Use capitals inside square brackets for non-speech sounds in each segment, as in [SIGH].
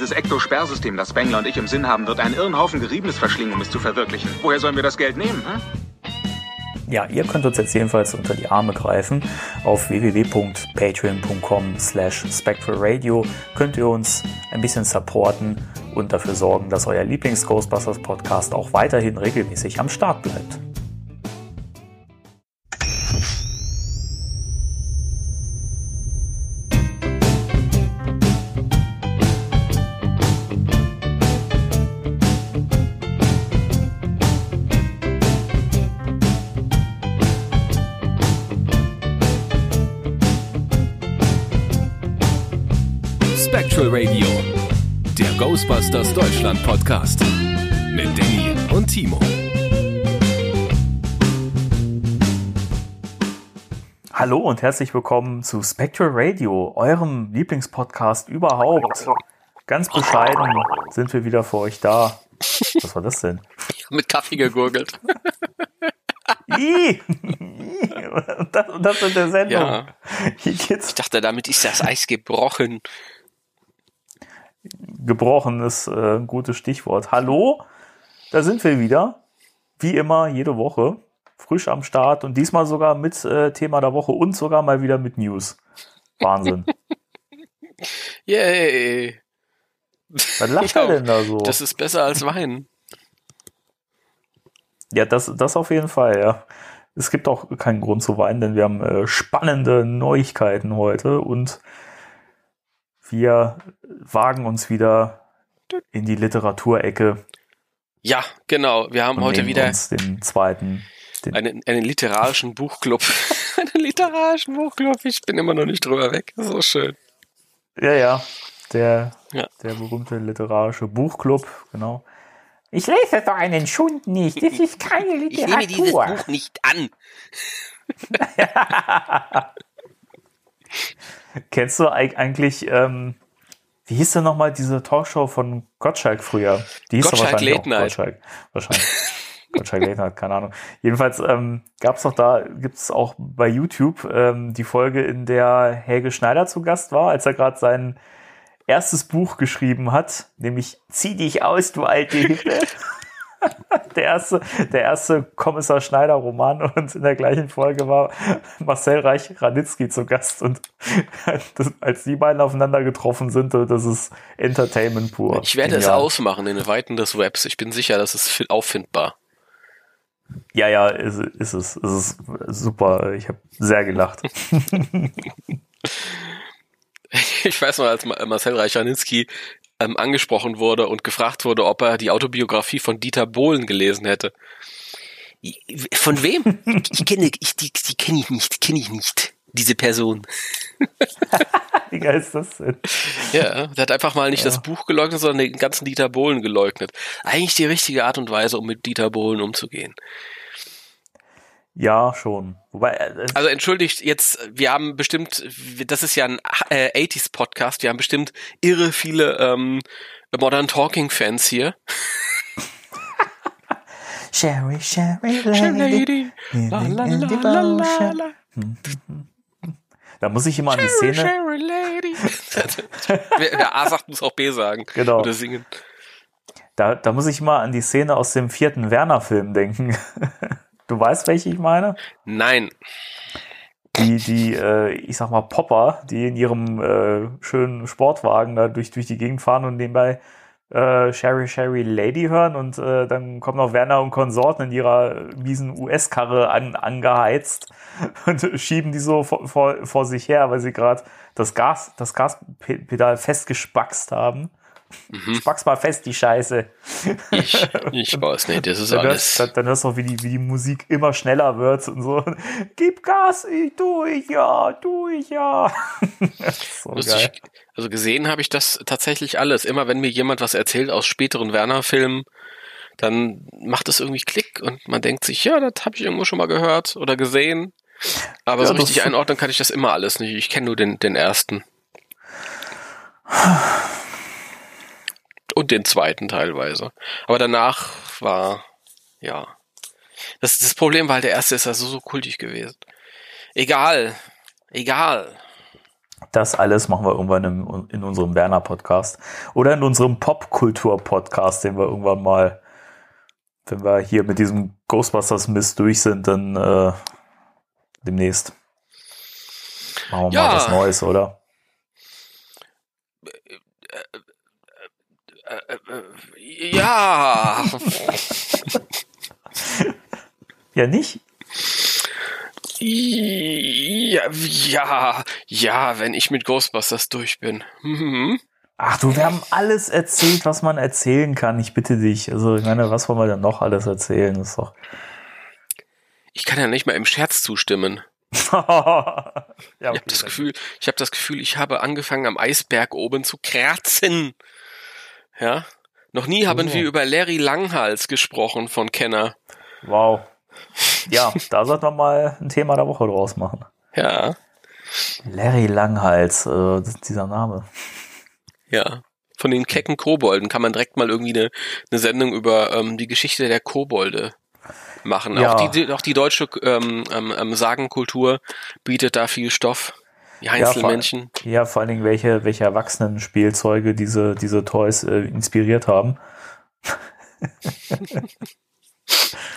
Dieses Ektosperrsystem, das Spengler und ich im Sinn haben, wird einen Irrenhaufen Geriebenes verschlingen, um es zu verwirklichen. Woher sollen wir das Geld nehmen? Hm? Ja, ihr könnt uns jetzt jedenfalls unter die Arme greifen. Auf www.patreon.com slash spectralradio könnt ihr uns ein bisschen supporten und dafür sorgen, dass euer Lieblings-Ghostbusters Podcast auch weiterhin regelmäßig am Start bleibt. Ghostbusters Deutschland Podcast mit Danny und Timo. Hallo und herzlich willkommen zu Spectral Radio, eurem Lieblingspodcast überhaupt. Ganz bescheiden sind wir wieder für euch da. Was war das denn? Mit Kaffee gegurgelt. Ih! Und das, und das in der Sendung. Ja. Hier geht's Ich dachte, damit ist das Eis gebrochen. Gebrochen ist äh, ein gutes Stichwort. Hallo, da sind wir wieder. Wie immer, jede Woche. Frisch am Start und diesmal sogar mit äh, Thema der Woche und sogar mal wieder mit News. Wahnsinn. [LAUGHS] Yay. Was lacht er denn da so? Das ist besser als Wein. Ja, das, das auf jeden Fall, ja. Es gibt auch keinen Grund zu weinen, denn wir haben äh, spannende Neuigkeiten heute und wir wagen uns wieder in die Literaturecke Ja, genau. Wir haben heute wieder uns den zweiten. Den, einen, einen literarischen Buchclub. [LAUGHS] einen literarischen Buchclub. Ich bin immer noch nicht drüber weg. So schön. ja, ja, der, Ja. der berühmte literarische Buchclub, genau. Ich lese doch einen Schund nicht. Das ist keine [LAUGHS] Ich nehme dieses Literatur. Buch nicht an. [LAUGHS] Kennst du eig- eigentlich, ähm, wie hieß denn nochmal diese Talkshow von Gottschalk früher? Die hieß doch Gottschalk wahrscheinlich Late Night. Gottschalk. Wahrscheinlich. Gottschalk Late Night, keine Ahnung. Jedenfalls ähm, gab es doch da, gibt es auch bei YouTube ähm, die Folge, in der Helge Schneider zu Gast war, als er gerade sein erstes Buch geschrieben hat, nämlich Zieh dich aus, du alte Hippe. [LAUGHS] [LAUGHS] Der erste, der erste Kommissar Schneider Roman und in der gleichen Folge war Marcel Reich Ranitzky zu Gast und [LAUGHS] das, als die beiden aufeinander getroffen sind, das ist Entertainment pur. Ich werde es ausmachen in den Weiten des Webs. Ich bin sicher, das ist fi- auffindbar. Ja, ja, ist, ist es. Es ist super. Ich habe sehr gelacht. [LAUGHS] Ich weiß noch, als Ma- Marcel Reicharnitzky ähm, angesprochen wurde und gefragt wurde, ob er die Autobiografie von Dieter Bohlen gelesen hätte. Von wem? [LAUGHS] Ich kenne, ich, die, die kenne ich nicht, kenne ich nicht, diese Person. [LAUGHS] Wie geil ist das denn? Ja, der hat einfach mal nicht das Buch geleugnet, sondern den ganzen Dieter Bohlen geleugnet. Eigentlich die richtige Art und Weise, um mit Dieter Bohlen umzugehen. Ja, schon. Wobei, äh, Also entschuldigt, jetzt, wir haben bestimmt, das ist ja ein äh, 80s-Podcast, wir haben bestimmt irre viele ähm, Modern Talking-Fans hier. [LAUGHS] Sherry, Sherry, Lady, la, la, la, la, la, la. Da muss ich immer an die Szene. Sherry Lady. [LAUGHS] wer, wer A sagt, muss auch B sagen. Genau. Oder singen. Da, da muss ich mal an die Szene aus dem vierten Werner-Film denken. [LAUGHS] Du weißt, welche ich meine? Nein. Die, die, äh, ich sag mal, Popper, die in ihrem äh, schönen Sportwagen da durch, durch die Gegend fahren und nebenbei äh, Sherry Sherry Lady hören und äh, dann kommen noch Werner und Konsorten in ihrer miesen US-Karre an, angeheizt [LAUGHS] und schieben die so vor, vor, vor sich her, weil sie gerade das Gas, das Gaspedal festgespackst haben. Spack's mal fest, die Scheiße. Ich, ich weiß nicht, das ist Dann alles. hörst, dann, dann hörst du auch, wie die, wie die Musik immer schneller wird und so. [LAUGHS] Gib Gas, ich tu ich ja, tu ich ja. [LAUGHS] So. Lustig, also gesehen habe ich das tatsächlich alles. Immer wenn mir jemand was erzählt aus späteren Werner-Filmen, dann macht es irgendwie Klick und man denkt sich, ja, das habe ich irgendwo schon mal gehört oder gesehen. Aber Ja, so richtig einordnen kann ich das immer alles nicht. Ich kenne nur den, den ersten. [SIGHS] Und den zweiten teilweise. Aber danach war, ja. Das, das Problem war halt, der erste ist ja so, so kultig gewesen. Egal. Egal. Das alles machen wir irgendwann im, in unserem Werner-Podcast oder in unserem Popkultur-Podcast, den wir irgendwann mal, wenn wir hier mit diesem Ghostbusters-Mist durch sind, dann äh, demnächst. Machen wir Ja. mal was Neues, oder? Äh, ja, [LAUGHS] Ja, nicht? ja, ja, ja, wenn ich mit Ghostbusters durch bin. Mhm. Ach du, wir haben alles erzählt, was man erzählen kann. Ich bitte dich. Also, ich meine, was wollen wir denn noch alles erzählen? Das ist doch. Ich kann ja nicht mal im Scherz zustimmen. [LAUGHS] ja, Ich habe das Gefühl, ich habe das Gefühl, ich habe angefangen am Eisberg oben zu kratzen. Ja? Noch nie haben So. wir über Larry Langhals gesprochen von Kenner. Wow. [LAUGHS] Ja, da sollten wir mal ein Thema der Woche draus machen. Ja, Larry Langhals, äh, dieser Name. ja. Von den kecken Kobolden kann man direkt mal irgendwie eine, eine Sendung über ähm, die Geschichte der Kobolde machen. Ja. Auch, die, auch die deutsche ähm, ähm, ähm, Sagenkultur bietet da viel Stoff. Die Einzelmännchen. Ja, vor allen Dingen, welche, welche Erwachsenen-Spielzeuge diese, diese Toys äh, inspiriert haben. [LAUGHS]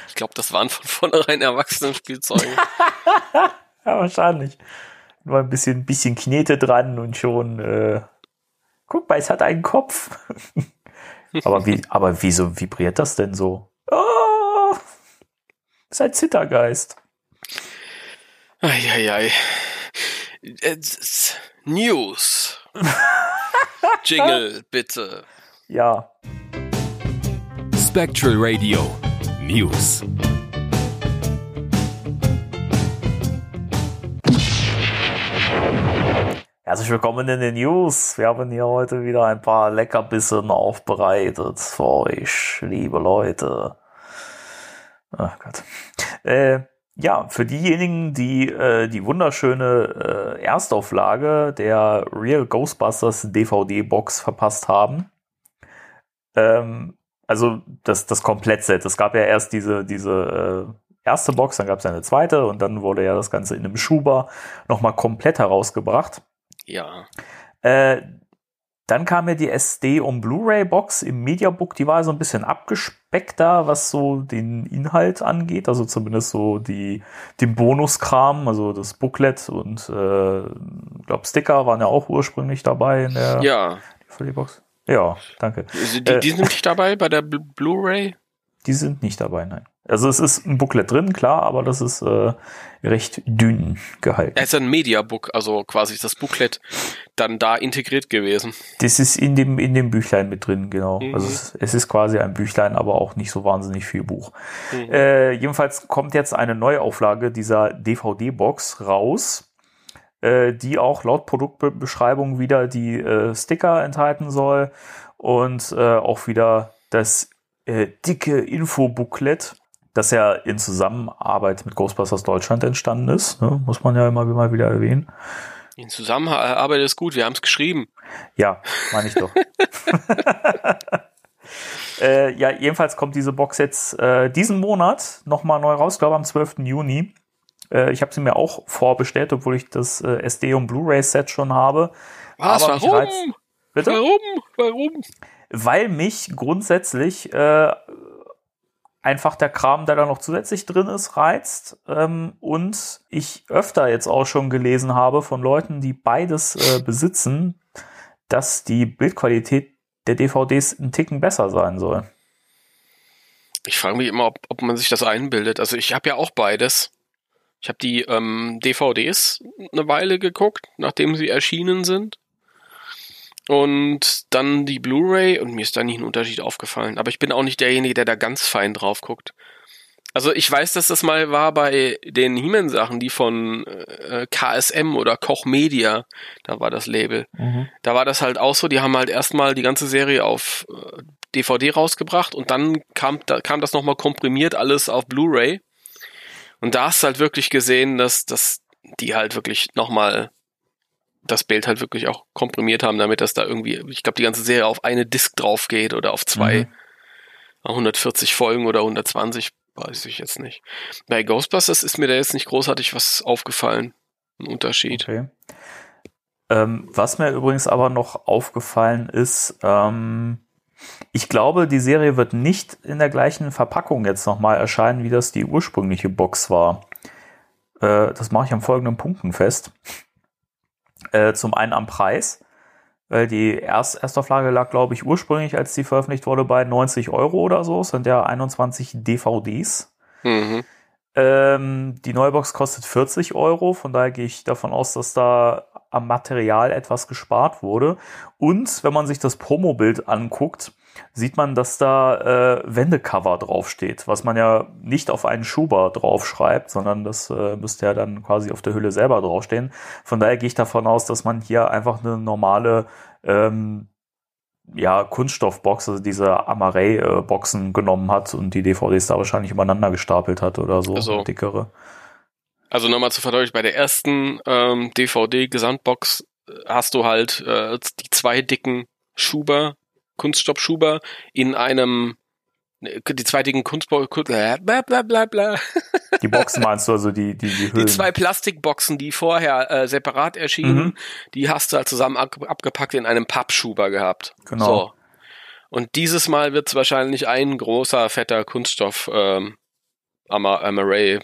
ich glaube, das waren von vornherein Erwachsenenspielzeuge. [LAUGHS] Ja, wahrscheinlich. Nur ein bisschen, bisschen Knete dran und schon, äh, guck mal, es hat einen Kopf. [LAUGHS] aber wie, aber wieso vibriert das denn so? Oh, ist ein Zittergeist. Eieiei. S- s- News. [LAUGHS] Jingle, bitte. Ja. Spectral Radio News. Herzlich willkommen in den News. Wir haben hier heute wieder ein paar Leckerbissen aufbereitet für euch, liebe Leute. Ach Gott. Äh, ja, für diejenigen, die äh, die wunderschöne äh, Erstauflage der Real Ghostbusters DVD-Box verpasst haben. Ähm, also das, das Komplettset. Es gab ja erst diese, diese äh, erste Box, dann gab es eine zweite und dann wurde ja das Ganze in einem Schuber nochmal komplett herausgebracht. Ja. Äh, dann kam ja die SD- und Blu-ray-Box im Mediabook, die war so ein bisschen abgespeckter, was so den Inhalt angeht, also zumindest so die, den Bonuskram, also das Booklet und äh, glaube Sticker waren ja auch ursprünglich dabei in der Ja. DVD-Box. Ja, danke. Die, Äh. die sind nicht dabei bei der Bl- Blu-ray? Die sind nicht dabei, nein. Also es ist ein Booklet drin, klar, aber das ist äh, recht dünn gehalten. Es ist ein Mediabook, also quasi das Booklet dann da integriert gewesen. Das ist in dem, in dem Büchlein mit drin, genau. Mhm. Also es, es ist quasi ein Büchlein, aber auch nicht so wahnsinnig viel Buch. Mhm. Äh, jedenfalls kommt jetzt eine Neuauflage dieser DVD-Box raus, äh, die auch laut Produktbeschreibung wieder die äh, Sticker enthalten soll und äh, auch wieder das äh, dicke Infobooklet, das ja in Zusammenarbeit mit Ghostbusters Deutschland entstanden ist, ne? muss man ja immer, immer wieder erwähnen. In Zusammenarbeit ist gut, wir haben es geschrieben. Ja, meine ich doch. [LAUGHS] [LAUGHS] äh, ja, jedenfalls kommt diese Box jetzt äh, diesen Monat nochmal neu raus, glaube am 12. Juni. Äh, ich habe sie mir auch vorbestellt, obwohl ich das äh, SD- und Blu-ray-Set schon habe. Was? Aber Warum? reizt- Bitte? Warum? Warum? Weil mich grundsätzlich äh, einfach der Kram, der da noch zusätzlich drin ist, reizt. Ähm, und ich öfter jetzt auch schon gelesen habe von Leuten, die beides äh, besitzen, dass die Bildqualität der DVDs einen Ticken besser sein soll. Ich frage mich immer, ob, ob man sich das einbildet. Also ich habe ja auch beides. Ich habe die ähm, DVDs eine Weile geguckt, nachdem sie erschienen sind. Und dann die Blu-ray und mir ist da nicht ein Unterschied aufgefallen. Aber ich bin auch nicht derjenige, der da ganz fein drauf guckt. Also ich weiß, dass das mal war bei den He-Man-Sachen, die von äh, KSM oder Koch Media, da war das Label. Da war das halt auch so, die haben halt erstmal die ganze Serie auf äh, DVD rausgebracht und dann kam, da kam das nochmal komprimiert alles auf Blu-ray. Und da hast du halt wirklich gesehen, dass, dass die halt wirklich nochmal das Bild halt wirklich auch komprimiert haben, damit das da irgendwie, ich glaube, die ganze Serie auf eine Disc drauf geht oder auf zwei. Mhm. 140 Folgen oder 120, weiß ich jetzt nicht. Bei Ghostbusters ist mir da jetzt nicht großartig was aufgefallen. Ein Unterschied. Okay. Ähm, was mir übrigens aber noch aufgefallen ist, ähm, ich glaube, die Serie wird nicht in der gleichen Verpackung jetzt nochmal erscheinen, wie das die ursprüngliche Box war. Äh, das mache ich an folgenden Punkten fest. Äh, zum einen am Preis, weil die Erst Erstauflage lag, glaube ich, ursprünglich, als die veröffentlicht wurde, bei 90 Euro oder so. Das sind ja 21 DVDs. Mhm. Ähm, die Neubox kostet 40 Euro, von daher gehe ich davon aus, dass da am Material etwas gespart wurde. Und wenn man sich das Promobild anguckt, sieht man, dass da äh, Wendecover draufsteht, was man ja nicht auf einen Schuber draufschreibt, sondern das äh, müsste ja dann quasi auf der Hülle selber draufstehen. Von daher gehe ich davon aus, dass man hier einfach eine normale ähm, ja, Kunststoffbox, also diese Amaray-Boxen genommen hat und die DVDs da wahrscheinlich übereinander gestapelt hat oder so, Also- dickere. Also nochmal zu verdeutlichen, bei der ersten ähm, DVD-Gesamtbox äh, hast du halt äh, die zwei dicken Schuber, Kunststoffschuber in einem ne, die zwei dicken Kunststoff bla bla bla bla. [LAUGHS] Die Boxen meinst du, also die, die, die Hüllen? Die zwei Plastikboxen, die vorher äh, separat erschienen, Mhm. die hast du halt zusammen ab, abgepackt in einem Pappschuber gehabt. Genau. So. Und dieses Mal wird es wahrscheinlich ein großer, fetter Kunststoff ähm, Ama Amaray.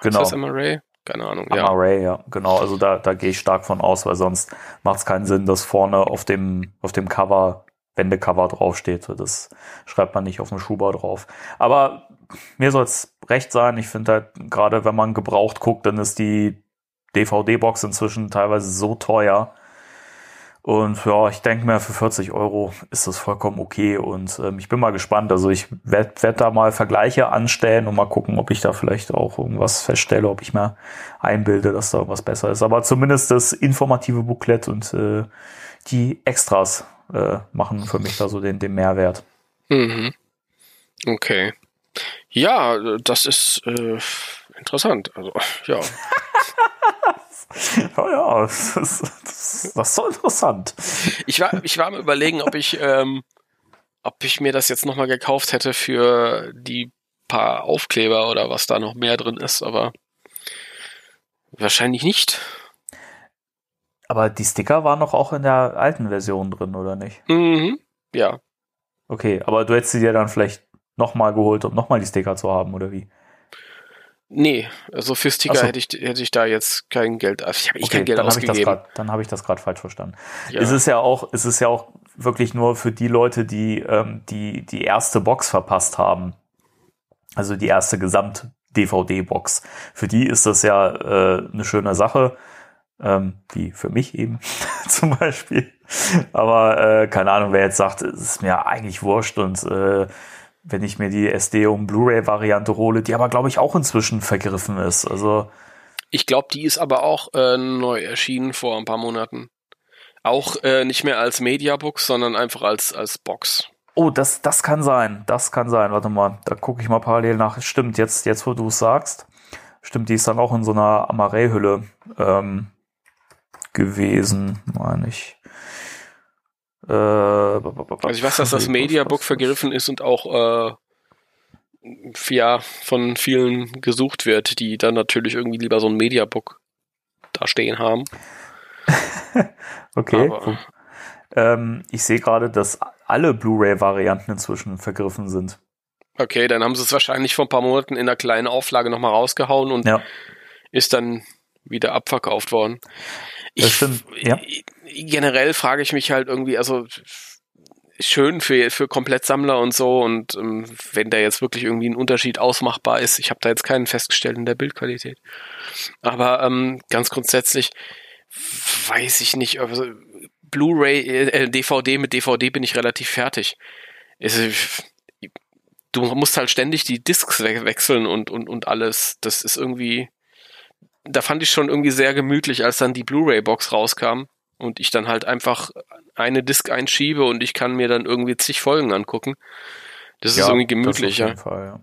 Genau. Ist das Amaray? Keine Ahnung. Ja. Amaray, ja, genau. Also da, da gehe ich stark von aus, weil sonst macht es keinen Sinn, dass vorne auf dem, auf dem Cover Wendecover draufsteht. Das schreibt man nicht auf dem Schuber drauf. Aber mir soll es recht sein. Ich finde halt, gerade wenn man gebraucht guckt, dann ist die DVD-Box inzwischen teilweise so teuer. Und ja, ich denke mir, für 40 Euro ist das vollkommen okay. Und ähm, ich bin mal gespannt. Also ich werde werd da mal Vergleiche anstellen und mal gucken, ob ich da vielleicht auch irgendwas feststelle, ob ich mir einbilde, dass da irgendwas besser ist. Aber zumindest das informative Booklet und äh, die Extras äh, machen für mich da so den, den Mehrwert. Mhm. Okay. Ja, das ist äh, interessant. Also, ja. [LAUGHS] Ja, ja, das ist, das, das ist so interessant. Ich war, ich war am überlegen, ob ich, ähm, ob ich mir das jetzt nochmal gekauft hätte für die paar Aufkleber oder was da noch mehr drin ist, aber wahrscheinlich nicht. Aber die Sticker waren doch auch in der alten Version drin, oder nicht? Mhm. Ja. Okay, aber du hättest sie dir dann vielleicht nochmal geholt, um nochmal die Sticker zu haben, oder wie? Nee, also für Sticker so. hätte ich, hätte ich da jetzt kein Geld, also ich habe ich kein Geld dann habe ich das ausgegeben. grad, dann habe ich das gerade falsch verstanden. Ja. Es ist ja auch, es ist ja auch wirklich nur für die Leute, die ähm, die die erste Box verpasst haben. Also die erste Gesamt-DVD-Box. Für die ist das ja äh, eine schöne Sache. Ähm, wie für mich eben [LAUGHS] zum Beispiel. Aber äh, keine Ahnung, wer jetzt sagt, es ist mir eigentlich wurscht und äh, wenn ich mir die SD- und Blu-ray-Variante hole, die aber glaube ich auch inzwischen vergriffen ist. Also Ich glaube, die ist aber auch äh, neu erschienen vor ein paar Monaten. Auch äh, nicht mehr als Mediabook, sondern einfach als, als Box. Oh, das, das kann sein. Das kann sein. Warte mal, da gucke ich mal parallel nach. Stimmt, jetzt, jetzt wo du es sagst. Stimmt, die ist dann auch in so einer Amaray-Hülle ähm, gewesen, meine ich. Äh, Also ich weiß, dass das Mediabook vergriffen ist und auch äh, ja, von vielen gesucht wird, die dann natürlich irgendwie lieber so ein Mediabook da stehen haben. [LAUGHS] Okay. Guck. Ähm, ich sehe gerade, dass alle Blu-ray-Varianten inzwischen vergriffen sind. Okay, dann haben sie es wahrscheinlich vor ein paar Monaten in einer kleinen Auflage nochmal rausgehauen und Ja, ist dann wieder abverkauft worden. Das stimmt, ja. Generell frage ich mich halt irgendwie, also schön für, für Komplettsammler und so und ähm, wenn da jetzt wirklich irgendwie ein Unterschied ausmachbar ist, ich habe da jetzt keinen festgestellt in der Bildqualität. Aber ähm, ganz grundsätzlich weiß ich nicht, also Blu-ray, äh, DVD mit DVD bin ich relativ fertig. Es, du musst halt ständig die Discs we wechseln und, und, und alles. Das ist irgendwie, da fand ich schon irgendwie sehr gemütlich, als dann die Blu-ray-Box rauskam und ich dann halt einfach eine Disc einschiebe und ich kann mir dann irgendwie zig Folgen angucken. Das ist ja, irgendwie das auf gemütlich, ja. Fall,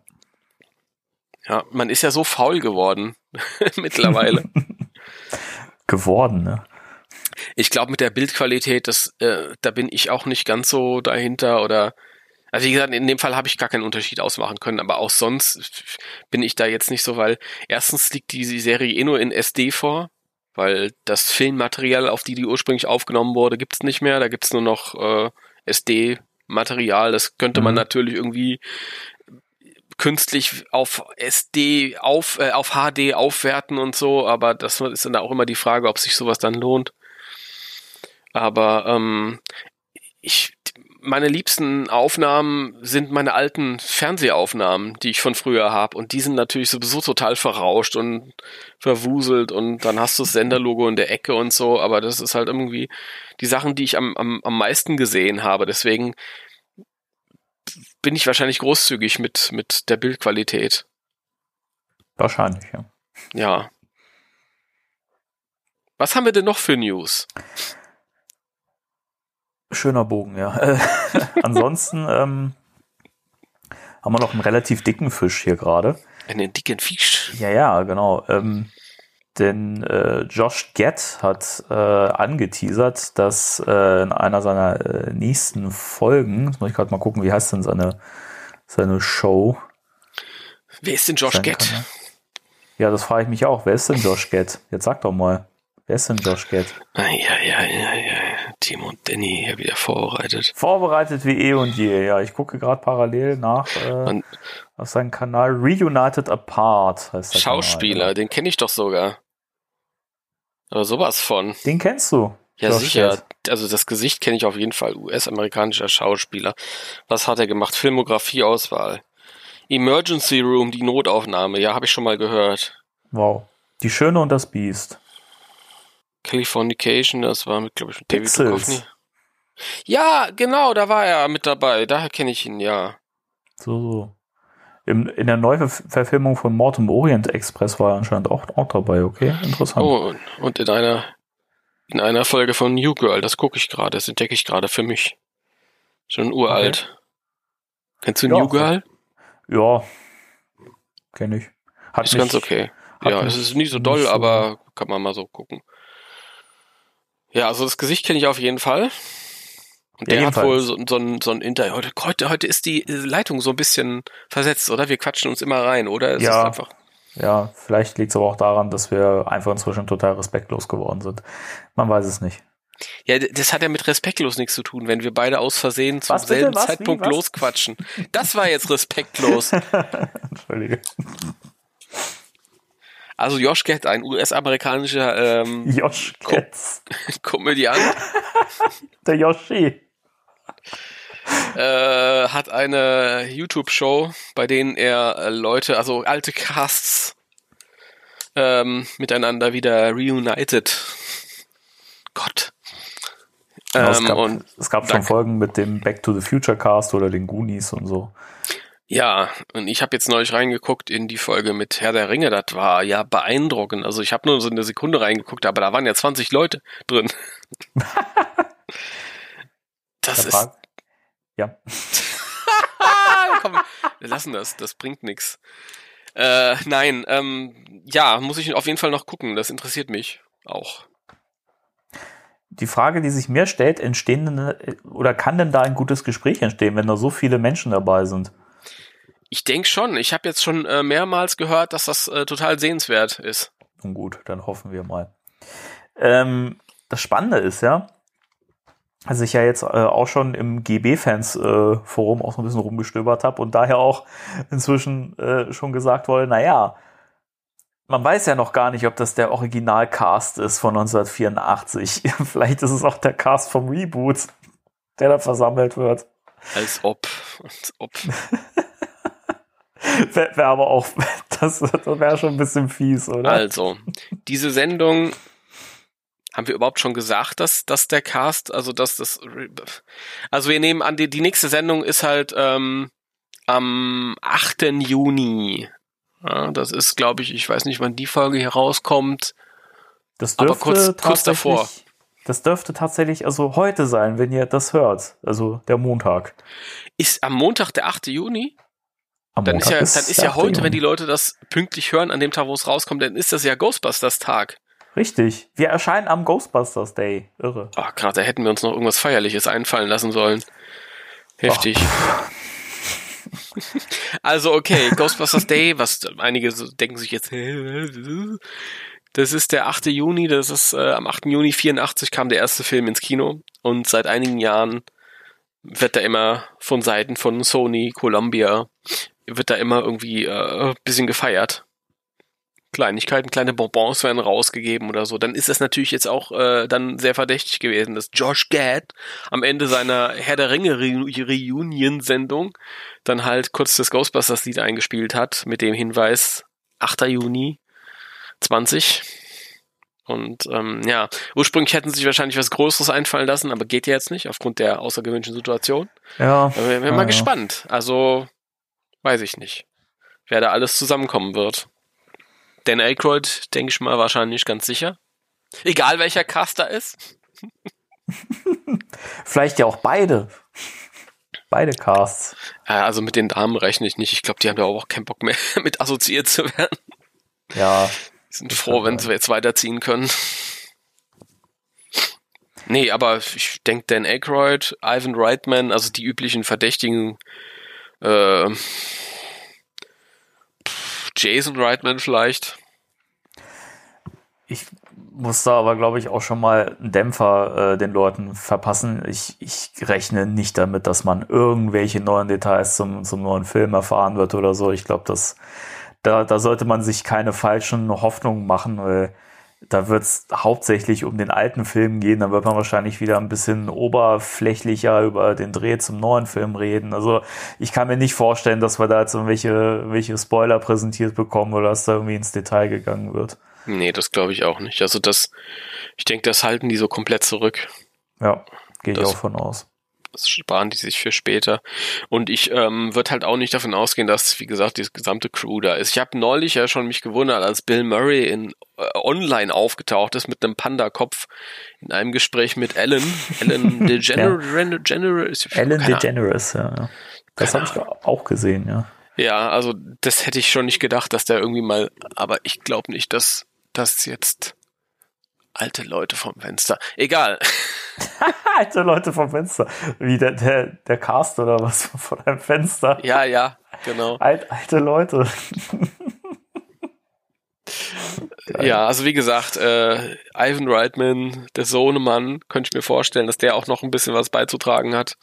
ja. ja. Man ist ja so faul geworden [LAUGHS] mittlerweile. [LAUGHS] Geworden, ne? ich glaube, mit der Bildqualität, das, äh, da bin ich auch nicht ganz so dahinter oder also wie gesagt, in dem Fall habe ich gar keinen Unterschied ausmachen können, aber auch sonst bin ich da jetzt nicht so, weil erstens liegt die Serie eh nur in SD vor weil das Filmmaterial, auf die die ursprünglich aufgenommen wurde, gibt's nicht mehr. Da gibt's nur noch äh, SD-Material. Das könnte man Mhm. natürlich irgendwie künstlich auf SD, auf, äh, auf HD aufwerten und so, aber das ist dann auch immer die Frage, ob sich sowas dann lohnt. Aber ähm, ich, meine liebsten Aufnahmen sind meine alten Fernsehaufnahmen, die ich von früher habe. Und die sind natürlich sowieso total verrauscht und verwuselt und dann hast du das Senderlogo in der Ecke und so, aber das ist halt irgendwie die Sachen, die ich am, am, am meisten gesehen habe. Deswegen bin ich wahrscheinlich großzügig mit, mit der Bildqualität. Wahrscheinlich, ja. Ja. Was haben wir denn noch für News? Schöner Bogen, ja. Äh, [LAUGHS] ansonsten ähm, haben wir noch einen relativ dicken Fisch hier gerade. Einen dicken Fisch. Ja, ja, genau. Ähm, denn äh, Josh Gett hat äh, angeteasert, dass äh, in einer seiner äh, nächsten Folgen, jetzt muss ich gerade mal gucken, wie heißt denn seine, seine Show? Wer ist denn Josh Gett? Kanal? Ja, das frage ich mich auch. Wer ist denn Josh Gett? Jetzt sag doch mal. Wer ist denn Josh Gett? Ja, ja, ja, ja. Timo und Danny hier wieder vorbereitet. Vorbereitet wie eh und je. Ja, ich gucke gerade parallel nach äh, auf seinem Kanal Reunited Apart. Heißt der Schauspieler, Kanal, den kenne ich doch sogar. Aber sowas von. Den kennst du. Ja, Josh sicher. Gett. Also das Gesicht kenne ich auf jeden Fall. US-amerikanischer Schauspieler. Was hat er gemacht? Filmografie-Auswahl. Emergency Room, die Notaufnahme. Ja, habe ich schon mal gehört. Wow. Die Schöne und das Biest. Californication, das war mit, glaube ich, mit David. Duchovny. Ja, genau, da war er mit dabei. Daher kenne ich ihn, ja. So, so. Im, in der Neuverfilmung von Mord im Orient Express war er anscheinend auch, auch dabei, okay? Interessant. Oh, und- in einer in einer Folge von New Girl, das gucke ich gerade, das entdecke ich gerade für mich. Schon uralt. Kennst du Ja, New Girl? Ja, kenne ich. Hat Ist mich- ganz okay. Ja, es ist nicht so doll, so- aber kann man mal so gucken. Ja, also das Gesicht kenne ich auf jeden Fall. Und Ja, der hat wohl jedenfalls. so, so ein, so ein Inter. Heute, heute, heute ist die Leitung so ein bisschen versetzt, oder? Wir quatschen uns immer rein, oder? Es Ja. Ja, vielleicht liegt es aber auch daran, dass wir einfach inzwischen total respektlos geworden sind. Man weiß es nicht. Ja, das hat ja mit respektlos nichts zu tun, wenn wir beide aus Versehen zum Was bitte? selben Was? Wie? Zeitpunkt Was? losquatschen. Das war jetzt respektlos. [LAUGHS] Entschuldige. Also Josh Gett, ein US-amerikanischer ähm, Josh Ko-. [LAUGHS] Komödiant, [LAUGHS] Der Yoshi. äh, hat eine YouTube-Show, bei denen er äh, Leute, also alte Casts, ähm, miteinander wieder reunited. Gott. Ja, es Ähm, gab, und es gab schon. Folgen mit dem Back to the Future Cast oder den Goonies und so. Ja, und ich habe jetzt neulich reingeguckt in die Folge mit Herr der Ringe, das war ja beeindruckend. Also ich habe nur so eine Sekunde reingeguckt, aber da waren ja 20 Leute drin. [LAUGHS] Das Da ist. frag- ja. [LAUGHS] Komm, wir lassen das, das bringt nix. Äh, nein, ähm, ja, muss ich auf jeden Fall noch gucken, das interessiert mich auch. Die Frage, die sich mir stellt, entstehen denn, oder kann denn da ein gutes Gespräch entstehen, wenn da so viele Menschen dabei sind? Ich denk schon, ich habe jetzt schon äh, mehrmals gehört, dass das äh, total sehenswert ist. Nun gut, dann hoffen wir mal. Ähm, das Spannende ist ja, dass ich ja jetzt äh, auch schon im GB-Fans-Forum auch so ein bisschen rumgestöbert habe und daher auch inzwischen äh, schon gesagt wurde, naja, man weiß ja noch gar nicht, ob das der Originalcast ist von 1984. [LAUGHS] Vielleicht ist es auch der Cast vom Reboot, der da versammelt wird. Als ob, als ob. [LAUGHS] Wäre wär aber auch, [LAUGHS] das, das wäre schon ein bisschen fies, oder? Also, diese Sendung haben wir überhaupt schon gesagt, dass, dass der Cast, also dass das, also wir nehmen an, die, die nächste Sendung ist halt ähm, am 8. Juni. Ja, das ist, glaube ich, ich weiß nicht, wann die Folge hier rauskommt. Das Aber dürfte kurz- kurz tatsächlich- davor. Das dürfte tatsächlich also heute sein, wenn ihr das hört. Also der Montag. Ist am Montag der 8. Juni? Am Dann ist ja, dann ist ja 8. heute, wenn die. Leute das pünktlich hören, an dem Tag, wo es rauskommt, dann ist das ja Ghostbusters-Tag. Richtig. Wir erscheinen am Ghostbusters Day. Irre. Ah, gerade, da hätten wir uns noch irgendwas Feierliches einfallen lassen sollen. Heftig. Also, okay, [LAUGHS] Ghostbusters Day, was einige so denken sich jetzt, Das ist der 8. Juni, das ist äh, am 8. Juni 84 kam der erste Film ins Kino und seit einigen Jahren wird da immer von Seiten von Sony, Columbia, wird da immer irgendwie äh, bisschen gefeiert. Kleinigkeiten, kleine Bonbons werden rausgegeben oder so. Dann ist das natürlich jetzt auch äh, dann sehr verdächtig gewesen, dass Josh Gad am Ende seiner Herr der Ringe Reunion-Sendung dann halt kurz das Ghostbusters-Lied eingespielt hat mit dem Hinweis 8. Juni 20. Und ähm, ja, ursprünglich hätten sie sich wahrscheinlich was Größeres einfallen lassen, aber geht ja jetzt nicht aufgrund der außergewöhnlichen Situation. Ja. Wir sind ja, mal ja. gespannt. Also weiß ich nicht, wer da alles zusammenkommen wird. Dan Aykroyd, denke ich mal, wahrscheinlich ganz sicher. Egal welcher Cast da ist. [LAUGHS] Vielleicht ja auch beide. Beide Casts. Also mit den Damen rechne ich nicht. Ich glaube, die haben da auch keinen Bock mehr [LAUGHS] mit assoziiert zu werden. Ja. Die sind froh, wenn sie jetzt weiterziehen können. Nee, aber ich denke, Dan Aykroyd, Ivan Reitman, also die üblichen Verdächtigen, äh, Jason Reitman vielleicht. Ich muss da aber, glaube ich, auch schon mal einen Dämpfer äh, den Leuten verpassen. Ich, ich rechne nicht damit, dass man irgendwelche neuen Details zum, zum neuen Film erfahren wird oder so. Ich glaube, da, da sollte man sich keine falschen Hoffnungen machen, weil da wird es hauptsächlich um den alten Film gehen. Da wird man wahrscheinlich wieder ein bisschen oberflächlicher über den Dreh zum neuen Film reden. Also ich kann mir nicht vorstellen, dass wir da jetzt irgendwelche welche Spoiler präsentiert bekommen oder dass da irgendwie ins Detail gegangen wird. Nee, das glaube ich auch nicht. Also das, ich denke, das halten die so komplett zurück. Ja, gehe ich auch von aus. Das sparen die sich für später. Und ich ähm, würde halt auch nicht davon ausgehen, dass, wie gesagt, die gesamte Crew da ist. Ich habe neulich ja schon mich gewundert, als Bill Murray in äh, online aufgetaucht ist mit einem Panda-Kopf in einem Gespräch mit Ellen. Ellen DeGeneres. Ellen DeGeneres, ja. Das habe ich auch gesehen, ja. Ja, also das hätte ich schon nicht gedacht, dass der irgendwie mal, aber ich glaube nicht, dass das jetzt alte Leute vom Fenster. Egal. [LAUGHS] Alte Leute vom Fenster. Wie der, der, der Cast oder was von einem Fenster. Ja, ja, genau. Alt, alte Leute. [LAUGHS] Ja, also wie gesagt, äh, Ivan Reitman, der Sohnemann, könnte ich mir vorstellen, dass der auch noch ein bisschen was beizutragen hat.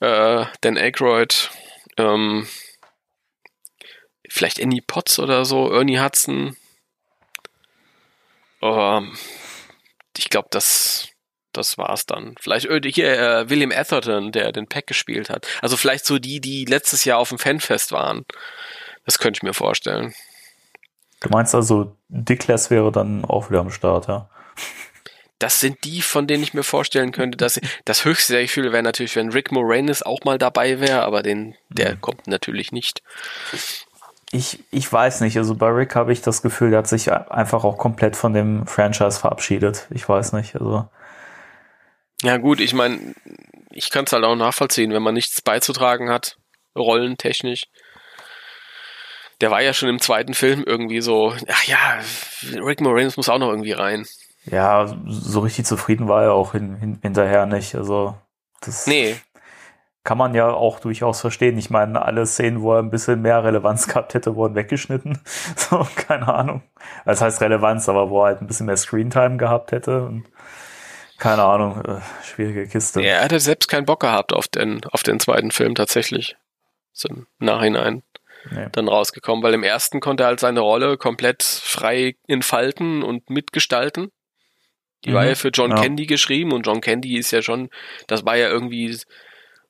Äh, Dan Aykroyd, ähm, vielleicht Annie Potts oder so, Ernie Hudson. Ähm, ich glaube, das, das war's dann. Vielleicht äh, hier äh, William Atherton, der den Pack gespielt hat. Also vielleicht so die, die letztes Jahr auf dem Fanfest waren. Das könnte ich mir vorstellen. Du meinst also, Dickless wäre dann auch wieder am Start, ja? das sind die, von denen ich mir vorstellen könnte, dass das höchste der Gefühle wäre natürlich, wenn Rick Moranis auch mal dabei wäre, aber den, der kommt natürlich nicht. Ich, ich weiß nicht. Also bei Rick habe ich das Gefühl, der hat sich einfach auch komplett von dem Franchise verabschiedet. Ich weiß nicht. Also Ja gut, ich meine, ich kann es halt auch nachvollziehen, wenn man nichts beizutragen hat, rollentechnisch. Der war ja schon im zweiten Film irgendwie so, ach ja, Rick Moranis muss auch noch irgendwie rein. ja, so richtig zufrieden war er auch hin, hin, hinterher nicht. Also das Nee, kann man ja auch durchaus verstehen. Ich meine, alle Szenen, wo er ein bisschen mehr Relevanz gehabt hätte, wurden weggeschnitten. [LAUGHS] So, keine Ahnung. Das heißt Relevanz, aber wo er halt ein bisschen mehr Screentime gehabt hätte. Und keine Ahnung, äh, schwierige Kiste. er hatte selbst keinen Bock gehabt auf den, auf den zweiten Film tatsächlich. So im Nachhinein. Nee. dann rausgekommen, weil im ersten konnte er halt seine Rolle komplett frei entfalten und mitgestalten. Die Mhm, war ja für John ja. Candy geschrieben und John Candy ist ja schon, das war ja irgendwie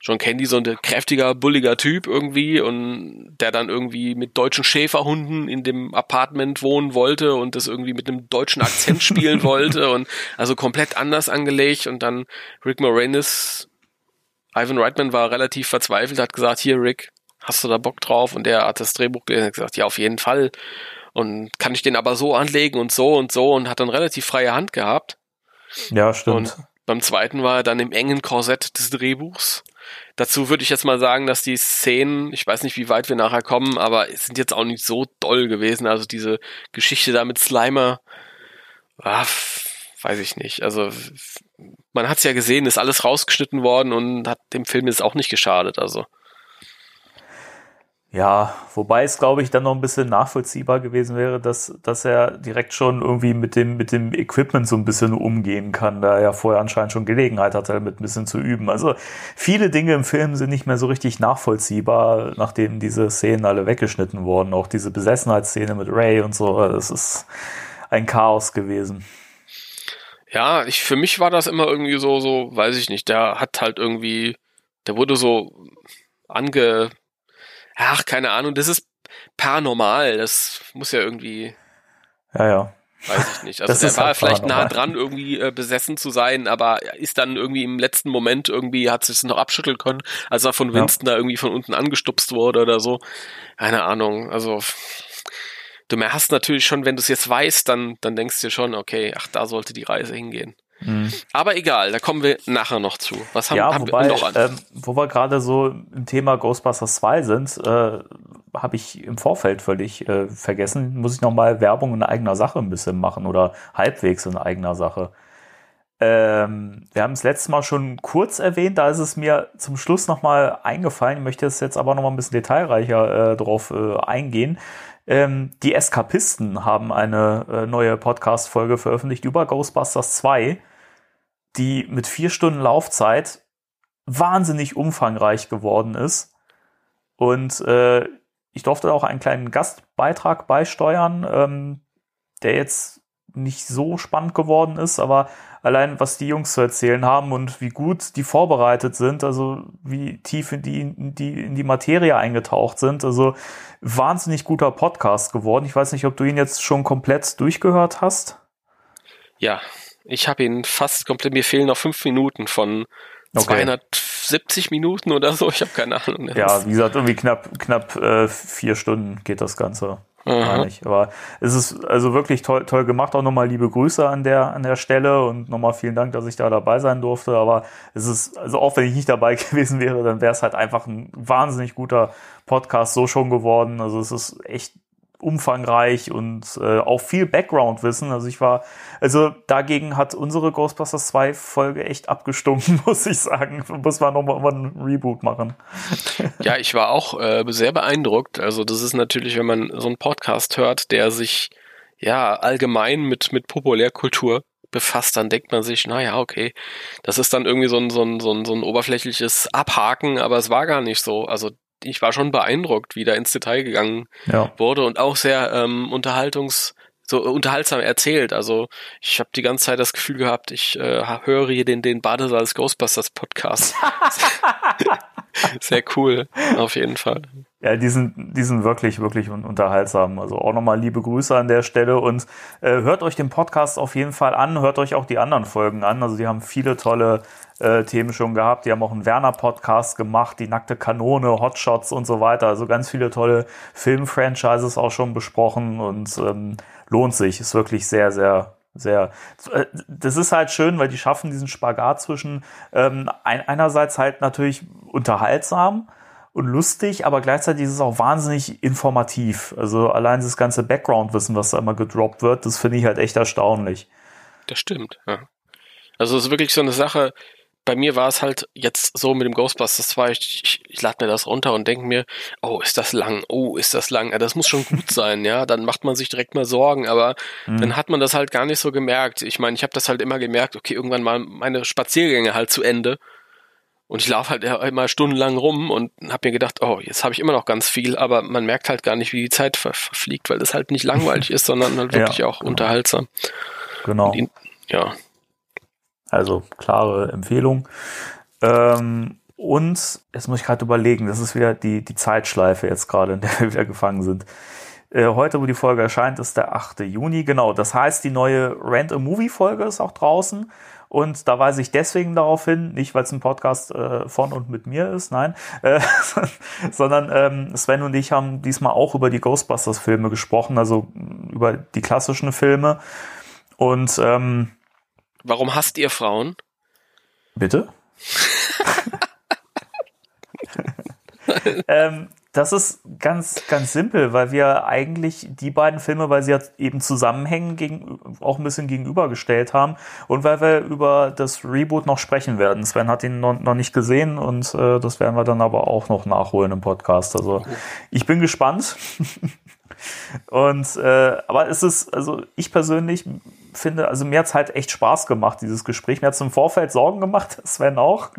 John Candy so ein kräftiger, bulliger Typ irgendwie und der dann irgendwie mit deutschen Schäferhunden in dem Apartment wohnen wollte und das irgendwie mit einem deutschen Akzent [LAUGHS] spielen wollte und also komplett anders angelegt und dann Rick Moranis, Ivan Reitman war relativ verzweifelt, hat gesagt, hier Rick, hast du da Bock drauf? Und der hat das Drehbuch gelesen und hat gesagt, ja, auf jeden Fall. Und kann ich den aber so anlegen und so und so und hat dann relativ freie Hand gehabt. Ja, stimmt. Und beim zweiten war er dann im engen Korsett des Drehbuchs. Dazu würde ich jetzt mal sagen, dass die Szenen, ich weiß nicht, wie weit wir nachher kommen, aber sind jetzt auch nicht so doll gewesen. Also diese Geschichte da mit Slimer, ah, weiß ich nicht. Also man hat es ja gesehen, ist alles rausgeschnitten worden und hat dem Film jetzt auch nicht geschadet. Also Ja, wobei es, glaube ich, dann noch ein bisschen nachvollziehbar gewesen wäre, dass, dass er direkt schon irgendwie mit dem, mit dem Equipment so ein bisschen umgehen kann, da er vorher anscheinend schon Gelegenheit hatte, damit ein bisschen zu üben. Also viele Dinge im Film sind nicht mehr so richtig nachvollziehbar, nachdem diese Szenen alle weggeschnitten wurden. Auch diese Besessenheitsszene mit Ray und so, das ist ein Chaos gewesen. Ja, ich, für mich war das immer irgendwie so, so, weiß ich nicht, der hat halt irgendwie, der wurde so ange, ach, keine Ahnung, das ist paranormal, das muss ja irgendwie. Ja, ja. Weiß ich nicht. Also das der war halt vielleicht nah dran, irgendwie äh, besessen zu sein, aber ist dann irgendwie im letzten Moment irgendwie, hat sich noch abschütteln können, als er von Winston ja. da irgendwie von unten angestupst wurde oder so. Keine Ahnung. Also du hast natürlich schon, wenn du es jetzt weißt, dann, dann denkst du dir schon, okay, ach, da sollte die Reise hingehen. Mhm. Aber egal, da kommen wir nachher noch zu. Was haben, ja, haben wobei, wir noch an? Ähm, wo wir gerade so im Thema Ghostbusters 2 sind, äh, habe ich im Vorfeld völlig äh, vergessen, muss ich nochmal Werbung in eigener Sache ein bisschen machen oder halbwegs in eigener Sache. Ähm, wir haben es letztes Mal schon kurz erwähnt, da ist es mir zum Schluss nochmal eingefallen. Ich möchte jetzt, jetzt aber nochmal ein bisschen detailreicher äh, drauf äh, eingehen. Ähm, die Eskapisten haben eine äh, neue Podcast-Folge veröffentlicht über Ghostbusters 2 die mit vier Stunden Laufzeit wahnsinnig umfangreich geworden ist. Und äh, ich durfte auch einen kleinen Gastbeitrag beisteuern, ähm, der jetzt nicht so spannend geworden ist, aber allein was die Jungs zu erzählen haben und wie gut die vorbereitet sind, also wie tief in die, in die, in die Materie eingetaucht sind, also wahnsinnig guter Podcast geworden. Ich weiß nicht, ob du ihn jetzt schon komplett durchgehört hast. Ja, ich habe ihn fast komplett, mir fehlen noch fünf Minuten von okay. 270 Minuten oder so, ich habe keine Ahnung. Ja, wie gesagt, irgendwie knapp, knapp äh, vier Stunden geht das Ganze. Gar nicht. Aber es ist also wirklich toll, toll gemacht. Auch nochmal liebe Grüße an der, an der Stelle und nochmal vielen Dank, dass ich da dabei sein durfte. Aber es ist, also auch wenn ich nicht dabei [LAUGHS] gewesen wäre, dann wäre es halt einfach ein wahnsinnig guter Podcast so schon geworden. Also es ist echt umfangreich und äh, auch viel Background-Wissen. Also ich war, also dagegen hat unsere Ghostbusters 2 Folge echt abgestunken, [LAUGHS] muss ich sagen. Muss man nochmal ein Reboot machen. [LAUGHS] Ja, ich war auch äh, sehr beeindruckt. Also das ist natürlich, wenn man so einen Podcast hört, der sich ja allgemein mit, mit Populärkultur befasst, dann denkt man sich, naja, okay, das ist dann irgendwie so ein, so ein, so ein, so ein oberflächliches Abhaken, aber es war gar nicht so. Also ich war schon beeindruckt, wie da ins Detail gegangen ja. wurde und auch sehr ähm, unterhaltungs so unterhaltsam erzählt. Also ich habe die ganze Zeit das Gefühl gehabt, ich äh, höre hier den den Badesalz Ghostbusters Podcast. [LAUGHS] [LAUGHS] sehr cool, auf jeden Fall. Ja, die sind, die sind wirklich, wirklich unterhaltsam. Also auch nochmal liebe Grüße an der Stelle und äh, hört euch den Podcast auf jeden Fall an, hört euch auch die anderen Folgen an. Also die haben viele tolle äh, Themen schon gehabt. Die haben auch einen Werner-Podcast gemacht, die nackte Kanone, Hotshots und so weiter. Also ganz viele tolle Film-Franchises auch schon besprochen und ähm, lohnt sich. Ist wirklich sehr, sehr sehr. Äh, das ist halt schön, weil die schaffen diesen Spagat zwischen ähm, einerseits halt natürlich unterhaltsam und lustig, aber gleichzeitig ist es auch wahnsinnig informativ. Also allein das ganze Background-Wissen, was da immer gedroppt wird, das finde ich halt echt erstaunlich. Das stimmt, ja. Also es ist wirklich so eine Sache, bei mir war es halt jetzt so mit dem Ghostbusters 2, ich, ich, ich lade mir das runter und denke mir, oh, ist das lang, oh, ist das lang, ja, das muss schon gut sein, ja, dann macht man sich direkt mal Sorgen, aber mhm. dann hat man das halt gar nicht so gemerkt. Ich meine, ich habe das halt immer gemerkt, okay, irgendwann mal meine Spaziergänge halt zu Ende und ich laufe halt immer stundenlang rum und habe mir gedacht, oh, jetzt habe ich immer noch ganz viel, aber man merkt halt gar nicht, wie die Zeit ver verfliegt, weil das halt nicht langweilig [LAUGHS] ist, sondern halt wirklich ja, auch genau. unterhaltsam. Genau. Die, ja. Also klare Empfehlung. Ähm, und jetzt muss ich gerade überlegen, das ist wieder die, die Zeitschleife jetzt gerade, in der wir wieder gefangen sind. Äh, heute, wo die Folge erscheint, ist der 8. Juni. Genau, das heißt, die neue Rent-a-Movie-Folge ist auch draußen. Und da weise ich deswegen darauf hin, nicht weil es ein Podcast äh, von und mit mir ist, nein, [LAUGHS] äh, sondern ähm, Sven und ich haben diesmal auch über die Ghostbusters-Filme gesprochen, also über die klassischen Filme. Und ähm, Warum hasst ihr Frauen? Bitte? [LAUGHS] [LAUGHS] ähm, Das ist ganz, ganz simpel, weil wir eigentlich die beiden Filme, weil sie ja eben zusammenhängen, gegen, auch ein bisschen gegenübergestellt haben und weil wir über das Reboot noch sprechen werden. Sven hat ihn noch, noch nicht gesehen und äh, das werden wir dann aber auch noch nachholen im Podcast. Also ich bin gespannt. [LAUGHS] und äh, aber es ist, also ich persönlich finde, also mir hat es halt echt Spaß gemacht, dieses Gespräch. Mir hat es im Vorfeld Sorgen gemacht, [LAUGHS] Sven auch.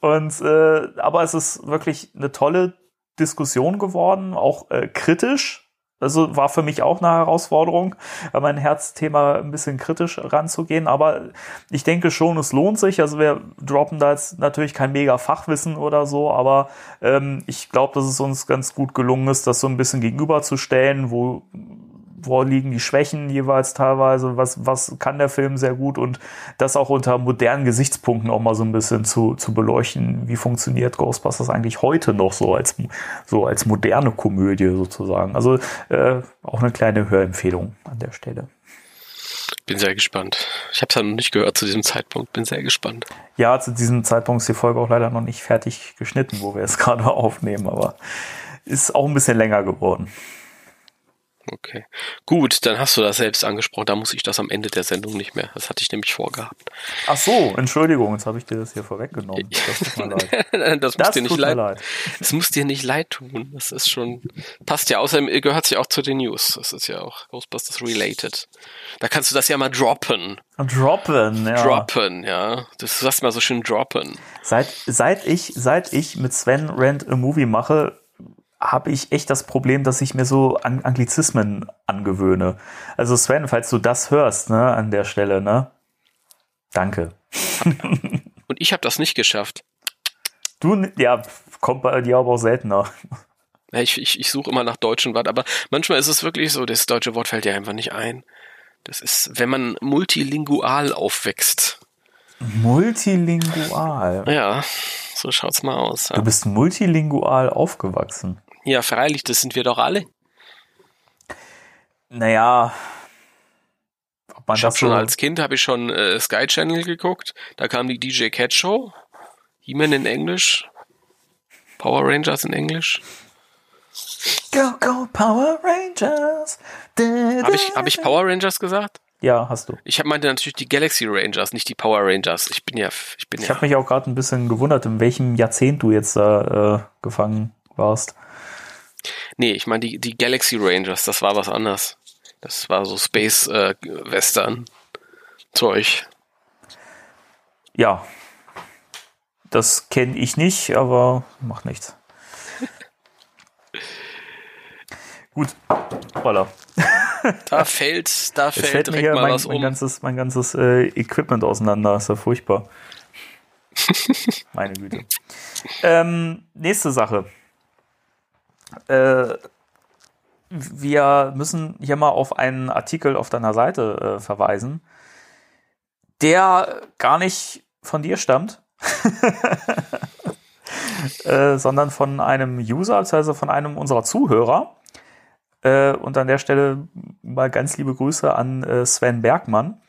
Und äh, aber es ist wirklich eine tolle Diskussion geworden, auch äh, kritisch. Also war für mich auch eine Herausforderung, mein Herzthema ein bisschen kritisch ranzugehen. Aber ich denke schon, es lohnt sich. Also wir droppen da jetzt natürlich kein mega Fachwissen oder so, aber ähm, ich glaube, dass es uns ganz gut gelungen ist, das so ein bisschen gegenüberzustellen, wo wo liegen die Schwächen jeweils teilweise, was, was kann der Film sehr gut und das auch unter modernen Gesichtspunkten auch mal so ein bisschen zu, zu beleuchten. Wie funktioniert Ghostbusters eigentlich heute noch so als, so als moderne Komödie sozusagen? Also äh, auch eine kleine Hörempfehlung an der Stelle. Bin sehr gespannt. Ich habe es ja noch nicht gehört zu diesem Zeitpunkt. Bin sehr gespannt. Ja, zu diesem Zeitpunkt ist die Folge auch leider noch nicht fertig geschnitten, wo wir es [LAUGHS] gerade aufnehmen, aber ist auch ein bisschen länger geworden. Okay. Gut, dann hast du das selbst angesprochen. Da muss ich das am Ende der Sendung nicht mehr. Das hatte ich nämlich vorgehabt. Ach so, Entschuldigung, jetzt habe ich dir das hier vorweggenommen. Das tut mir leid. [LAUGHS] das, das muss dir nicht leid. leid. Das muss dir nicht leid tun. Das ist schon, passt ja. Außerdem gehört es ja auch zu den News. Das ist ja auch Ghostbusters related. Da kannst du das ja mal droppen. Droppen, ja. Droppen, ja. Das sagst mal so schön droppen. Seit, seit ich, seit ich mit Sven Rent a Movie mache, habe ich echt das Problem, dass ich mir so Anglizismen angewöhne. Also Sven, falls du das hörst, ne, an der Stelle, ne? Danke. [LAUGHS] Und ich habe das nicht geschafft. Du, ja, kommt bei dir aber auch seltener. Ich, ich, ich suche immer nach deutschen Wort, aber manchmal ist es wirklich so, das deutsche Wort fällt dir einfach nicht ein. Das ist, wenn man multilingual aufwächst. Multilingual? Ja, so schaut's mal aus. Ja. Du bist multilingual aufgewachsen. Ja, freilich, das sind wir doch alle. Naja. ich habe schon als Kind habe ich schon äh, Sky Channel geguckt. Da kam die DJ Cat Show. He-Man in Englisch. Power Rangers in Englisch. Go, go, Power Rangers. Habe ich, hab ich Power Rangers gesagt? Ja, hast du. Ich meinte natürlich die Galaxy Rangers, nicht die Power Rangers. Ich bin ja, ich bin ich ja. habe mich auch gerade ein bisschen gewundert, in welchem Jahrzehnt du jetzt da äh, gefangen warst. Nee, ich meine die, die Galaxy Rangers, das war was anderes. Das war so Space äh, Western Zeug. Ja. Das kenne ich nicht, aber macht nichts. [LAUGHS] Gut. Voila. Da fällt, da fällt, fällt direkt mal mein, was um. Mein ganzes, mein ganzes äh, Equipment auseinander. Ist ja furchtbar. [LAUGHS] Meine Güte. Ähm, nächste Sache. Äh, wir müssen hier mal auf einen Artikel auf deiner Seite äh, verweisen, der gar nicht von dir stammt, [LAUGHS] äh, sondern von einem User, also von einem unserer Zuhörer. Äh, und an der Stelle mal ganz liebe Grüße an äh, Sven Bergmann.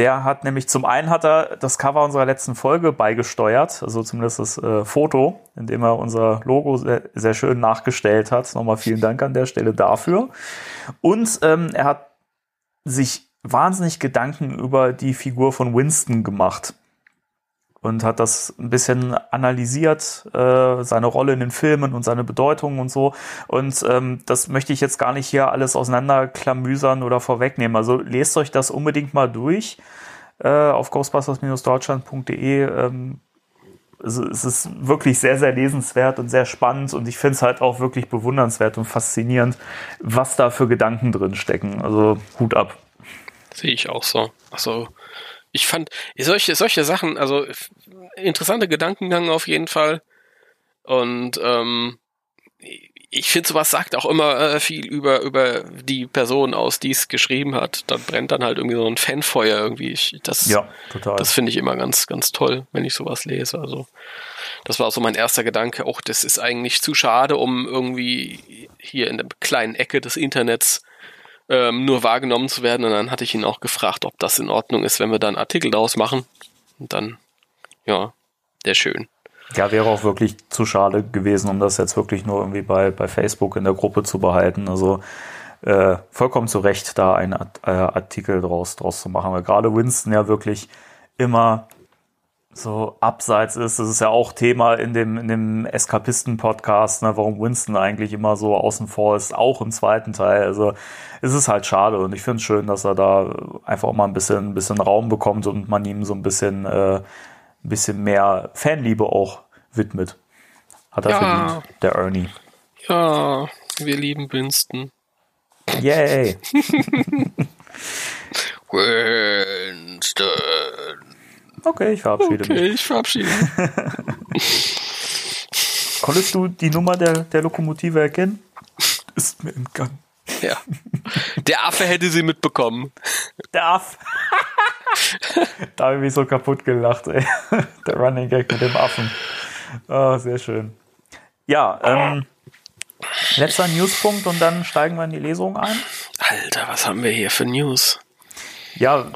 Der hat nämlich zum einen hat er das Cover unserer letzten Folge beigesteuert, also zumindest das äh, Foto, in dem er unser Logo sehr, sehr, schön nachgestellt hat. Nochmal vielen Dank an der Stelle dafür. Und ähm, er hat sich wahnsinnig Gedanken über die Figur von Winston gemacht und hat das ein bisschen analysiert, äh, seine Rolle in den Filmen und seine Bedeutung und so. Und ähm, das möchte ich jetzt gar nicht hier alles auseinanderklamüsern oder vorwegnehmen. Also lest euch das unbedingt mal durch äh, auf ghostbusters-deutschland.de. Ähm, es ist wirklich sehr, sehr lesenswert und sehr spannend und ich finde es halt auch wirklich bewundernswert und faszinierend, was da für Gedanken drin stecken. Also Hut ab. Sehe ich auch so. Also ich fand solche, solche Sachen, also interessante Gedankengang auf jeden Fall. Und ähm, ich finde, sowas sagt auch immer äh, viel über, über die Person aus, die es geschrieben hat. Da brennt dann halt irgendwie so ein Fanfeuer irgendwie. Ich, das ja, total. Das finde ich immer ganz, ganz toll, wenn ich sowas lese. Also, das war auch so mein erster Gedanke. Auch das ist eigentlich zu schade, um irgendwie hier in der kleinen Ecke des Internets ähm, nur wahrgenommen zu werden. Und dann hatte ich ihn auch gefragt, ob das in Ordnung ist, wenn wir da einen Artikel daraus machen. Und dann, ja, sehr schön. Ja, wäre auch wirklich zu schade gewesen, um das jetzt wirklich nur irgendwie bei, bei Facebook in der Gruppe zu behalten. Also äh, vollkommen zu Recht, da einen äh, Artikel draus, draus zu machen, weil gerade Winston ja wirklich immer so abseits ist. Das ist ja auch Thema in dem, in dem Eskapisten-Podcast, ne, warum Winston eigentlich immer so außen vor ist, auch im zweiten Teil. Also es ist halt schade und ich finde es schön, dass er da einfach mal ein bisschen, ein bisschen Raum bekommt und man ihm so ein bisschen, äh, ein bisschen mehr Fanliebe auch widmet. Hat er Ja. verdient, der Ernie. Ja, wir lieben Winston. Yay! [LAUGHS] [LAUGHS] Winston. Okay, ich verabschiede mich. Okay, ich verabschiede mich. [LAUGHS] Konntest du die Nummer der, der Lokomotive erkennen? Ist mir entgangen. Ja. Der Affe hätte sie mitbekommen. Darf. [LAUGHS] da habe ich mich so kaputt gelacht, ey. Der Running Gag mit dem Affen. Ah, sehr schön. Ja, ähm, letzter Newspunkt und dann steigen wir in die Lesung ein. Alter, was haben wir hier für News? Ja,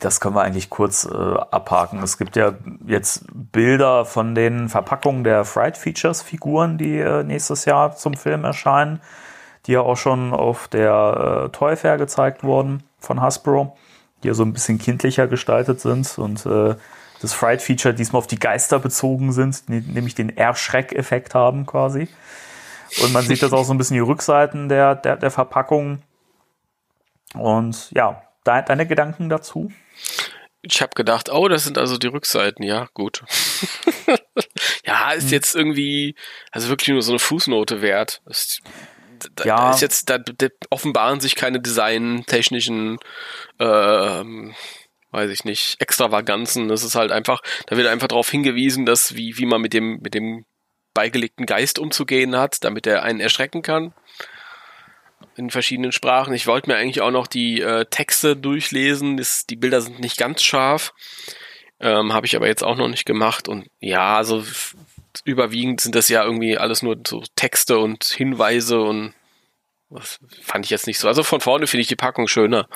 das können wir eigentlich kurz äh, abhaken. Es gibt ja jetzt Bilder von den Verpackungen der Fright Features Figuren, die äh, nächstes Jahr zum Film erscheinen, die ja auch schon auf der äh, Toy Fair gezeigt wurden von Hasbro, die ja so ein bisschen kindlicher gestaltet sind und äh, das Fright Feature diesmal auf die Geister bezogen sind, nämlich den Erschreck-Effekt haben quasi. Und man sieht das auch so ein bisschen die Rückseiten der, der, der Verpackung. Und ja, de deine Gedanken dazu? Ich habe gedacht, oh, das sind also die Rückseiten. Ja, gut. [LAUGHS] ja, Hm. ist jetzt irgendwie, also wirklich nur so eine Fußnote wert. Das, da, Ja. da ist jetzt, da, da offenbaren sich keine designtechnischen, ähm, weiß ich nicht, Extravaganzen. Das ist halt einfach, da wird einfach darauf hingewiesen, dass wie, wie man mit dem, mit dem beigelegten Geist umzugehen hat, damit er einen erschrecken kann. In verschiedenen Sprachen. Ich wollte mir eigentlich auch noch die äh, Texte durchlesen. Das, die Bilder sind nicht ganz scharf. Ähm, Habe ich aber jetzt auch noch nicht gemacht. Und ja, also überwiegend sind das ja irgendwie alles nur so Texte und Hinweise und was fand ich jetzt nicht so. Also von vorne finde ich die Packung schöner.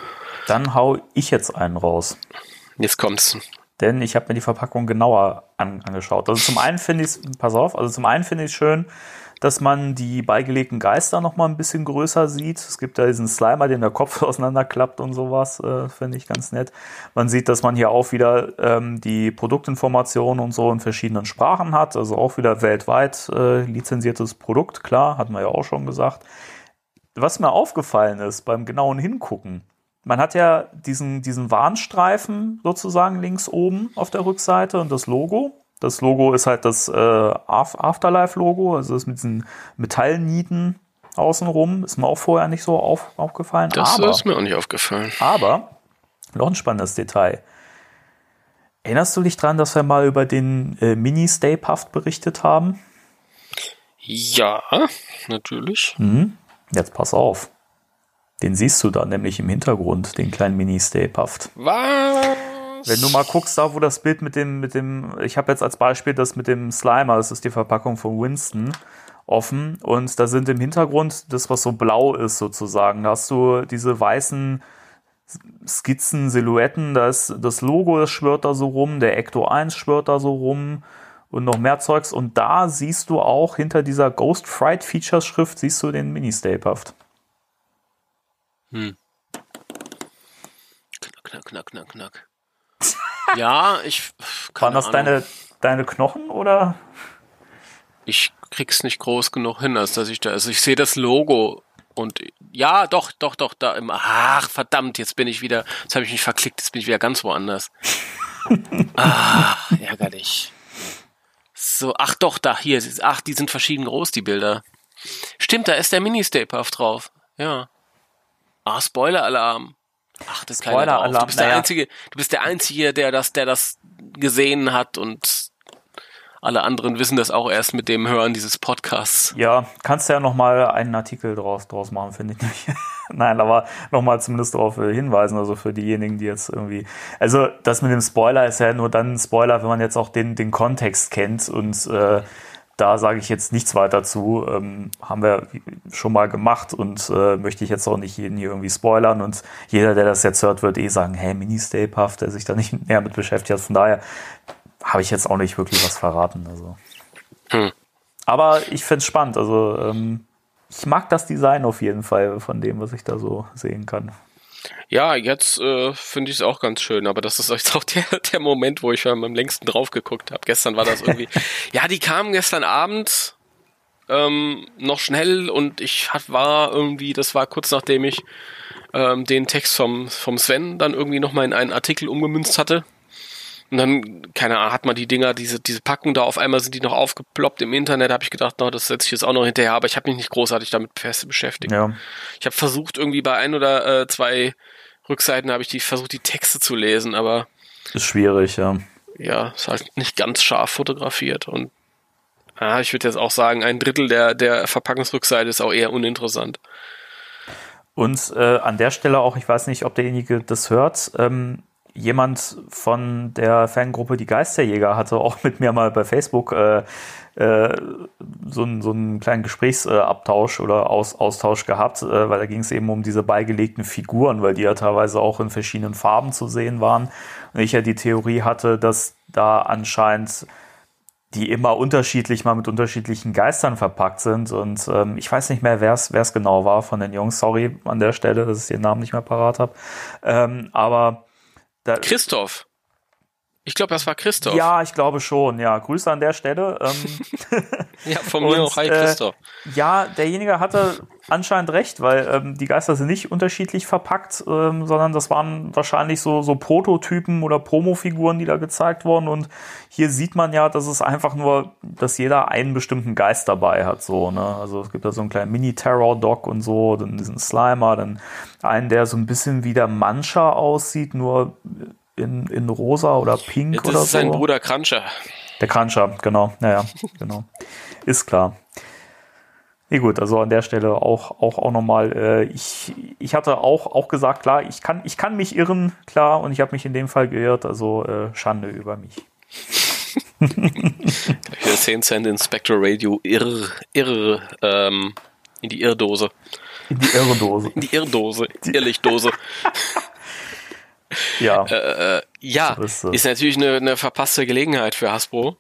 Dann hau ich jetzt einen raus. Jetzt kommt's. Denn ich habe mir die Verpackung genauer an, angeschaut. Also zum einen finde ich es, pass auf, also zum einen finde ich es schön, dass man die beigelegten Geister noch mal ein bisschen größer sieht. Es gibt da diesen Slimer, den der Kopf [LAUGHS] auseinanderklappt und sowas, äh, finde ich ganz nett. Man sieht, dass man hier auch wieder ähm, die Produktinformationen und so in verschiedenen Sprachen hat, also auch wieder weltweit äh, lizenziertes Produkt, klar, hatten wir ja auch schon gesagt. Was mir aufgefallen ist beim genauen Hingucken, man hat ja diesen, diesen Warnstreifen sozusagen links oben auf der Rückseite und das Logo. Das Logo ist halt das äh, Af- Afterlife-Logo, also das mit diesen Metallnieten außenrum. Ist mir auch vorher nicht so auf, aufgefallen. Das aber, ist mir auch nicht aufgefallen. aber, noch ein spannendes Detail. Erinnerst du dich dran, dass wir mal über den äh, Mini-Stay Puft berichtet haben? Ja, natürlich. Mhm. Jetzt pass auf. Den siehst du da nämlich im Hintergrund, den kleinen Mini-Stay Puft. Was? Wenn du mal guckst, da wo das Bild mit dem, mit dem, ich habe jetzt als Beispiel das mit dem Slimer, das ist die Verpackung von Winston, offen und da sind im Hintergrund das, was so blau ist sozusagen. Da hast du diese weißen Skizzen, Silhouetten, da ist das Logo, das schwört da so rum, der Ecto 1 schwört da so rum und noch mehr Zeugs und da siehst du auch hinter dieser Ghost Fright Features Schrift siehst du den Mini-Stay Puft. Knack, knack, knack, knack. Ja, ich. Waren das Ahnung. deine, deine Knochen oder? ich krieg's nicht groß genug hin, als dass ich da, also ich sehe das Logo und ja, doch, doch, doch, da im, ach, verdammt, jetzt bin ich wieder, jetzt habe ich mich verklickt, jetzt bin ich wieder ganz woanders. [LAUGHS] ah, ärgerlich. So, ach doch, da, hier, ach, die sind verschieden groß, die Bilder. Stimmt, da ist der Mini-Stay-Puff drauf, ja. Ah, Spoiler-Alarm. Ach, das drauf. Spoiler-Alarm, Du bist der naja. Einzige, du bist der Einzige, der das, der das gesehen hat und alle anderen wissen das auch erst mit dem Hören dieses Podcasts. Ja, kannst du ja noch mal einen Artikel draus, draus machen, finde ich nicht. [LAUGHS] Nein, aber noch mal zumindest darauf äh, hinweisen, also für diejenigen, die jetzt irgendwie, also das mit dem Spoiler ist ja nur dann ein Spoiler, wenn man jetzt auch den, den Kontext kennt und äh, da sage ich jetzt nichts weiter zu, ähm, haben wir schon mal gemacht und äh, möchte ich jetzt auch nicht jeden hier irgendwie spoilern und jeder, der das jetzt hört, wird eh sagen, hey, Mini-Stay Puff, der sich da nicht [LAUGHS] näher mit beschäftigt hat, von daher habe ich jetzt auch nicht wirklich was verraten. Also. Hm. Aber ich finde es spannend. Also ähm, ich mag das Design auf jeden Fall von dem, was ich da so sehen kann. Ja, jetzt äh, finde ich es auch ganz schön, aber das ist jetzt auch der, [LAUGHS] der Moment, wo ich am längsten drauf geguckt habe. Gestern war das irgendwie. [LAUGHS] ja, die kamen gestern Abend ähm, noch schnell und ich war irgendwie, das war kurz nachdem ich ähm, den Text vom, vom Sven dann irgendwie nochmal in einen Artikel umgemünzt hatte. Und dann, keine Ahnung, hat man die Dinger, diese, diese Packung da auf einmal sind die noch aufgeploppt im Internet, habe ich gedacht, no, das setze ich jetzt auch noch hinterher, aber ich habe mich nicht großartig damit fest beschäftigt. Ja. Ich habe versucht, irgendwie bei ein oder äh, zwei Rückseiten habe ich die versucht, die Texte zu lesen, aber. Ist schwierig, ja. Ja, ist halt nicht ganz scharf fotografiert und ja, ich würde jetzt auch sagen, ein Drittel der, der Verpackungsrückseite ist auch eher uninteressant. Und äh, an der Stelle auch, ich weiß nicht, ob derjenige das hört, ähm, jemand von der Fangruppe Die Geisterjäger hatte auch mit mir mal bei Facebook äh, äh, so, einen, so einen kleinen Gesprächsabtausch oder Aus, Austausch gehabt, äh, weil da ging es eben um diese beigelegten Figuren, weil die ja teilweise auch in verschiedenen Farben zu sehen waren. Und ich ja die Theorie hatte, dass da anscheinend die immer unterschiedlich mal mit unterschiedlichen Geistern verpackt sind. Und ähm, ich weiß nicht mehr, wer es genau war von den Jungs. Sorry an der Stelle, dass ich den Namen nicht mehr parat habe. Ähm, aber da, Christoph. Ich glaube, das war Christoph. Ja, ich glaube schon. Ja, Grüße an der Stelle. Ähm, [LAUGHS] ja, von mir auch. Hi, äh, Christoph. Äh, ja, derjenige hatte anscheinend recht, weil ähm, die Geister sind nicht unterschiedlich verpackt, ähm, sondern das waren wahrscheinlich so, so Prototypen oder Promofiguren, die da gezeigt wurden. Und hier sieht man ja, dass es einfach nur, dass jeder einen bestimmten Geist dabei hat. So, ne? Also es gibt da so einen kleinen Mini-Terror-Dog und so, dann diesen Slimer, dann einen, der so ein bisschen wie der Mancha aussieht, nur in, in rosa oder pink das oder so. Das ist sein Bruder Cruncher. Der Cruncher, genau. Naja, genau. Ist klar. Nee, gut, also an der Stelle auch, auch, auch nochmal, äh, ich, ich hatte auch, auch gesagt, klar, ich kann, ich kann mich irren, klar, und ich habe mich in dem Fall geirrt, also äh, Schande über mich. [LAUGHS] Hier 10 Cent in Spectral Radio irr, irr, ähm, in die Irrdose. In die Irrdose. In die Irrdose, die Irrlichtdose. [LAUGHS] Ja. Äh, äh, ja, ist, ist, natürlich eine, eine verpasste Gelegenheit für Hasbro,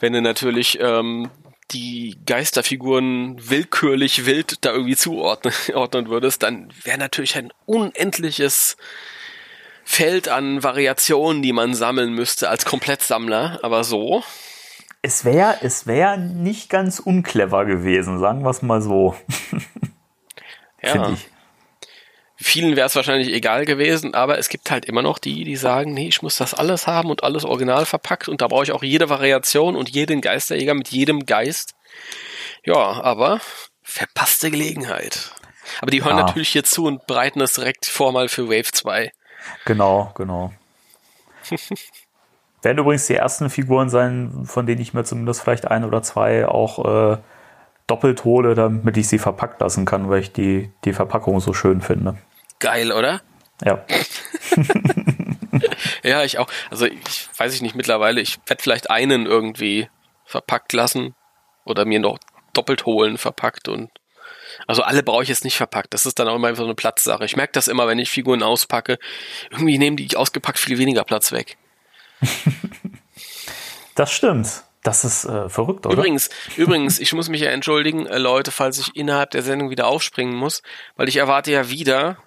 wenn du natürlich ähm, die Geisterfiguren willkürlich wild da irgendwie zuordnen [LAUGHS] würdest, dann wäre natürlich ein unendliches Feld an Variationen, die man sammeln müsste als Komplettsammler, aber so. Es wäre es wär nicht ganz unclever gewesen, sagen wir es mal so. [LAUGHS] ja. Finde ich. Vielen wäre es wahrscheinlich egal gewesen, aber es gibt halt immer noch die, die sagen, nee, ich muss das alles haben und alles original verpackt und da brauche ich auch jede Variation und jeden Geisterjäger mit jedem Geist. Ja, aber verpasste Gelegenheit. Aber die hören ja. natürlich hier zu und bereiten das direkt vor mal für Wave 2. Genau, genau. [LAUGHS] Werden übrigens die ersten Figuren sein, von denen ich mir zumindest vielleicht ein oder zwei auch äh, doppelt hole, damit ich sie verpackt lassen kann, weil ich die, die Verpackung so schön finde. Geil, oder? Ja. [LAUGHS] ja, ich auch. Also ich weiß ich nicht mittlerweile, ich werde vielleicht einen irgendwie verpackt lassen oder mir noch doppelt holen verpackt und also alle brauche ich jetzt nicht verpackt. Das ist dann auch immer so eine Platzsache. Ich merke das immer, wenn ich Figuren auspacke. Irgendwie nehmen die ausgepackt viel weniger Platz weg. [LAUGHS] das stimmt. Das ist äh, verrückt, oder? Übrigens, übrigens, ich muss mich ja entschuldigen, äh, Leute, falls ich innerhalb der Sendung wieder aufspringen muss, weil ich erwarte ja wieder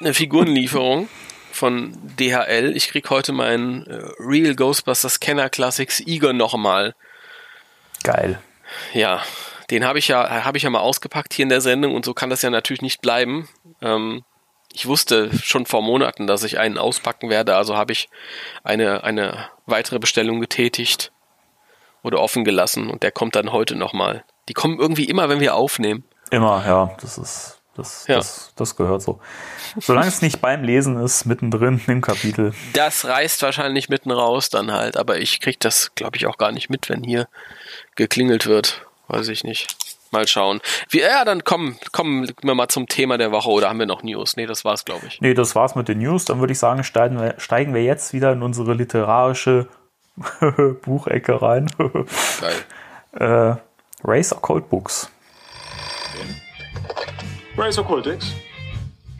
eine Figurenlieferung von DHL. Ich krieg heute meinen äh, Real Ghostbusters Kenner Classics Egon nochmal. Geil. Ja, den habe ich ja, habe ich ja mal ausgepackt hier in der Sendung und so kann das ja natürlich nicht bleiben. Ähm, ich wusste schon vor Monaten, dass ich einen auspacken werde, also habe ich eine, eine weitere Bestellung getätigt oder offen gelassen und der kommt dann heute nochmal. Die kommen irgendwie immer, wenn wir aufnehmen. Immer, ja, das ist, das, ja. das, das gehört so. Solange es nicht beim Lesen ist, mittendrin im Kapitel. Das reißt wahrscheinlich mitten raus dann halt, aber ich krieg das, glaube ich, auch gar nicht mit, wenn hier geklingelt wird. Weiß ich nicht. Mal schauen. Wie, ja, dann kommen, kommen wir mal zum Thema der Woche oder haben wir noch News? Nee, das war's, glaube ich. Nee, das war's mit den News. Dann würde ich sagen, steigen wir, steigen wir jetzt wieder in unsere literarische [LAUGHS] Buchecke rein. Geil. [LAUGHS] äh, Race Occult Books. Race Occultix.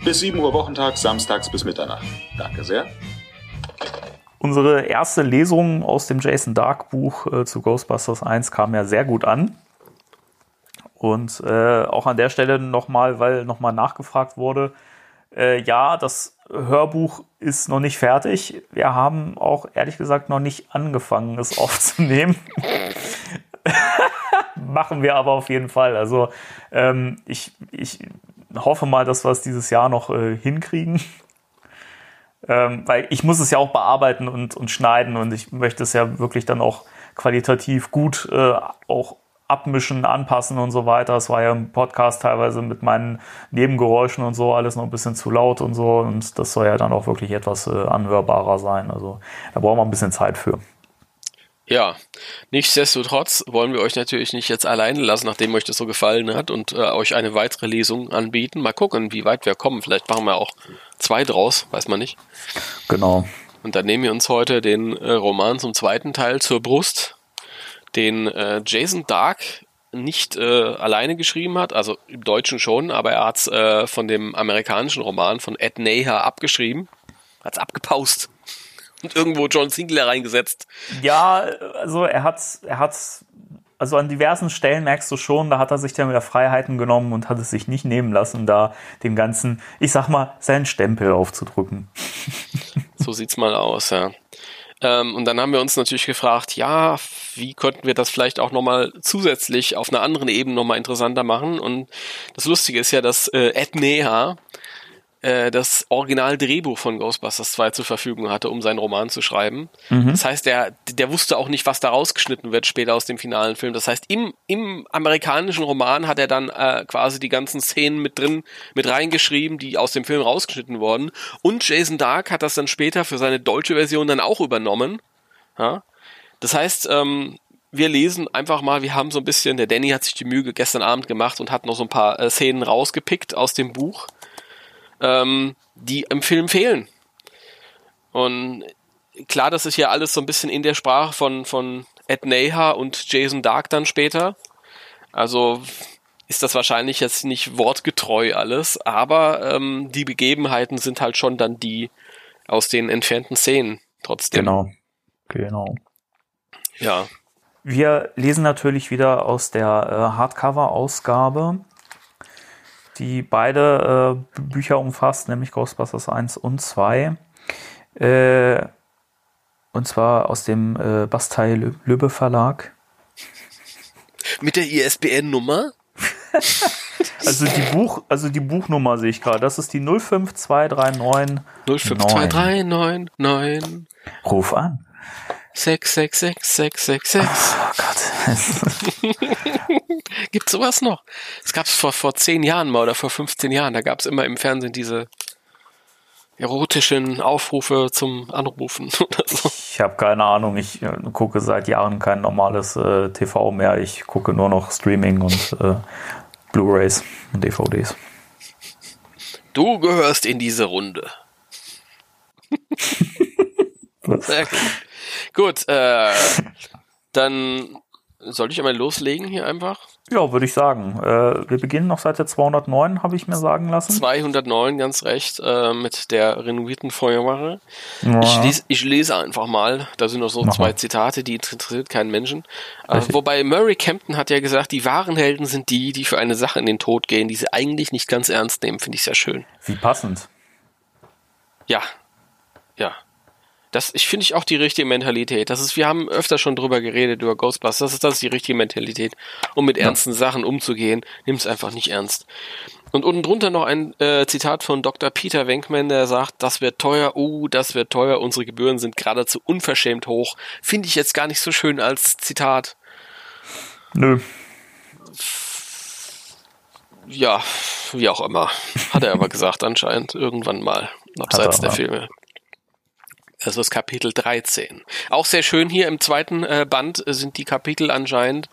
Bis 7 Uhr Wochentag, samstags bis Mitternacht. Danke sehr. unsere erste Lesung aus dem Jason Dark Buch äh, zu Ghostbusters 1 kam ja sehr gut an. Und äh, auch an der Stelle nochmal, weil nochmal nachgefragt wurde, äh, ja, das Hörbuch ist noch nicht fertig. Wir haben auch ehrlich gesagt noch nicht angefangen, es [LAUGHS] aufzunehmen. Machen wir aber auf jeden Fall. Also ähm, ich, ich hoffe mal, dass wir es dieses Jahr noch äh, hinkriegen. [LAUGHS] Ähm, weil ich muss es ja auch bearbeiten und, und schneiden und ich möchte es ja wirklich dann auch qualitativ gut äh, auch abmischen, anpassen und so weiter. Es war ja im Podcast teilweise mit meinen Nebengeräuschen und so alles noch ein bisschen zu laut und so. Und das soll ja dann auch wirklich etwas äh, anhörbarer sein. Also da brauchen wir ein bisschen Zeit für. Ja, nichtsdestotrotz wollen wir euch natürlich nicht jetzt alleine lassen, nachdem euch das so gefallen hat und äh, euch eine weitere Lesung anbieten. Mal gucken, wie weit wir kommen. Vielleicht machen wir auch zwei draus, weiß man nicht. Genau. Und dann nehmen wir uns heute den äh, Roman zum zweiten Teil zur Brust, den äh, Jason Dark nicht äh, alleine geschrieben hat, also im Deutschen schon, aber er hat es äh, von dem amerikanischen Roman von Ed Naher abgeschrieben, hat es abgepaust und irgendwo John Sinclair reingesetzt. Ja, also er hat, er hat, also an diversen Stellen merkst du schon, da hat er sich dann wieder Freiheiten genommen und hat es sich nicht nehmen lassen, da dem ganzen, ich sag mal, seinen Stempel aufzudrücken. [LAUGHS] So sieht's mal aus, ja. Ähm, und dann haben wir uns natürlich gefragt, ja, wie könnten wir das vielleicht auch nochmal zusätzlich auf einer anderen Ebene nochmal interessanter machen? Und das Lustige ist ja, dass äh, Ed Neha äh, das Original-Drehbuch von Ghostbusters 2 zur Verfügung hatte, um seinen Roman zu schreiben. Mhm. Das heißt, der, der wusste auch nicht, was da rausgeschnitten wird später aus dem finalen Film. Das heißt, im, im amerikanischen Roman hat er dann äh, quasi die ganzen Szenen mit drin, mit reingeschrieben, die aus dem Film rausgeschnitten wurden. Und Jason Dark hat das dann später für seine deutsche Version dann auch übernommen. Ja? Das heißt, ähm, wir lesen einfach mal, wir haben so ein bisschen, der Danny hat sich die Mühe gestern Abend gemacht und hat noch so ein paar äh, Szenen rausgepickt aus dem Buch ähm, die im Film fehlen. Und klar, das ist ja alles so ein bisschen in der Sprache von, von Ed Neha und Jason Dark dann später. Also ist das wahrscheinlich jetzt nicht wortgetreu alles, aber ähm, die Begebenheiten sind halt schon dann die aus den entfernten Szenen trotzdem. Genau, genau. Ja. Wir lesen natürlich wieder aus der äh, Hardcover-Ausgabe die beide äh, Bücher umfasst, nämlich Ghostbusters 1 und 2. Äh, und zwar aus dem äh, Bastei Lübbe Verlag. Mit der ISBN-Nummer? [LAUGHS] also die Buch, also die Buchnummer sehe ich gerade. Das ist die 05239. 05239. Ruf an. 666666. Oh Gott. [LAUGHS] Gibt sowas noch? Es gab es vor, vor zehn Jahren mal oder vor 15 Jahren. Da gab es immer im Fernsehen diese erotischen Aufrufe zum Anrufen [LAUGHS] oder so. Ich habe keine Ahnung. Ich äh, gucke seit Jahren kein normales äh, TV mehr. Ich gucke nur noch Streaming und äh, Blu-rays und DVDs. Du gehörst in diese Runde. [LAUGHS] Sehr gut. Gut, äh, [LAUGHS] dann soll ich einmal loslegen hier einfach? Ja, würde ich sagen. Äh, wir beginnen noch Seite 209, habe ich mir sagen lassen. 209, ganz recht, äh, mit der renovierten Feuerwache. Ja. Ich, lese, ich lese einfach mal, da sind noch so Mach zwei mal. Zitate, die interessiert keinen Menschen. Äh, wobei Murray Campton hat ja gesagt, die wahren Helden sind die, die für eine Sache in den Tod gehen, die sie eigentlich nicht ganz ernst nehmen, finde ich sehr schön. Wie passend. Ja. Das ich finde ich auch die richtige Mentalität. Das ist, wir haben öfter schon drüber geredet über Ghostbusters. Das ist, das ist die richtige Mentalität, um mit ja. ernsten Sachen umzugehen. Nimm es einfach nicht ernst. Und unten drunter noch ein äh, Zitat von Dr. Peter Wenkman, der sagt, das wird teuer, uh, das wird teuer, unsere Gebühren sind geradezu unverschämt hoch. Finde ich jetzt gar nicht so schön als Zitat. Nö. Ja, wie auch immer. Hat er aber [LAUGHS] gesagt anscheinend, irgendwann mal, abseits der Filme. Das ist Kapitel 13. Auch sehr schön hier im zweiten äh, Band sind die Kapitel anscheinend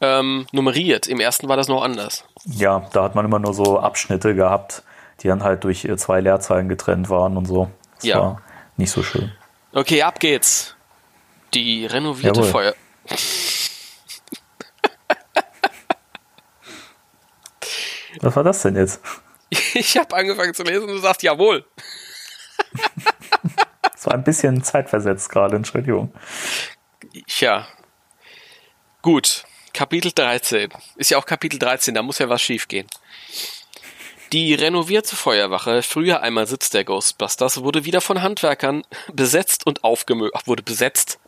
ähm, nummeriert. Im ersten war das noch anders. Ja, da hat man immer nur so Abschnitte gehabt, die dann halt durch äh, zwei Leerzeilen getrennt waren und so. Das ja. war nicht so schön. Okay, ab geht's. Die renovierte Jawohl. Feuer. Was war das denn jetzt? [LAUGHS] Ich habe angefangen zu lesen und du sagst jawohl. War ein bisschen zeitversetzt gerade, Entschuldigung. Ja. Gut. Kapitel 13. Ist ja auch Kapitel 13, da muss ja was schiefgehen. Die renovierte Feuerwache, früher einmal Sitz der Ghostbusters, wurde wieder von Handwerkern besetzt und aufgemöbelt. Wurde besetzt.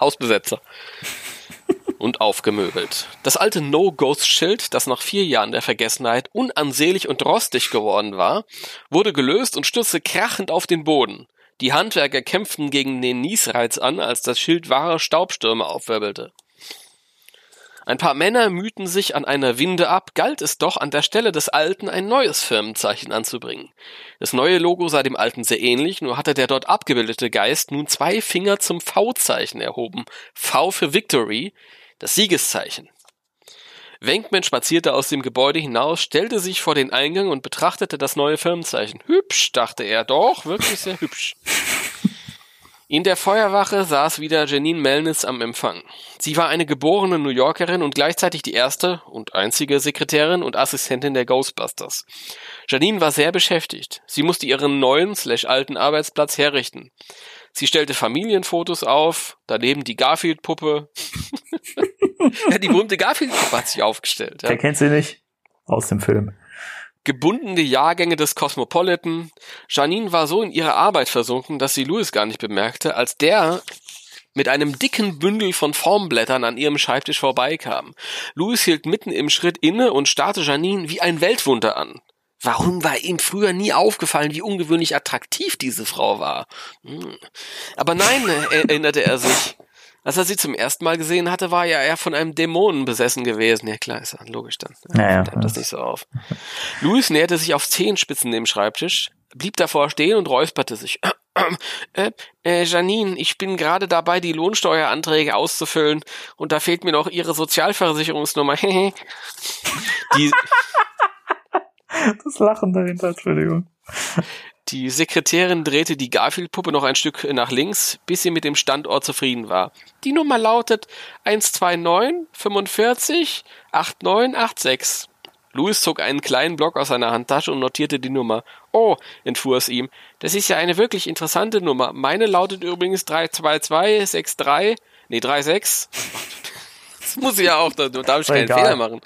Hausbesetzer. [LAUGHS] und aufgemöbelt. Das alte No-Ghost-Schild, das nach vier Jahren der Vergessenheit unansehlich und rostig geworden war, wurde gelöst und stürzte krachend auf den Boden. Die Handwerker kämpften gegen den Niesreiz an, als das Schild wahre Staubstürme aufwirbelte. Ein paar Männer mühten sich an einer Winde ab, galt es doch an der Stelle des alten ein neues Firmenzeichen anzubringen. Das neue Logo sei dem alten sehr ähnlich, nur hatte der dort abgebildete Geist nun zwei Finger zum V-Zeichen erhoben. V für Victory, das Siegeszeichen. Wenkman spazierte aus dem Gebäude hinaus, stellte sich vor den Eingang und betrachtete das neue Firmenzeichen. Hübsch, dachte er, doch, wirklich sehr hübsch. In der Feuerwache saß wieder Janine Melnitz am Empfang. Sie war eine geborene New Yorkerin und gleichzeitig die erste und einzige Sekretärin und Assistentin der Ghostbusters. Janine war sehr beschäftigt. Sie musste ihren neuen slash alten Arbeitsplatz herrichten. Sie stellte Familienfotos auf, daneben die Garfield-Puppe. [LAUGHS] [LAUGHS] ja, die berühmte Garfield-Puppe hat sich aufgestellt. Ja. Wer kennt sie nicht? Aus dem Film gebundene Jahrgänge des Cosmopolitan. Janine war so in ihre Arbeit versunken, dass sie Louis gar nicht bemerkte, als der mit einem dicken Bündel von Formblättern an ihrem Schreibtisch vorbeikam. Louis hielt mitten im Schritt inne und starrte Janine wie ein Weltwunder an. Warum war ihm früher nie aufgefallen, wie ungewöhnlich attraktiv diese Frau war? Hm. Aber nein, erinnerte er sich. Als er sie zum ersten Mal gesehen hatte, war ja er von einem Dämonen besessen gewesen. Ja klar, ist ja logisch dann. Naja, ja, das nicht so auf. Louis näherte sich auf Zehenspitzen dem Schreibtisch, blieb davor stehen und räusperte sich. Äh, äh, Janine, ich bin gerade dabei, die Lohnsteueranträge auszufüllen und da fehlt mir noch Ihre Sozialversicherungsnummer. [LAUGHS] die, das Lachen dahinter, Entschuldigung. Die Sekretärin drehte die Garfield-Puppe noch ein Stück nach links, bis sie mit dem Standort zufrieden war. Die Nummer lautet 129 45 8986. Louis zog einen kleinen Block aus seiner Handtasche und notierte die Nummer. Oh, entfuhr es ihm. Das ist ja eine wirklich interessante Nummer. Meine lautet übrigens 32263, nee, 36. [LAUGHS] Das muss ich ja auch, da darf ich keinen Fehler machen.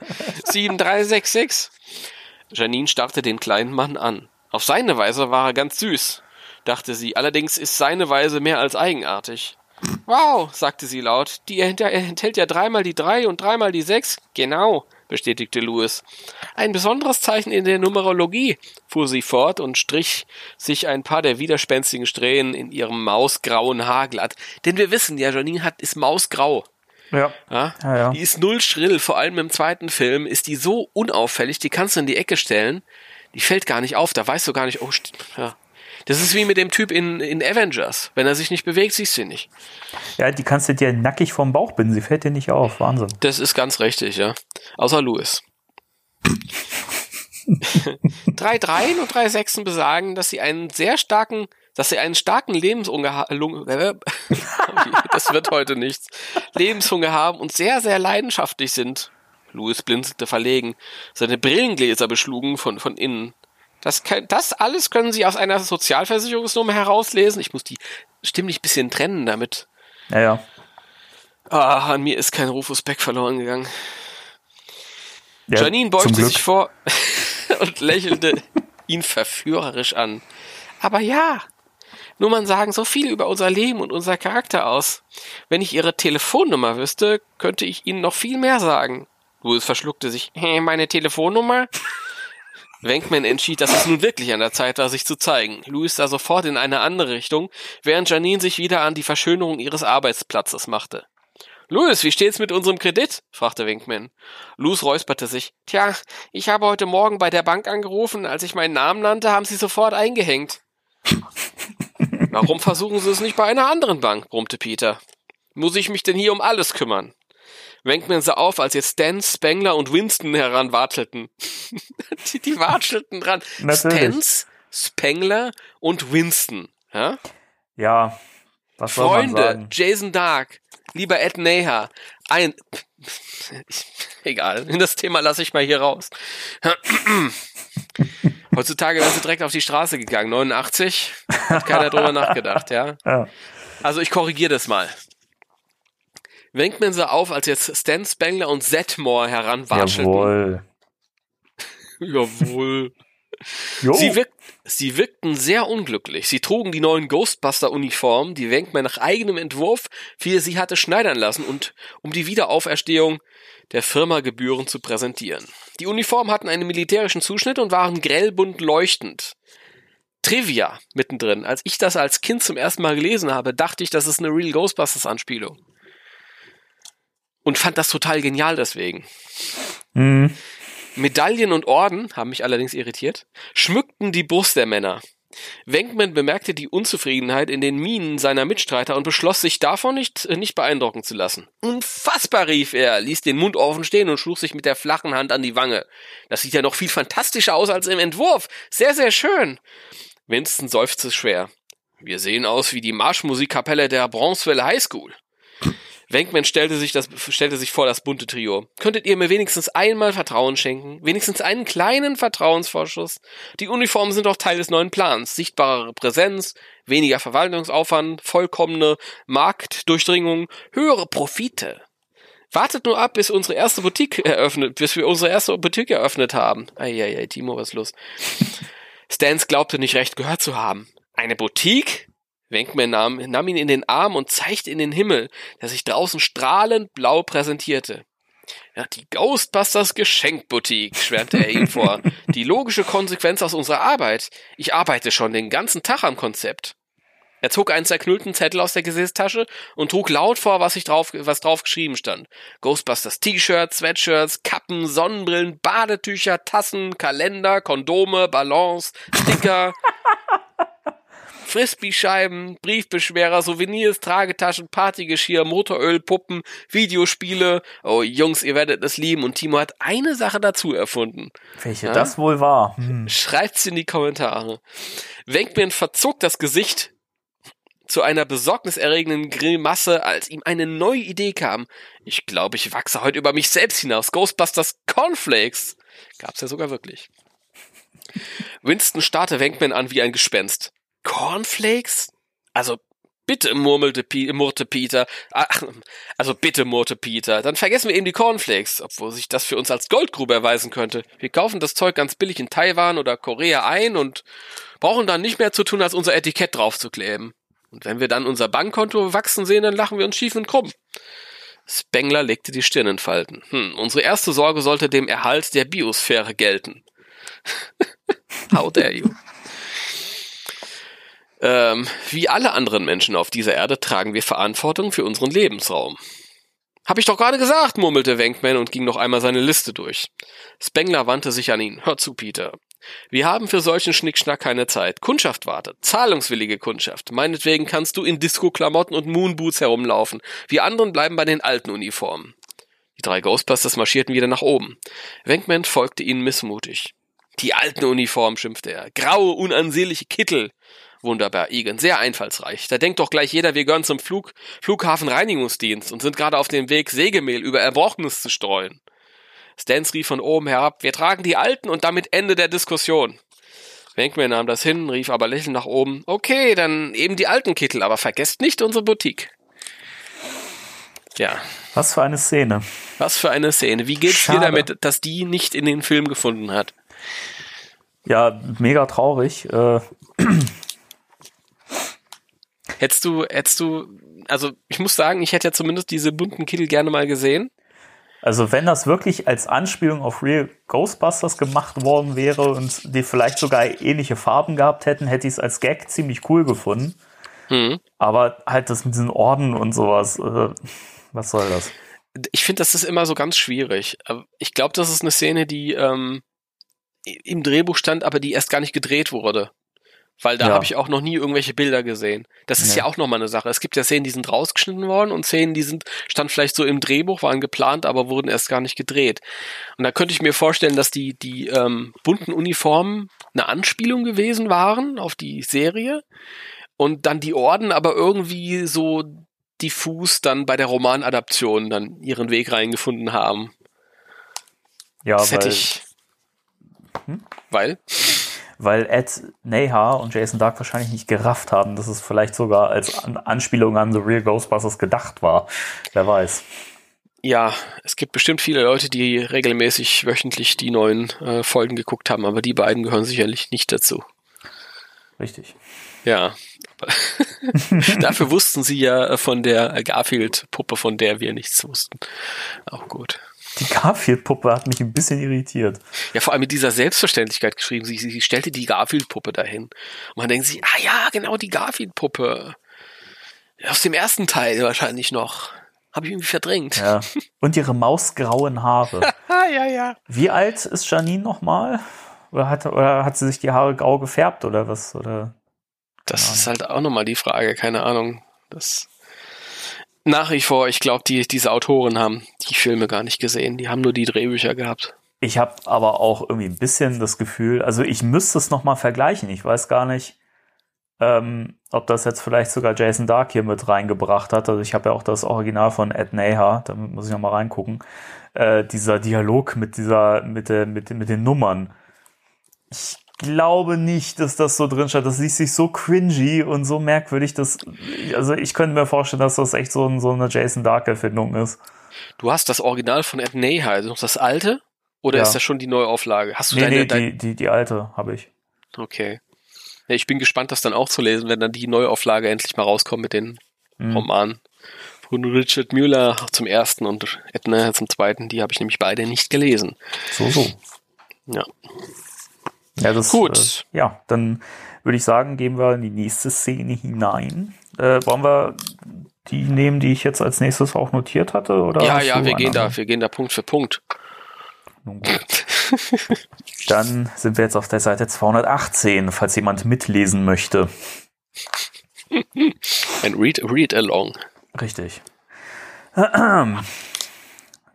7366. Janine starrte den kleinen Mann an. Auf seine Weise war er ganz süß, dachte sie, allerdings ist seine Weise mehr als eigenartig. Wow, sagte sie laut, die enthält ja dreimal die drei und dreimal die sechs. Genau, bestätigte Louis. Ein besonderes Zeichen in der Numerologie, fuhr sie fort und strich sich ein paar der widerspenstigen Strähnen in ihrem mausgrauen Haar glatt. Denn wir wissen ja, Janine hat, ist mausgrau. Ja. Ja? Ja, ja. Die ist null schrill, vor allem im zweiten Film ist die so unauffällig, die kannst du in die Ecke stellen die fällt gar nicht auf, da weißt du gar nicht, oh, ja. Das ist wie mit dem Typ in, in Avengers. Wenn er sich nicht bewegt, siehst du ihn nicht. Ja, die kannst du dir nackig vom Bauch binden, sie fällt dir nicht auf. Wahnsinn. Das ist ganz richtig, ja. Außer Louis. [LAUGHS] drei Dreien und drei Sechsen besagen, dass sie einen sehr starken, dass sie einen starken Lebenshunger [LAUGHS] das wird heute nichts, Lebenshunger haben und sehr, sehr leidenschaftlich sind. Louis blinzelte verlegen. Seine Brillengläser beschlugen von, von innen. Das, das alles können Sie aus einer Sozialversicherungsnummer herauslesen. Ich muss die stimmlich ein bisschen trennen damit. Ja, ja. Ah, an mir ist kein Rufus Beck verloren gegangen. Ja, Janine beugte sich vor [LAUGHS] und lächelte ihn verführerisch an. Aber ja, Nummern sagen so viel über unser Leben und unser Charakter aus. Wenn ich Ihre Telefonnummer wüsste, könnte ich Ihnen noch viel mehr sagen. Louis verschluckte sich. Hey, meine Telefonnummer? [LAUGHS] Wenkman entschied, dass es nun wirklich an der Zeit war, sich zu zeigen. Louis sah sofort in eine andere Richtung, während Janine sich wieder an die Verschönerung ihres Arbeitsplatzes machte. Louis, wie steht's mit unserem Kredit? fragte Winkman. Louis räusperte sich. Tja, ich habe heute Morgen bei der Bank angerufen. Als ich meinen Namen nannte, haben sie sofort eingehängt. [LAUGHS] Warum versuchen Sie es nicht bei einer anderen Bank? brummte Peter. Muss ich mich denn hier um alles kümmern? Wenkman sah auf, als jetzt Stan, Spengler und Winston heranwatschelten. [LAUGHS] die, die watschelten dran. Stans, Spengler und Winston. Ja? Ja. Was soll Freunde, man sagen? Jason Dark, lieber Ed Neha, ein, [LAUGHS] egal, das Thema lasse ich mal hier raus. [CLEARS THROAT] Heutzutage wäre sie direkt auf die Straße gegangen. 89, hat keiner drüber [LAUGHS] nachgedacht, ja. Ja. Also ich korrigiere das mal. Wenkman sah auf, als jetzt Stan Spengler und Zetmore heranwatschelten. Jawohl. [LAUGHS] [LAUGHS] Jawohl. Jo. Sie, wirk sie wirkten sehr unglücklich. Sie trugen die neuen Ghostbuster-Uniformen, die Wenkman nach eigenem Entwurf für sie hatte schneidern lassen und um die Wiederauferstehung der Firma gebührend zu präsentieren. Die Uniformen hatten einen militärischen Zuschnitt und waren grellbunt leuchtend. Trivia mittendrin. Als ich das als Kind zum ersten Mal gelesen habe, dachte ich, das ist eine Real Ghostbusters Anspielung. Und fand das total genial deswegen. Mhm. Medaillen und Orden, haben mich allerdings irritiert, schmückten die Brust der Männer. Wenkman bemerkte die Unzufriedenheit in den Mienen seiner Mitstreiter und beschloss, sich davon nicht, äh, nicht beeindrucken zu lassen. Unfassbar, rief er, ließ den Mund offen stehen und schlug sich mit der flachen Hand an die Wange. Das sieht ja noch viel fantastischer aus als im Entwurf. Sehr, sehr schön. Winston seufzte schwer. Wir sehen aus wie die Marschmusikkapelle der Bronzeville High School. Wenkman stellte sich, das, stellte sich vor das bunte Trio. Könntet ihr mir wenigstens einmal Vertrauen schenken? Wenigstens einen kleinen Vertrauensvorschuss? Die Uniformen sind doch Teil des neuen Plans. Sichtbarere Präsenz, weniger Verwaltungsaufwand, vollkommene Marktdurchdringung, höhere Profite. Wartet nur ab, bis unsere erste Boutique eröffnet, bis wir unsere erste Boutique eröffnet haben. Eieiei, Timo, was ist los? Stans glaubte nicht recht gehört zu haben. Eine Boutique? Wenkman nahm, nahm ihn in den Arm und zeigte in den Himmel, der sich draußen strahlend blau präsentierte. Ja, die Ghostbusters Geschenkboutique, schwärmte er ihm vor. [LAUGHS] Die logische Konsequenz aus unserer Arbeit. Ich arbeite schon den ganzen Tag am Konzept. Er zog einen zerknüllten Zettel aus der Gesäßtasche und trug laut vor, was, ich drauf, was drauf geschrieben stand. Ghostbusters T-Shirts, Sweatshirts, Kappen, Sonnenbrillen, Badetücher, Tassen, Kalender, Kondome, Ballons, Sticker, [LAUGHS] Frisbee-Scheiben, Briefbeschwerer, Souvenirs, Tragetaschen, Partygeschirr, Motoröl, Puppen, Videospiele. Oh Jungs, ihr werdet es lieben. Und Timo hat eine Sache dazu erfunden. Welche Ja? das wohl war. Hm. Schreibt's in die Kommentare. Wenkman verzog das Gesicht zu einer besorgniserregenden Grimasse, als ihm eine neue Idee kam. Ich glaube, ich wachse heute über mich selbst hinaus. Ghostbusters Cornflakes. Gab's ja sogar wirklich. Winston starrte Wenkman an wie ein Gespenst. Cornflakes? Also bitte, murmelte Pi murrte Peter. Ach, also bitte, murrte Peter. Dann vergessen wir eben die Cornflakes, obwohl sich das für uns als Goldgrube erweisen könnte. Wir kaufen das Zeug ganz billig in Taiwan oder Korea ein und brauchen dann nicht mehr zu tun, als unser Etikett draufzukleben. Und wenn wir dann unser Bankkonto wachsen sehen, dann lachen wir uns schief und krumm. Spengler legte die Stirn in Falten. Hm, unsere erste Sorge sollte dem Erhalt der Biosphäre gelten. [LAUGHS] How dare you? Ähm, wie alle anderen Menschen auf dieser Erde tragen wir Verantwortung für unseren Lebensraum. Hab ich doch gerade gesagt, murmelte Wenkman und ging noch einmal seine Liste durch. Spengler wandte sich an ihn. Hör zu, Peter. Wir haben für solchen Schnickschnack keine Zeit. Kundschaft wartet. Zahlungswillige Kundschaft. Meinetwegen kannst du in Disco-Klamotten und Moonboots herumlaufen. Wir anderen bleiben bei den alten Uniformen. Die drei Ghostbusters marschierten wieder nach oben. Wenkman folgte ihnen missmutig. Die alten Uniformen, schimpfte er. Graue, unansehnliche Kittel. Wunderbar, Egan, sehr einfallsreich. Da denkt doch gleich jeder, wir gehören zum Flug, Flughafenreinigungsdienst und sind gerade auf dem Weg, Sägemehl über Erbrochenes zu streuen. Stans rief von oben herab, wir tragen die Alten und damit Ende der Diskussion. Wenkman nahm das hin, rief aber lächelnd nach oben, okay, dann eben die alten Kittel, aber vergesst nicht unsere Boutique. Ja, Was für eine Szene. was für eine Szene. Wie geht's dir Schade. damit, dass die nicht in den Film gefunden hat? Ja, mega traurig. Äh, Hättest du, hättest du, also ich muss sagen, ich hätte ja zumindest diese bunten Kittel gerne mal gesehen. also wenn das wirklich als Anspielung auf Real Ghostbusters gemacht worden wäre und die vielleicht sogar ähnliche Farben gehabt hätten, hätte ich es als Gag ziemlich cool gefunden. Hm. Aber halt das mit diesen Orden und sowas, äh, was soll das? Ich finde, das ist immer so ganz schwierig. Aber Ich glaube, das ist eine Szene, die ähm, im Drehbuch stand, aber die erst gar nicht gedreht wurde. Weil da Ja. habe ich auch noch nie irgendwelche Bilder gesehen. Das ist Nee. ja auch nochmal eine Sache. Es gibt ja Szenen, die sind rausgeschnitten worden und Szenen, die sind, stand vielleicht so im Drehbuch, waren geplant, aber wurden erst gar nicht gedreht. Und da könnte ich mir vorstellen, dass die, die ähm, bunten Uniformen eine Anspielung gewesen waren auf die Serie und dann die Orden aber irgendwie so diffus dann bei der Romanadaption dann ihren Weg reingefunden haben. Ja, das weil hätte ich. Hm? Weil? Weil Ed Neha und Jason Dark wahrscheinlich nicht gerafft haben, dass es vielleicht sogar als An Anspielung an The Real Ghostbusters gedacht war. Wer weiß. Ja, es gibt bestimmt viele Leute, die regelmäßig wöchentlich die neuen äh, Folgen geguckt haben, aber die beiden gehören sicherlich nicht dazu. Richtig. Ja. [LAUGHS] Dafür wussten sie ja von der Garfield-Puppe, von der wir nichts wussten. Auch gut. Die Garfield-Puppe hat mich ein bisschen irritiert. Ja, vor allem mit dieser Selbstverständlichkeit geschrieben. Sie, sie stellte die Garfield-Puppe dahin. Und man denkt sich, ah ja, genau die Garfield-Puppe. Aus dem ersten Teil wahrscheinlich noch. Habe ich irgendwie verdrängt. Ja. Und ihre mausgrauen Haare. [LAUGHS] ja, ja. Wie alt ist Janine nochmal? Oder hat, oder hat sie sich die Haare grau gefärbt oder was? Oder? Das ist halt auch nochmal die Frage, keine Ahnung. Das nach wie vor, ich glaube, die, diese Autoren haben die Filme gar nicht gesehen. Die haben nur die Drehbücher gehabt. Ich habe aber auch irgendwie ein bisschen das Gefühl, also ich müsste es nochmal vergleichen. Ich weiß gar nicht, ähm, ob das jetzt vielleicht sogar Jason Dark hier mit reingebracht hat. Also ich habe ja auch das Original von Ed Neha, da muss ich nochmal reingucken. Äh, dieser Dialog mit dieser, mit, der, mit, mit den Nummern. Ich glaube nicht, dass das so drin steht. Das liest sich so cringy und so merkwürdig, dass, also ich könnte mir vorstellen, dass das echt so, ein, so eine Jason Dark-Erfindung ist. Du hast das Original von Ed Neha, also noch das alte? Oder Ja. ist das schon die Neuauflage? Hast du Nee, deine, nee, dein, die, die, die alte habe ich. Okay. Ja, ich bin gespannt, das dann auch zu lesen, wenn dann die Neuauflage endlich mal rauskommt mit den Hm. Romanen. Von Richard Müller zum ersten und Edna zum zweiten. Die habe ich nämlich beide nicht gelesen. So, so. Ja. Ja, das, Gut. Äh, ja, dann würde ich sagen, gehen wir in die nächste Szene hinein. Äh, wollen wir die nehmen, die ich jetzt als nächstes auch notiert hatte? Oder ja, ja, wir gehen da, wir gehen da Punkt für Punkt. Dann sind wir jetzt auf der Seite 218, falls jemand mitlesen möchte. Ein Read, Read Along. Richtig. [CLEARS THROAT]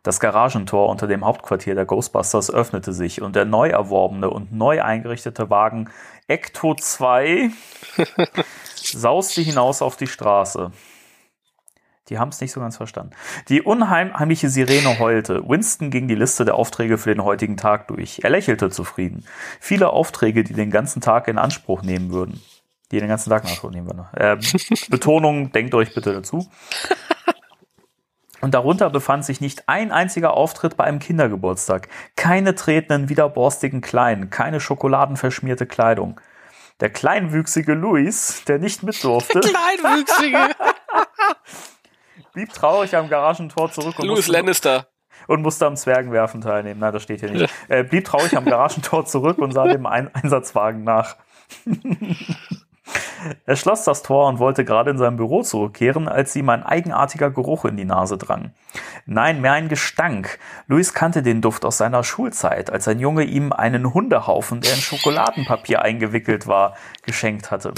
Das Garagentor unter dem Hauptquartier der Ghostbusters öffnete sich und der neu erworbene und neu eingerichtete Wagen Ecto 2 [LAUGHS] sauste hinaus auf die Straße. Die haben es nicht so ganz verstanden. Die unheimliche Sirene heulte. Winston ging die Liste der Aufträge für den heutigen Tag durch. Er lächelte zufrieden. Viele Aufträge, die den ganzen Tag in Anspruch nehmen würden. Die den ganzen Tag in Anspruch nehmen würden. Äh, [LAUGHS] Betonung, denkt euch bitte dazu. Und darunter befand sich nicht ein einziger Auftritt bei einem Kindergeburtstag. Keine tretenden, widerborstigen Kleinen, keine schokoladenverschmierte Kleidung. Der kleinwüchsige Louis, der nicht mit durfte, [LAUGHS] Kleinwüchsige. [LAUGHS] blieb traurig am Garagentor zurück und Louis musste, Lannister. und musste am Zwergenwerfen teilnehmen. Nein, das steht hier nicht. Er blieb traurig am Garagentor zurück und sah dem Ein Einsatzwagen nach. [LAUGHS] er schloss das Tor und wollte gerade in sein Büro zurückkehren, als ihm ein eigenartiger Geruch in die Nase drang. Nein, mehr ein Gestank. Louis kannte den Duft aus seiner Schulzeit, als ein Junge ihm einen Hundehaufen, der in Schokoladenpapier eingewickelt war, geschenkt hatte.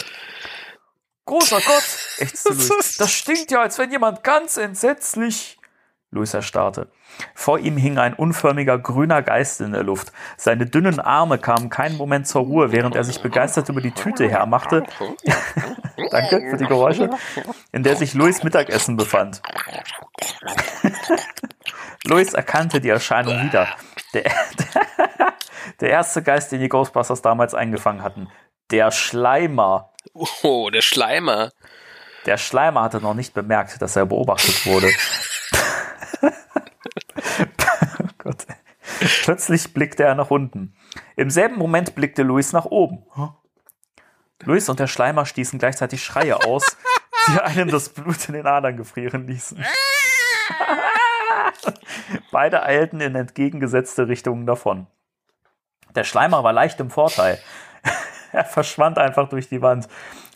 Großer Gott, ächzte Louis. Das stinkt ja, als wenn jemand ganz entsetzlich. Louis erstarrte. Vor ihm hing ein unförmiger grüner Geist in der Luft. Seine dünnen Arme kamen keinen Moment zur Ruhe, während er sich begeistert über die Tüte hermachte. [LAUGHS] Danke für die Geräusche. In der sich Louis Mittagessen befand. [LAUGHS] Louis erkannte die Erscheinung wieder. Der, [LAUGHS] der erste Geist, den die Ghostbusters damals eingefangen hatten. Der Schleimer. Oh, der Schleimer. Der Schleimer hatte noch nicht bemerkt, dass er beobachtet wurde. oh Gott. [LAUGHS] Plötzlich blickte er nach unten. Im selben Moment blickte Luis nach oben. Luis und der Schleimer stießen gleichzeitig Schreie aus, [LAUGHS] die einem das Blut in den Adern gefrieren ließen. [LAUGHS] Beide eilten in entgegengesetzte Richtungen davon. Der Schleimer war leicht im Vorteil. er verschwand einfach durch die Wand.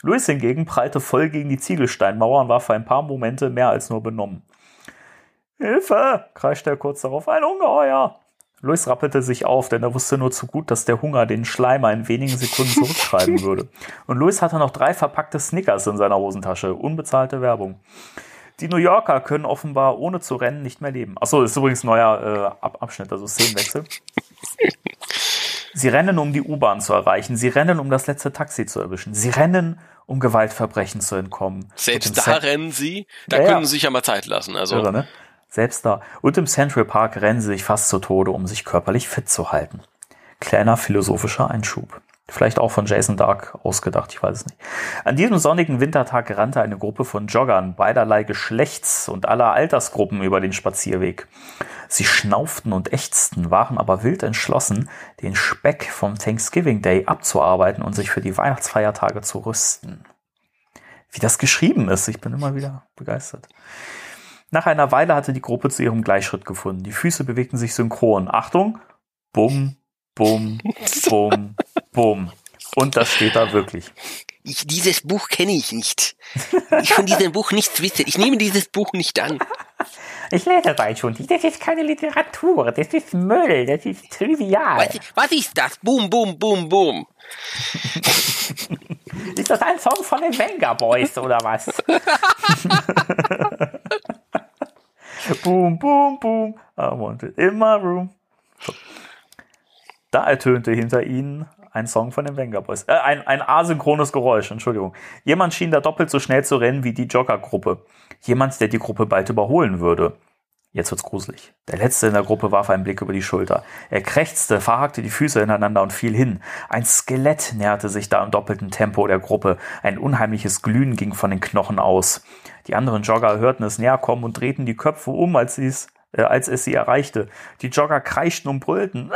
Louis hingegen prallte voll gegen die Ziegelsteinmauer und war für ein paar Momente mehr als nur benommen. Hilfe! kreischte er kurz darauf. Ein Ungeheuer! Louis rappelte sich auf, denn er wusste nur zu gut, dass der Hunger den Schleimer in wenigen Sekunden zurücktreiben [LAUGHS] würde. Und Louis hatte noch drei verpackte Snickers in seiner Hosentasche. Unbezahlte Werbung. Die New Yorker können offenbar ohne zu rennen nicht mehr leben. Achso, ist übrigens ein neuer äh, Ab Abschnitt, also Szenenwechsel. Sie rennen, um die U-Bahn zu erreichen. Sie rennen, um das letzte Taxi zu erwischen. Sie rennen, um Gewaltverbrechen zu entkommen. Selbst da Cent- rennen sie. Da ja. können sie sich ja mal Zeit lassen. Also Irre, ne? Selbst da. Und im Central Park rennen sie sich fast zu Tode, um sich körperlich fit zu halten. Kleiner philosophischer Einschub. Vielleicht auch von Jason Dark ausgedacht, ich weiß es nicht. An diesem sonnigen Wintertag rannte eine Gruppe von Joggern beiderlei Geschlechts und aller Altersgruppen über den Spazierweg. Sie schnauften und ächzten, waren aber wild entschlossen, den Speck vom Thanksgiving Day abzuarbeiten und sich für die Weihnachtsfeiertage zu rüsten. Wie das geschrieben ist, ich bin immer wieder begeistert. Nach einer Weile hatte die Gruppe zu ihrem Gleichschritt gefunden. Die Füße bewegten sich synchron. Achtung! Bumm, bumm, [LAUGHS] bumm, bumm. Und das steht da wirklich. Ich, dieses Buch kenne ich nicht. Ich von diesem Buch nichts wisse. Ich nehme dieses Buch nicht an. Ich lese das schon nicht. Das ist keine Literatur. Das ist Müll. Das ist trivial. Was, was ist das? Boom, boom, boom, boom. Ist das ein Song von den Venga Boys oder was? [LAUGHS] boom, boom, boom. I want it in my room. Da ertönte hinter ihnen ein Song von den Venga Boys. Äh, ein, ein asynchrones Geräusch, Entschuldigung. Jemand schien da doppelt so schnell zu rennen wie die Joggergruppe. Jemand, der die Gruppe bald überholen würde. Jetzt wird's gruselig. Der Letzte in der Gruppe warf einen Blick über die Schulter. Er krächzte, verhakte die Füße ineinander und fiel hin. Ein Skelett näherte sich da im doppelten Tempo der Gruppe. Ein unheimliches Glühen ging von den Knochen aus. Die anderen Jogger hörten es näher kommen und drehten die Köpfe um, als, es, äh, als es sie erreichte. Die Jogger kreischten und brüllten.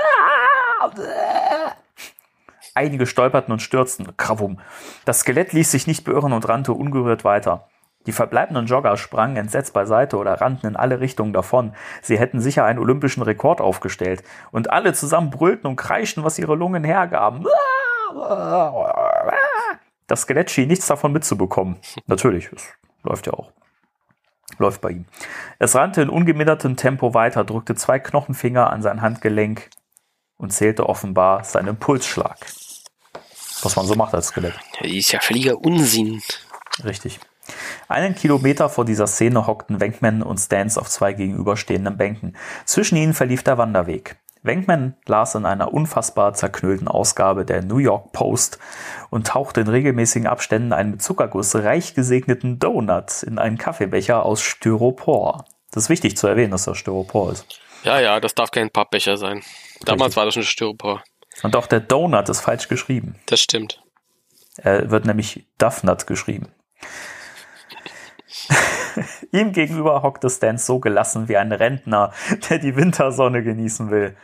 Einige stolperten und stürzten. Krawum. Das Skelett ließ sich nicht beirren und rannte ungerührt weiter. Die verbleibenden Jogger sprangen entsetzt beiseite oder rannten in alle Richtungen davon. Sie hätten sicher einen olympischen Rekord aufgestellt. Und alle zusammen brüllten und kreischten, was ihre Lungen hergaben. Das Skelett schien nichts davon mitzubekommen. [LAUGHS] Natürlich, es läuft ja auch. Läuft bei ihm. Es rannte in ungemindertem Tempo weiter, drückte zwei Knochenfinger an sein Handgelenk und zählte offenbar seinen Pulsschlag. Was man so macht als Skelett. Das ist ja völliger Unsinn. Richtig. Einen Kilometer vor dieser Szene hockten Wenkman und Stans auf zwei gegenüberstehenden Bänken. Zwischen ihnen verlief der Wanderweg. Wenkman las in einer unfassbar zerknüllten Ausgabe der New York Post und tauchte in regelmäßigen Abständen einen mit Zuckerguss reich gesegneten Donut in einen Kaffeebecher aus Styropor. Das ist wichtig zu erwähnen, dass das Styropor ist. Ja, ja, das darf kein Pappbecher sein. Damals Richtig. war das schon Styropor. Und auch der Donut ist falsch geschrieben. Das stimmt. Er wird nämlich Duffnut geschrieben. [LAUGHS] Ihm gegenüber hockte Stan so gelassen wie ein Rentner, der die Wintersonne genießen will.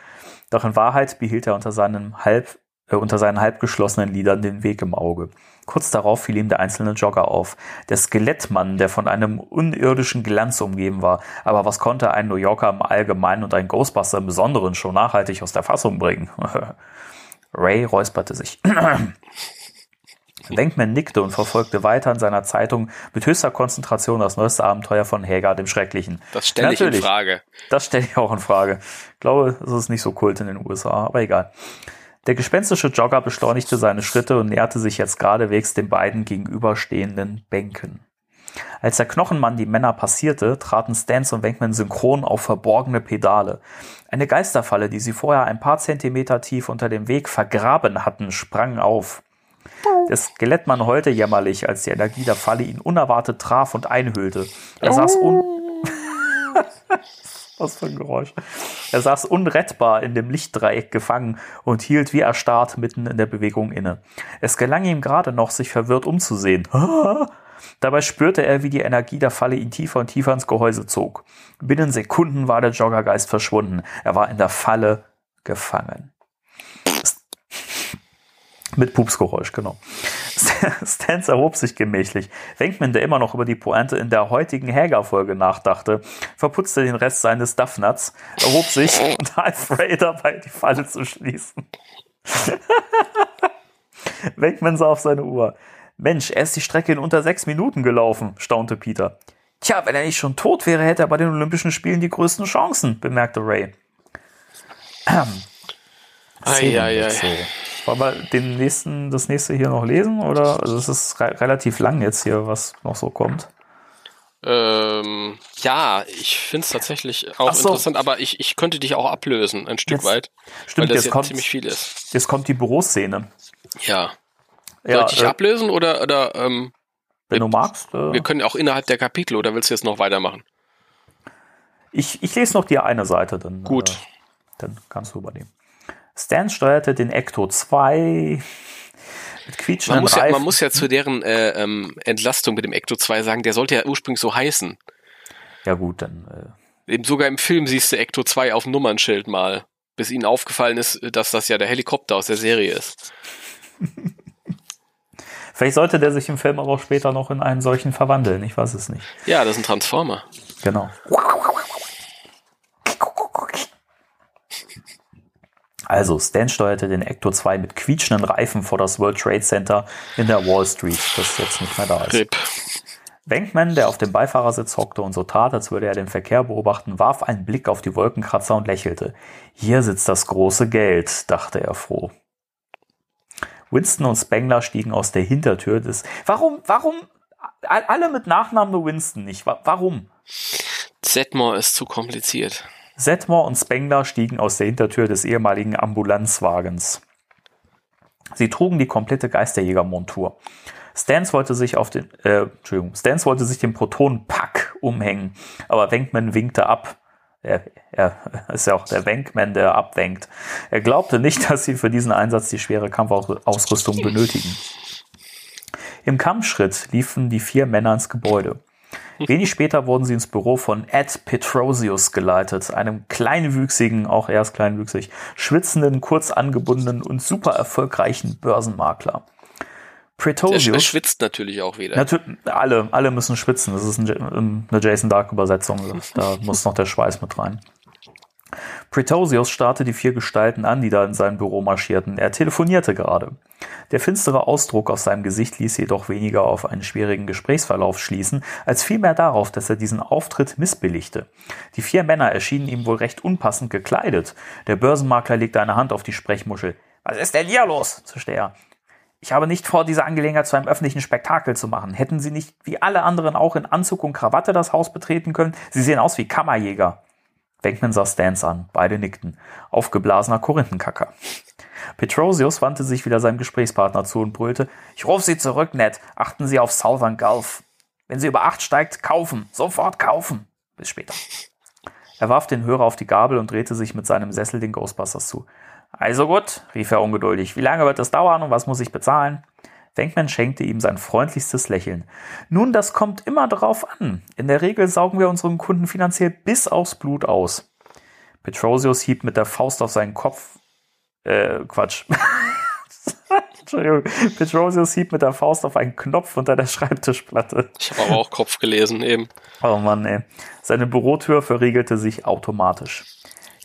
Doch in Wahrheit behielt er unter, seinem halb, äh, unter seinen halb geschlossenen Lidern den Weg im Auge. Kurz darauf fiel ihm der einzelne Jogger auf. Der Skelettmann, der von einem unirdischen Glanz umgeben war. Aber was konnte ein New Yorker im Allgemeinen und ein Ghostbuster im Besonderen schon nachhaltig aus der Fassung bringen? [LAUGHS] Ray räusperte sich. [CLEARS THROAT] Denkman nickte und verfolgte weiter in seiner Zeitung mit höchster Konzentration das neueste Abenteuer von Hagar dem Schrecklichen. Das stelle ich in Frage. Das stelle ich auch in Frage. Ich glaube, es ist nicht so kult in den USA, aber egal. Der gespenstische Jogger beschleunigte seine Schritte und näherte sich jetzt geradewegs den beiden gegenüberstehenden Bänken. Als der Knochenmann die Männer passierte, traten Stans und Wenkman synchron auf verborgene Pedale. Eine Geisterfalle, die sie vorher ein paar Zentimeter tief unter dem Weg vergraben hatten, sprang auf. Der Skelettmann heulte jämmerlich, als die Energie der Falle ihn unerwartet traf und einhüllte. Er saß un [LAUGHS] Was für ein Geräusch. Er saß unrettbar in dem Lichtdreieck gefangen und hielt wie erstarrt mitten in der Bewegung inne. Es gelang ihm gerade noch, sich verwirrt umzusehen. [LAUGHS] Dabei spürte er, wie die Energie der Falle ihn tiefer und tiefer ins Gehäuse zog. Binnen Sekunden war der Joggergeist verschwunden. Er war in der Falle gefangen. Mit Pupsgeräusch, genau. [LAUGHS] Stans erhob sich gemächlich. Wenkman, der immer noch über die Pointe in der heutigen Hager-Folge nachdachte, verputzte den Rest seines Duffnuts, erhob sich [LAUGHS] und half Ray dabei, die Falle zu schließen. [LAUGHS] Wenkman sah auf seine Uhr. Mensch, er ist die Strecke in unter sechs Minuten gelaufen, staunte Peter. Tja, wenn er nicht schon tot wäre, hätte er bei den Olympischen Spielen die größten Chancen, bemerkte Ray. [CLEARS THROAT] Eieiei. Wollen wir den nächsten, das nächste hier noch lesen? Oder also es ist re relativ lang jetzt hier, was noch so kommt. Ähm, ja, ich finde es tatsächlich auch so. interessant, aber ich, ich könnte dich auch ablösen, ein Stück jetzt, weit. Stimmt, weil das jetzt kommt, ziemlich viel ist. Jetzt kommt die Büroszene. Ja. Soll Ja, ich dich äh, ablösen oder, oder ähm, wenn du magst. Äh, wir können auch innerhalb der Kapitel oder willst du jetzt noch weitermachen? ich, ich lese noch die eine Seite, dann, Gut. Äh, dann kannst du übernehmen. Stan steuerte den Ecto 2 mit quietschenden Man muss, ja, Reifen. man muss ja zu deren äh, ähm, Entlastung mit dem Ecto 2 sagen, der sollte ja ursprünglich so heißen. ja gut, dann äh, Eben sogar im Film siehst du Ecto 2 auf dem Nummernschild mal, bis ihnen aufgefallen ist, dass das ja der Helikopter aus der Serie ist. [LAUGHS] vielleicht sollte der sich im Film aber auch später noch in einen solchen verwandeln. Ich weiß es nicht. Ja, das ist ein Transformer. Genau. Also, Stan steuerte den Ecto 2 mit quietschenden Reifen vor das World Trade Center in der Wall Street, das jetzt nicht mehr da ist. RIP. Wenkman, der auf dem Beifahrersitz hockte und so tat, als würde er den Verkehr beobachten, warf einen Blick auf die Wolkenkratzer und lächelte. Hier sitzt das große Geld, dachte er froh. Winston und Spengler stiegen aus der Hintertür des. Warum, warum? Alle mit Nachnamen nur Winston nicht. Wa- Warum? Setmore ist zu kompliziert. Setmore und Spengler stiegen aus der Hintertür des ehemaligen Ambulanzwagens. Sie trugen die komplette Geisterjägermontur. Stans wollte sich auf den, äh, Entschuldigung, Stans wollte sich den Protonenpack umhängen, aber Wenkman winkte ab. Er, er [LAUGHS] ist ja auch der Wenkman, der abwenkt. Er glaubte nicht, dass sie für diesen Einsatz die schwere Kampfausrüstung benötigen. Im Kampfschritt liefen die vier Männer ins Gebäude. Wenig später wurden sie ins Büro von Ed Petrosius geleitet, einem kleinwüchsigen, auch er ist kleinwüchsig, schwitzenden, kurz angebundenen und super erfolgreichen Börsenmakler. Der Petrosius, schwitzt natürlich auch wieder. natürlich, alle, alle müssen schwitzen, das ist Ja- eine Jason Dark Übersetzung, da muss noch der Schweiß mit rein. Pretosius starrte die vier Gestalten an, die da in sein Büro marschierten. Er telefonierte gerade. Der finstere Ausdruck auf seinem Gesicht ließ jedoch weniger auf einen schwierigen Gesprächsverlauf schließen, als vielmehr darauf, dass er diesen Auftritt missbilligte. Die vier Männer erschienen ihm wohl recht unpassend gekleidet. Der Börsenmakler legte eine Hand auf die Sprechmuschel. Was ist denn hier los? zischte er. Ich habe nicht vor, diese Angelegenheit zu einem öffentlichen Spektakel zu machen. Hätten Sie nicht wie alle anderen auch in Anzug und Krawatte das Haus betreten können? Sie sehen aus wie Kammerjäger. Wenkman sah Stans an. Beide nickten. Aufgeblasener Korinthenkacker. Petrosius wandte sich wieder seinem Gesprächspartner zu und brüllte, ich rufe Sie zurück, Ned. Achten Sie auf Southern Gulf. Wenn sie über acht steigt, kaufen. Sofort kaufen. Bis später. Er warf den Hörer auf die Gabel und drehte sich mit seinem Sessel den Ghostbusters zu. Also gut, rief er ungeduldig. Wie lange wird es dauern und was muss ich bezahlen? Wenkman schenkte ihm sein freundlichstes Lächeln. Nun, das kommt immer darauf an. In der Regel saugen wir unseren Kunden finanziell bis aufs Blut aus. Petrosius hieb mit der Faust auf seinen Kopf. Äh, Quatsch. [LAUGHS] Entschuldigung. Petrosius hieb mit der Faust auf einen Knopf unter der Schreibtischplatte. Ich habe aber auch Kopf gelesen eben. Oh Mann, ey. Seine Bürotür verriegelte sich automatisch.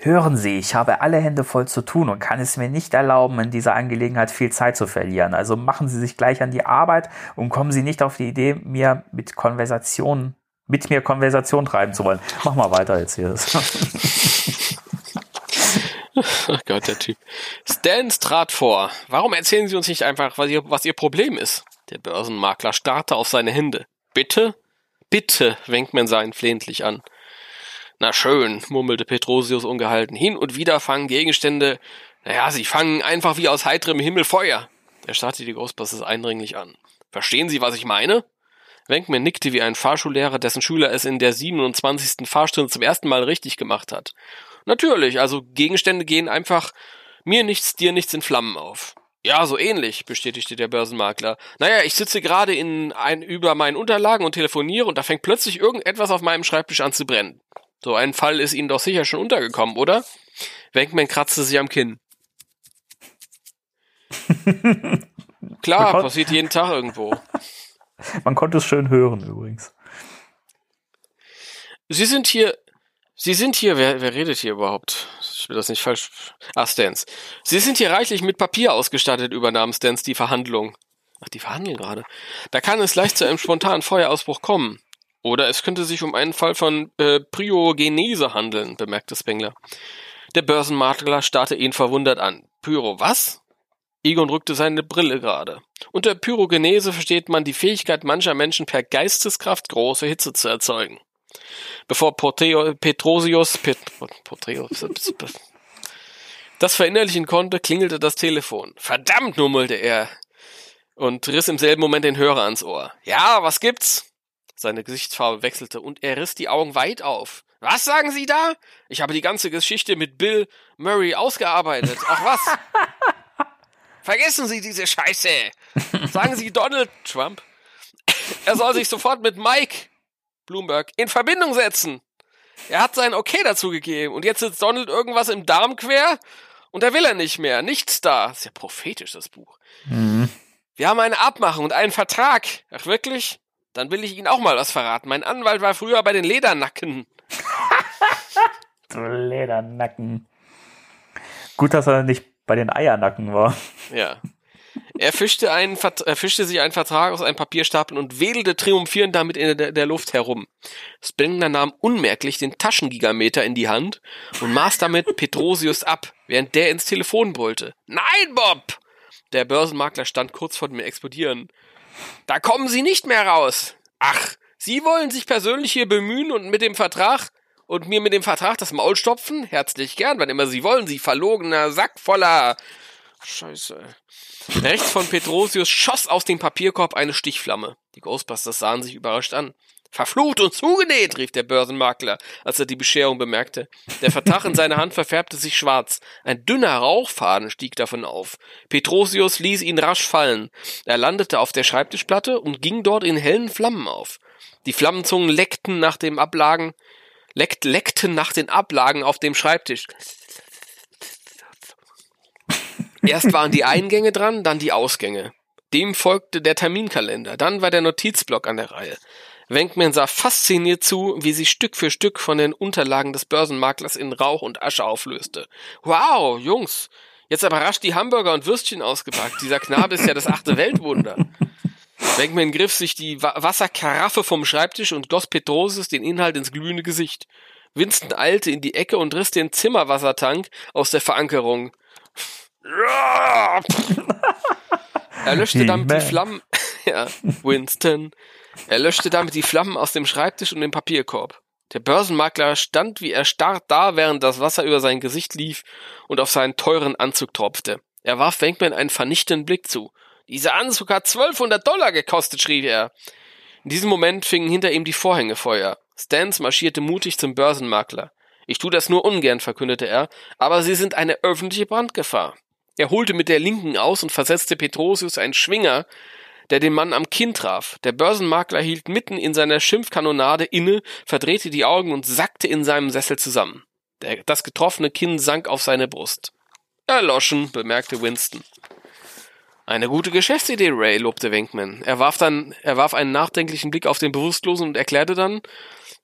Hören Sie, ich habe alle Hände voll zu tun und kann es mir nicht erlauben, in dieser Angelegenheit viel Zeit zu verlieren. Also machen Sie sich gleich an die Arbeit und kommen Sie nicht auf die Idee, mir mit Konversation, mit mir Konversation treiben zu wollen. Mach mal weiter jetzt hier. [LAUGHS] Oh Gott, der Typ. Stans trat vor. Warum erzählen Sie uns nicht einfach, was Ihr, was Ihr Problem ist? Der Börsenmakler starrte auf seine Hände. Bitte? Bitte, Wenkman sah ihn flehentlich an. Na schön, murmelte Petrosius ungehalten. Hin und wieder fangen Gegenstände, naja, sie fangen einfach wie aus heiterem Himmel Feuer. Er starrte die Ghostbusters eindringlich an. Verstehen Sie, was ich meine? Wenkman nickte wie ein Fahrschullehrer, dessen Schüler es in der 27. Fahrstunde zum ersten Mal richtig gemacht hat. Natürlich, also Gegenstände gehen einfach mir nichts, dir nichts in Flammen auf. Ja, so ähnlich, bestätigte der Börsenmakler. Naja, ich sitze gerade in ein, über meinen Unterlagen und telefoniere und da fängt plötzlich irgendetwas auf meinem Schreibtisch an zu brennen. So ein Fall ist Ihnen doch sicher schon untergekommen, oder? Wenkman kratzte sich am Kinn. [LAUGHS] Klar, passiert jeden Tag irgendwo. [LAUGHS] Man konnte es schön hören übrigens. Sie sind hier. Sie sind hier. Wer, wer redet hier überhaupt? Ich will das nicht falsch. Ach, Stans. Sie sind hier reichlich mit Papier ausgestattet, übernahm Stans die Verhandlung. Ach, die verhandeln gerade. Da kann es leicht zu einem spontanen Feuerausbruch kommen. Oder es könnte sich um einen Fall von äh, Priogenese handeln, bemerkte Spengler. Der Börsenmakler starrte ihn verwundert an. Pyro, was? Egon rückte seine Brille gerade. Unter Pyrogenese versteht man die Fähigkeit mancher Menschen per Geisteskraft große Hitze zu erzeugen. Bevor Porteo, Petrosius Pet, Portreus, [LAUGHS] das verinnerlichen konnte, klingelte das Telefon. Verdammt, murmelte er und riss im selben Moment den Hörer ans Ohr. Ja, was gibt's? Seine Gesichtsfarbe wechselte und er riss die Augen weit auf. Was sagen Sie da? Ich habe die ganze Geschichte mit Bill Murray ausgearbeitet. Ach was? [LAUGHS] Vergessen Sie diese Scheiße. Sagen Sie Donald Trump, er soll sich sofort mit Mike Bloomberg in Verbindung setzen. Er hat sein Okay dazu gegeben und jetzt sitzt Donald irgendwas im Darm quer und da will er nicht mehr. Nichts da. Ist ja prophetisch, das Buch. Mhm. Wir haben eine Abmachung und einen Vertrag. Ach wirklich? Dann will ich Ihnen auch mal was verraten. Mein Anwalt war früher bei den Ledernacken. Du [LAUGHS] Ledernacken. Gut, dass er nicht bei den Eiernacken war. Ja. Er fischte, einen, er fischte sich einen Vertrag aus einem Papierstapel und wedelte triumphierend damit in der, der Luft herum. Spengler nahm unmerklich den Taschengigameter in die Hand und maß damit [LAUGHS] Petrosius ab, während der ins Telefon brüllte. Nein, Bob! Der Börsenmakler stand kurz vor dem Explodieren. Da kommen Sie nicht mehr raus. Ach, Sie wollen sich persönlich hier bemühen und mit dem Vertrag und mir mit dem Vertrag das Maul stopfen? Herzlich gern, wann immer Sie wollen, Sie verlogener Sack voller Scheiße. Rechts von Petrosius schoss aus dem Papierkorb eine Stichflamme. Die Ghostbusters sahen sich überrascht an. Verflucht und zugenäht, rief der Börsenmakler, als er die Bescherung bemerkte. Der Vertrag in seiner Hand verfärbte sich schwarz. Ein dünner Rauchfaden stieg davon auf. Petrosius ließ ihn rasch fallen. Er landete auf der Schreibtischplatte und ging dort in hellen Flammen auf. Die Flammenzungen leckten nach dem Ablagen, leckt, leckten nach den Ablagen auf dem Schreibtisch. Erst waren die Eingänge dran, dann die Ausgänge. Dem folgte der Terminkalender, dann war der Notizblock an der Reihe. Wenkman sah fasziniert zu, wie sie Stück für Stück von den Unterlagen des Börsenmaklers in Rauch und Asche auflöste. Wow, Jungs, jetzt aber rasch die Hamburger und Würstchen ausgepackt. Dieser Knabe ist ja das achte Weltwunder. [LAUGHS] Wenkman griff sich die Wa Wasserkaraffe vom Schreibtisch und goss Petrosius den Inhalt ins glühende Gesicht. Winston eilte in die Ecke und riss den Zimmerwassertank aus der Verankerung. [LAUGHS] [LAUGHS] Er löschte Hey, damit die man. Flammen. [LAUGHS] ja, Winston. Er löschte damit die Flammen aus dem Schreibtisch und dem Papierkorb. Der Börsenmakler stand wie erstarrt da, während das Wasser über sein Gesicht lief und auf seinen teuren Anzug tropfte. Er warf Wenkman einen vernichtenden Blick zu. Dieser Anzug hat 1200 Dollar gekostet, schrie er. In diesem Moment fingen hinter ihm die Vorhänge Feuer. Stans marschierte mutig zum Börsenmakler. Ich tu das nur ungern, verkündete er, aber Sie sind eine öffentliche Brandgefahr. Er holte mit der linken aus und versetzte Petrosius einen Schwinger, der den Mann am Kinn traf. Der Börsenmakler hielt mitten in seiner Schimpfkanonade inne, verdrehte die Augen und sackte in seinem Sessel zusammen. Der, das getroffene Kinn sank auf seine Brust. Erloschen, bemerkte Winston. Eine gute Geschäftsidee, Ray, lobte Wenkman. Er warf dann, er warf einen nachdenklichen Blick auf den Bewusstlosen und erklärte dann,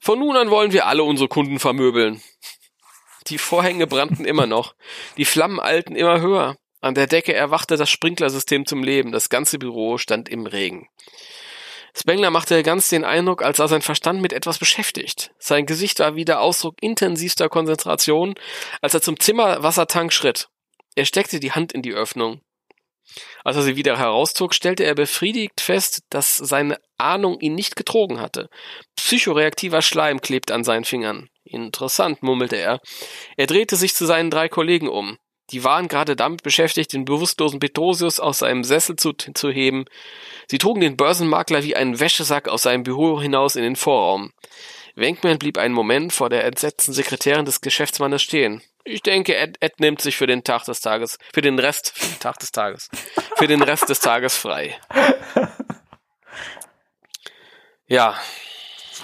von nun an wollen wir alle unsere Kunden vermöbeln. Die Vorhänge brannten immer noch. Die Flammen eilten immer höher. An der Decke erwachte das Sprinklersystem zum Leben. Das ganze Büro stand im Regen. Spengler machte ganz den Eindruck, als sei sein Verstand mit etwas beschäftigt. Sein Gesicht war wieder Ausdruck intensivster Konzentration, als er zum Zimmerwassertank schritt. Er steckte die Hand in die Öffnung. Als er sie wieder herauszog, stellte er befriedigt fest, dass seine Ahnung ihn nicht getrogen hatte. Psychoreaktiver Schleim klebte an seinen Fingern. Interessant, murmelte er. Er drehte sich zu seinen drei Kollegen um. Die waren gerade damit beschäftigt, den bewusstlosen Petrosius aus seinem Sessel zu, zu heben. Sie trugen den Börsenmakler wie einen Wäschesack aus seinem Büro hinaus in den Vorraum. Wenkman blieb einen Moment vor der entsetzten Sekretärin des Geschäftsmannes stehen. Ich denke, Ed, Ed nimmt sich für den Tag des Tages, für den Rest, für den Tag des Tages, für den Rest des Tages frei. [LAUGHS] Ja,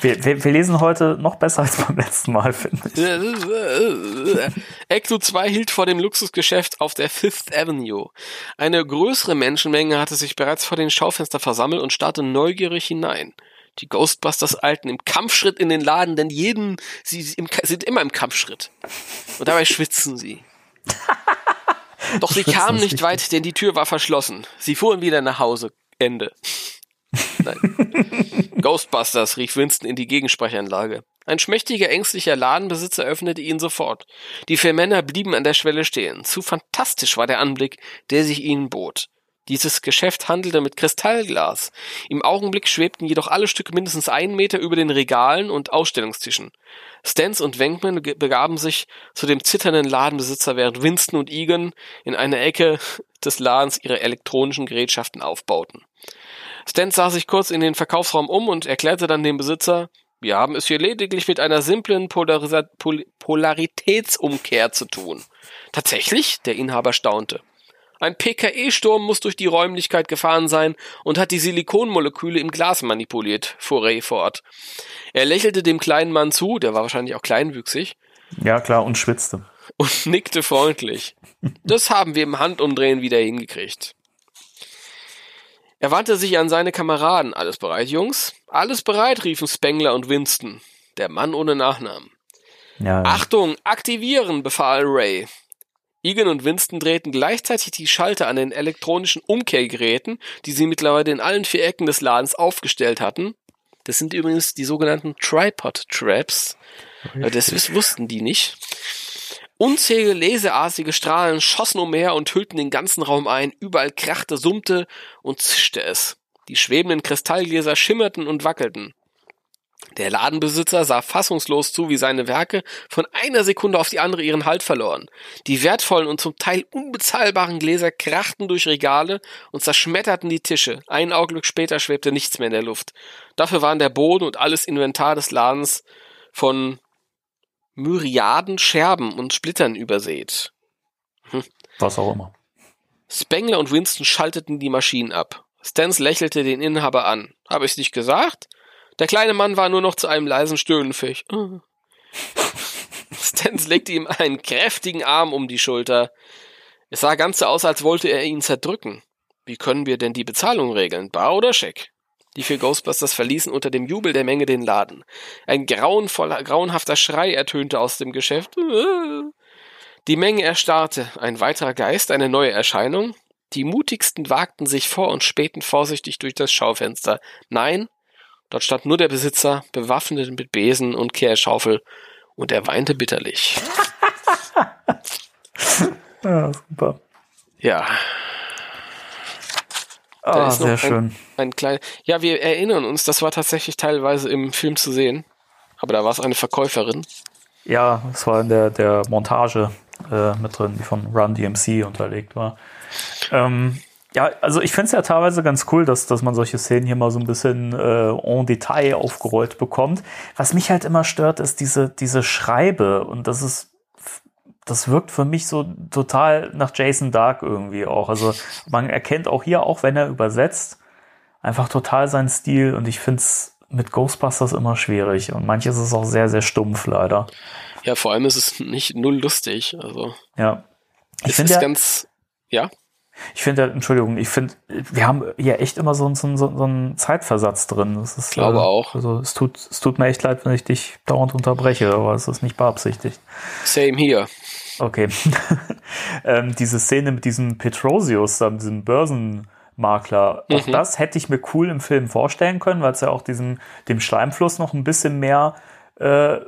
Wir, wir, wir lesen heute noch besser als beim letzten Mal, finde ich. [LAUGHS] Ecto 2 hielt vor dem Luxusgeschäft auf der Fifth Avenue. Eine größere Menschenmenge hatte sich bereits vor den Schaufenster versammelt und starrte neugierig hinein. Die Ghostbusters eilten im Kampfschritt in den Laden, denn jeden, sie sie im, sind immer im Kampfschritt. Und dabei [LAUGHS] schwitzen sie. [LAUGHS] Doch sie kamen nicht weit, denn die Tür war verschlossen. Sie fuhren wieder nach Hause. Ende. Nein. [LAUGHS] Ghostbusters, rief Winston in die Gegensprechanlage. Ein schmächtiger, ängstlicher Ladenbesitzer öffnete ihn sofort. Die vier Männer blieben an der Schwelle stehen. Zu fantastisch war der Anblick, der sich ihnen bot. Dieses Geschäft handelte mit Kristallglas. Im Augenblick schwebten jedoch alle Stücke mindestens einen Meter über den Regalen und Ausstellungstischen. Stans und Wenkman begaben sich zu dem zitternden Ladenbesitzer, während Winston und Egan in einer Ecke des Ladens ihre elektronischen Gerätschaften aufbauten. Stan sah sich kurz in den Verkaufsraum um und erklärte dann dem Besitzer, wir haben es hier lediglich mit einer simplen Polarisa Pol Polaritätsumkehr zu tun. Tatsächlich? Der Inhaber staunte. Ein PKE-Sturm muss durch die Räumlichkeit gefahren sein und hat die Silikonmoleküle im Glas manipuliert, fuhr Ray fort. Er lächelte dem kleinen Mann zu, der war wahrscheinlich auch kleinwüchsig. Ja, klar, und schwitzte. Und nickte freundlich. Das haben wir im Handumdrehen wieder hingekriegt. Er wandte sich an seine Kameraden. Alles bereit, Jungs? Alles bereit, riefen Spengler und Winston. Der Mann ohne Nachnamen. Ja, Achtung, aktivieren, befahl Ray. Egan und Winston drehten gleichzeitig die Schalter an den elektronischen Umkehrgeräten, die sie mittlerweile in allen vier Ecken des Ladens aufgestellt hatten. Das sind übrigens die sogenannten Tripod-Traps. Äh, Das wiss- wussten die nicht. Unzählige laserartige Strahlen schossen umher und hüllten den ganzen Raum ein. Überall krachte, summte und zischte es. Die schwebenden Kristallgläser schimmerten und wackelten. Der Ladenbesitzer sah fassungslos zu, wie seine Werke von einer Sekunde auf die andere ihren Halt verloren. Die wertvollen und zum Teil unbezahlbaren Gläser krachten durch Regale und zerschmetterten die Tische. Ein Augenblick später schwebte nichts mehr in der Luft. Dafür waren der Boden und alles Inventar des Ladens von Myriaden Scherben und Splittern übersät. was auch immer. Spengler und Winston schalteten die Maschinen ab. Stans lächelte den Inhaber an. Habe ich's nicht gesagt? Der kleine Mann war nur noch zu einem leisen Stöhnen fähig. Ah. [LAUGHS] Stans legte ihm einen kräftigen Arm um die Schulter. Es sah ganz so aus, als wollte er ihn zerdrücken. Wie können wir denn die Bezahlung regeln? Bar oder Scheck? Die vier Ghostbusters verließen unter dem Jubel der Menge den Laden. Ein grauenvoller, grauenhafter Schrei ertönte aus dem Geschäft. Die Menge erstarrte. Ein weiterer Geist, eine neue Erscheinung. Die mutigsten wagten sich vor und spähten vorsichtig durch das Schaufenster. Nein, dort stand nur der Besitzer, bewaffnet mit Besen und Kehrschaufel, und er weinte bitterlich. Ja, [LAUGHS] super. Ja, Da Ah, ist sehr ein- schön. ein kleiner. Ja, wir erinnern uns, das war tatsächlich teilweise im Film zu sehen. Aber da war es eine Verkäuferin. Ja, es war in der, der Montage äh, mit drin, die von Run DMC unterlegt war. Ähm, ja, also ich finde es ja teilweise ganz cool, dass, dass man solche Szenen hier mal so ein bisschen äh, en Detail aufgerollt bekommt. Was mich halt immer stört, ist diese, diese Schreibe und das ist das wirkt für mich so total nach Jason Dark irgendwie auch. Also man erkennt auch hier, auch wenn er übersetzt, einfach total seinen Stil und ich finde es mit Ghostbusters immer schwierig und manches ist auch sehr, sehr stumpf leider. Ja, vor allem ist es nicht null lustig. Also, Ja. Ich es finde ja, ganz. Ja, ich finde, ja, Entschuldigung, ich finde, wir haben hier echt immer so, einen- so, einen- so, so einen Zeitversatz drin. Das ist, Glaube äh, auch. Also es tut, es tut mir echt leid, wenn ich dich dauernd unterbreche, aber es ist nicht beabsichtigt. same hier. Okay. [LAUGHS] ähm, diese Szene mit diesem Petrosius, mit diesem Börsenmakler, auch Mhm. das hätte ich mir cool im Film vorstellen können, weil es ja auch diesem, dem Schleimfluss noch ein bisschen mehr äh,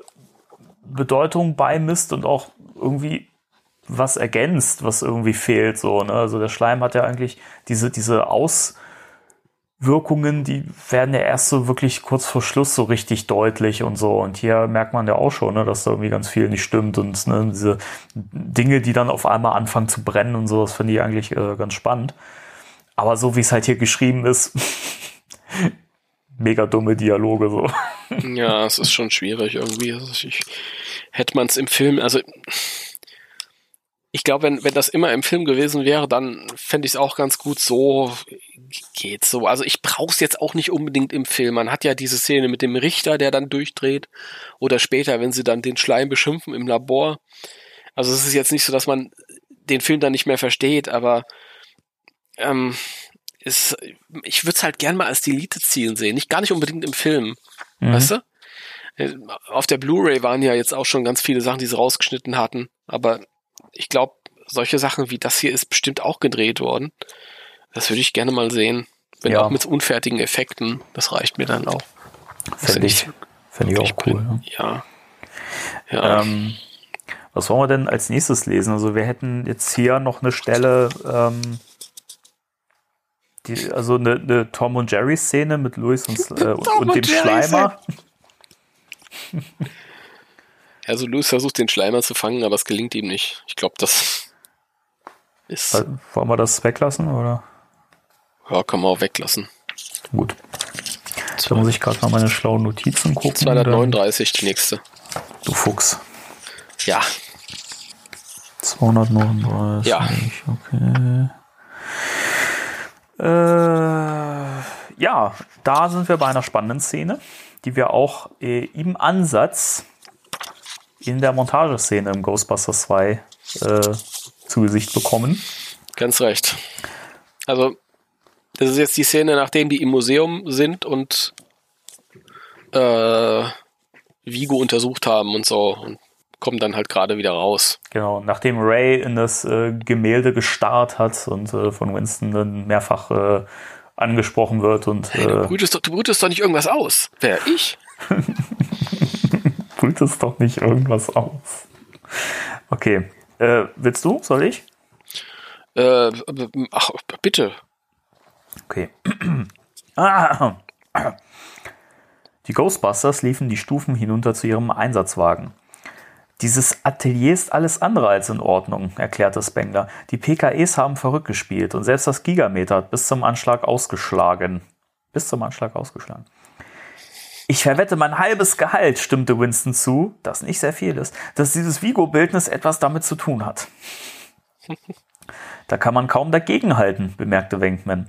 Bedeutung beimisst und auch irgendwie was ergänzt, was irgendwie fehlt. So, ne? Also der Schleim hat ja eigentlich diese, diese Auswirkungen, die werden ja erst so wirklich kurz vor Schluss so richtig deutlich und so. Und hier merkt man ja auch schon, ne, dass da irgendwie ganz viel nicht stimmt und ne, diese Dinge, die dann auf einmal anfangen zu brennen und so, das finde ich eigentlich äh, ganz spannend. Aber so wie es halt hier geschrieben ist, [LAUGHS] mega dumme Dialoge so. Ja, es ist schon schwierig irgendwie. Also ich, hätte man es im Film, also ich glaube, wenn, wenn das immer im Film gewesen wäre, dann fände ich es auch ganz gut. So geht's so. Also ich brauche es jetzt auch nicht unbedingt im Film. Man hat ja diese Szene mit dem Richter, der dann durchdreht. Oder später, wenn sie dann den Schleim beschimpfen im Labor. Also es ist jetzt nicht so, dass man den Film dann nicht mehr versteht, aber ähm, ist, ich würde es halt gern mal als Delete-Zielen sehen. Nicht gar nicht unbedingt im Film. Mhm. Weißt du? Äh, Auf der Blu-ray waren ja jetzt auch schon ganz viele Sachen, die sie rausgeschnitten hatten. Aber ich glaube, solche Sachen wie das hier ist bestimmt auch gedreht worden. Das würde ich gerne mal sehen. Wenn Ja. auch mit unfertigen Effekten. Das reicht mir dann auch. Das Fände ich, fänd ich auch cool. Ne? Ja. Ja. Ähm, was wollen wir denn als nächstes lesen? Also wir hätten jetzt hier noch eine Stelle, ähm, die, also eine, eine Tom und Jerry Szene mit Louis und, [LAUGHS] äh, und, und dem Schleimer. [LAUGHS] also Louis versucht den Schleimer zu fangen, aber es gelingt ihm nicht. Ich glaube, das [LAUGHS] ist, Wollen wir das weglassen oder? ja, kann man auch weglassen. Gut. Da muss ich gerade mal meine schlauen Notizen gucken. 239 die nächste. Du Fuchs. Ja. 239. Ja. Okay. Äh, ja, da sind wir bei einer spannenden Szene, die wir auch äh, im Ansatz in der Montageszene im Ghostbusters 2 äh, zu Gesicht bekommen. Ganz recht. Also, das ist jetzt die Szene, nachdem die im Museum sind und äh, Vigo untersucht haben und so und kommen dann halt gerade wieder raus. Genau, nachdem Ray in das äh, Gemälde gestarrt hat und äh, von Winston dann mehrfach äh, angesprochen wird und Hey, du, äh, brütest doch, du brütest doch nicht irgendwas aus. Wer? Ich? [LAUGHS] brüht es doch nicht irgendwas aus. Okay, äh, willst du? Soll ich? Äh, ach, bitte. Okay. [CLEARS THROAT] Ah. Die Ghostbusters liefen die Stufen hinunter zu ihrem Einsatzwagen. Dieses Atelier ist alles andere als in Ordnung, erklärte Spengler. Die PKEs haben verrückt gespielt und selbst das Gigameter hat bis zum Anschlag ausgeschlagen. Bis zum Anschlag ausgeschlagen. Ich verwette mein halbes Gehalt, stimmte Winston zu, das nicht sehr viel ist, dass dieses Vigo-Bildnis etwas damit zu tun hat. Da kann man kaum dagegenhalten, bemerkte Wenkman.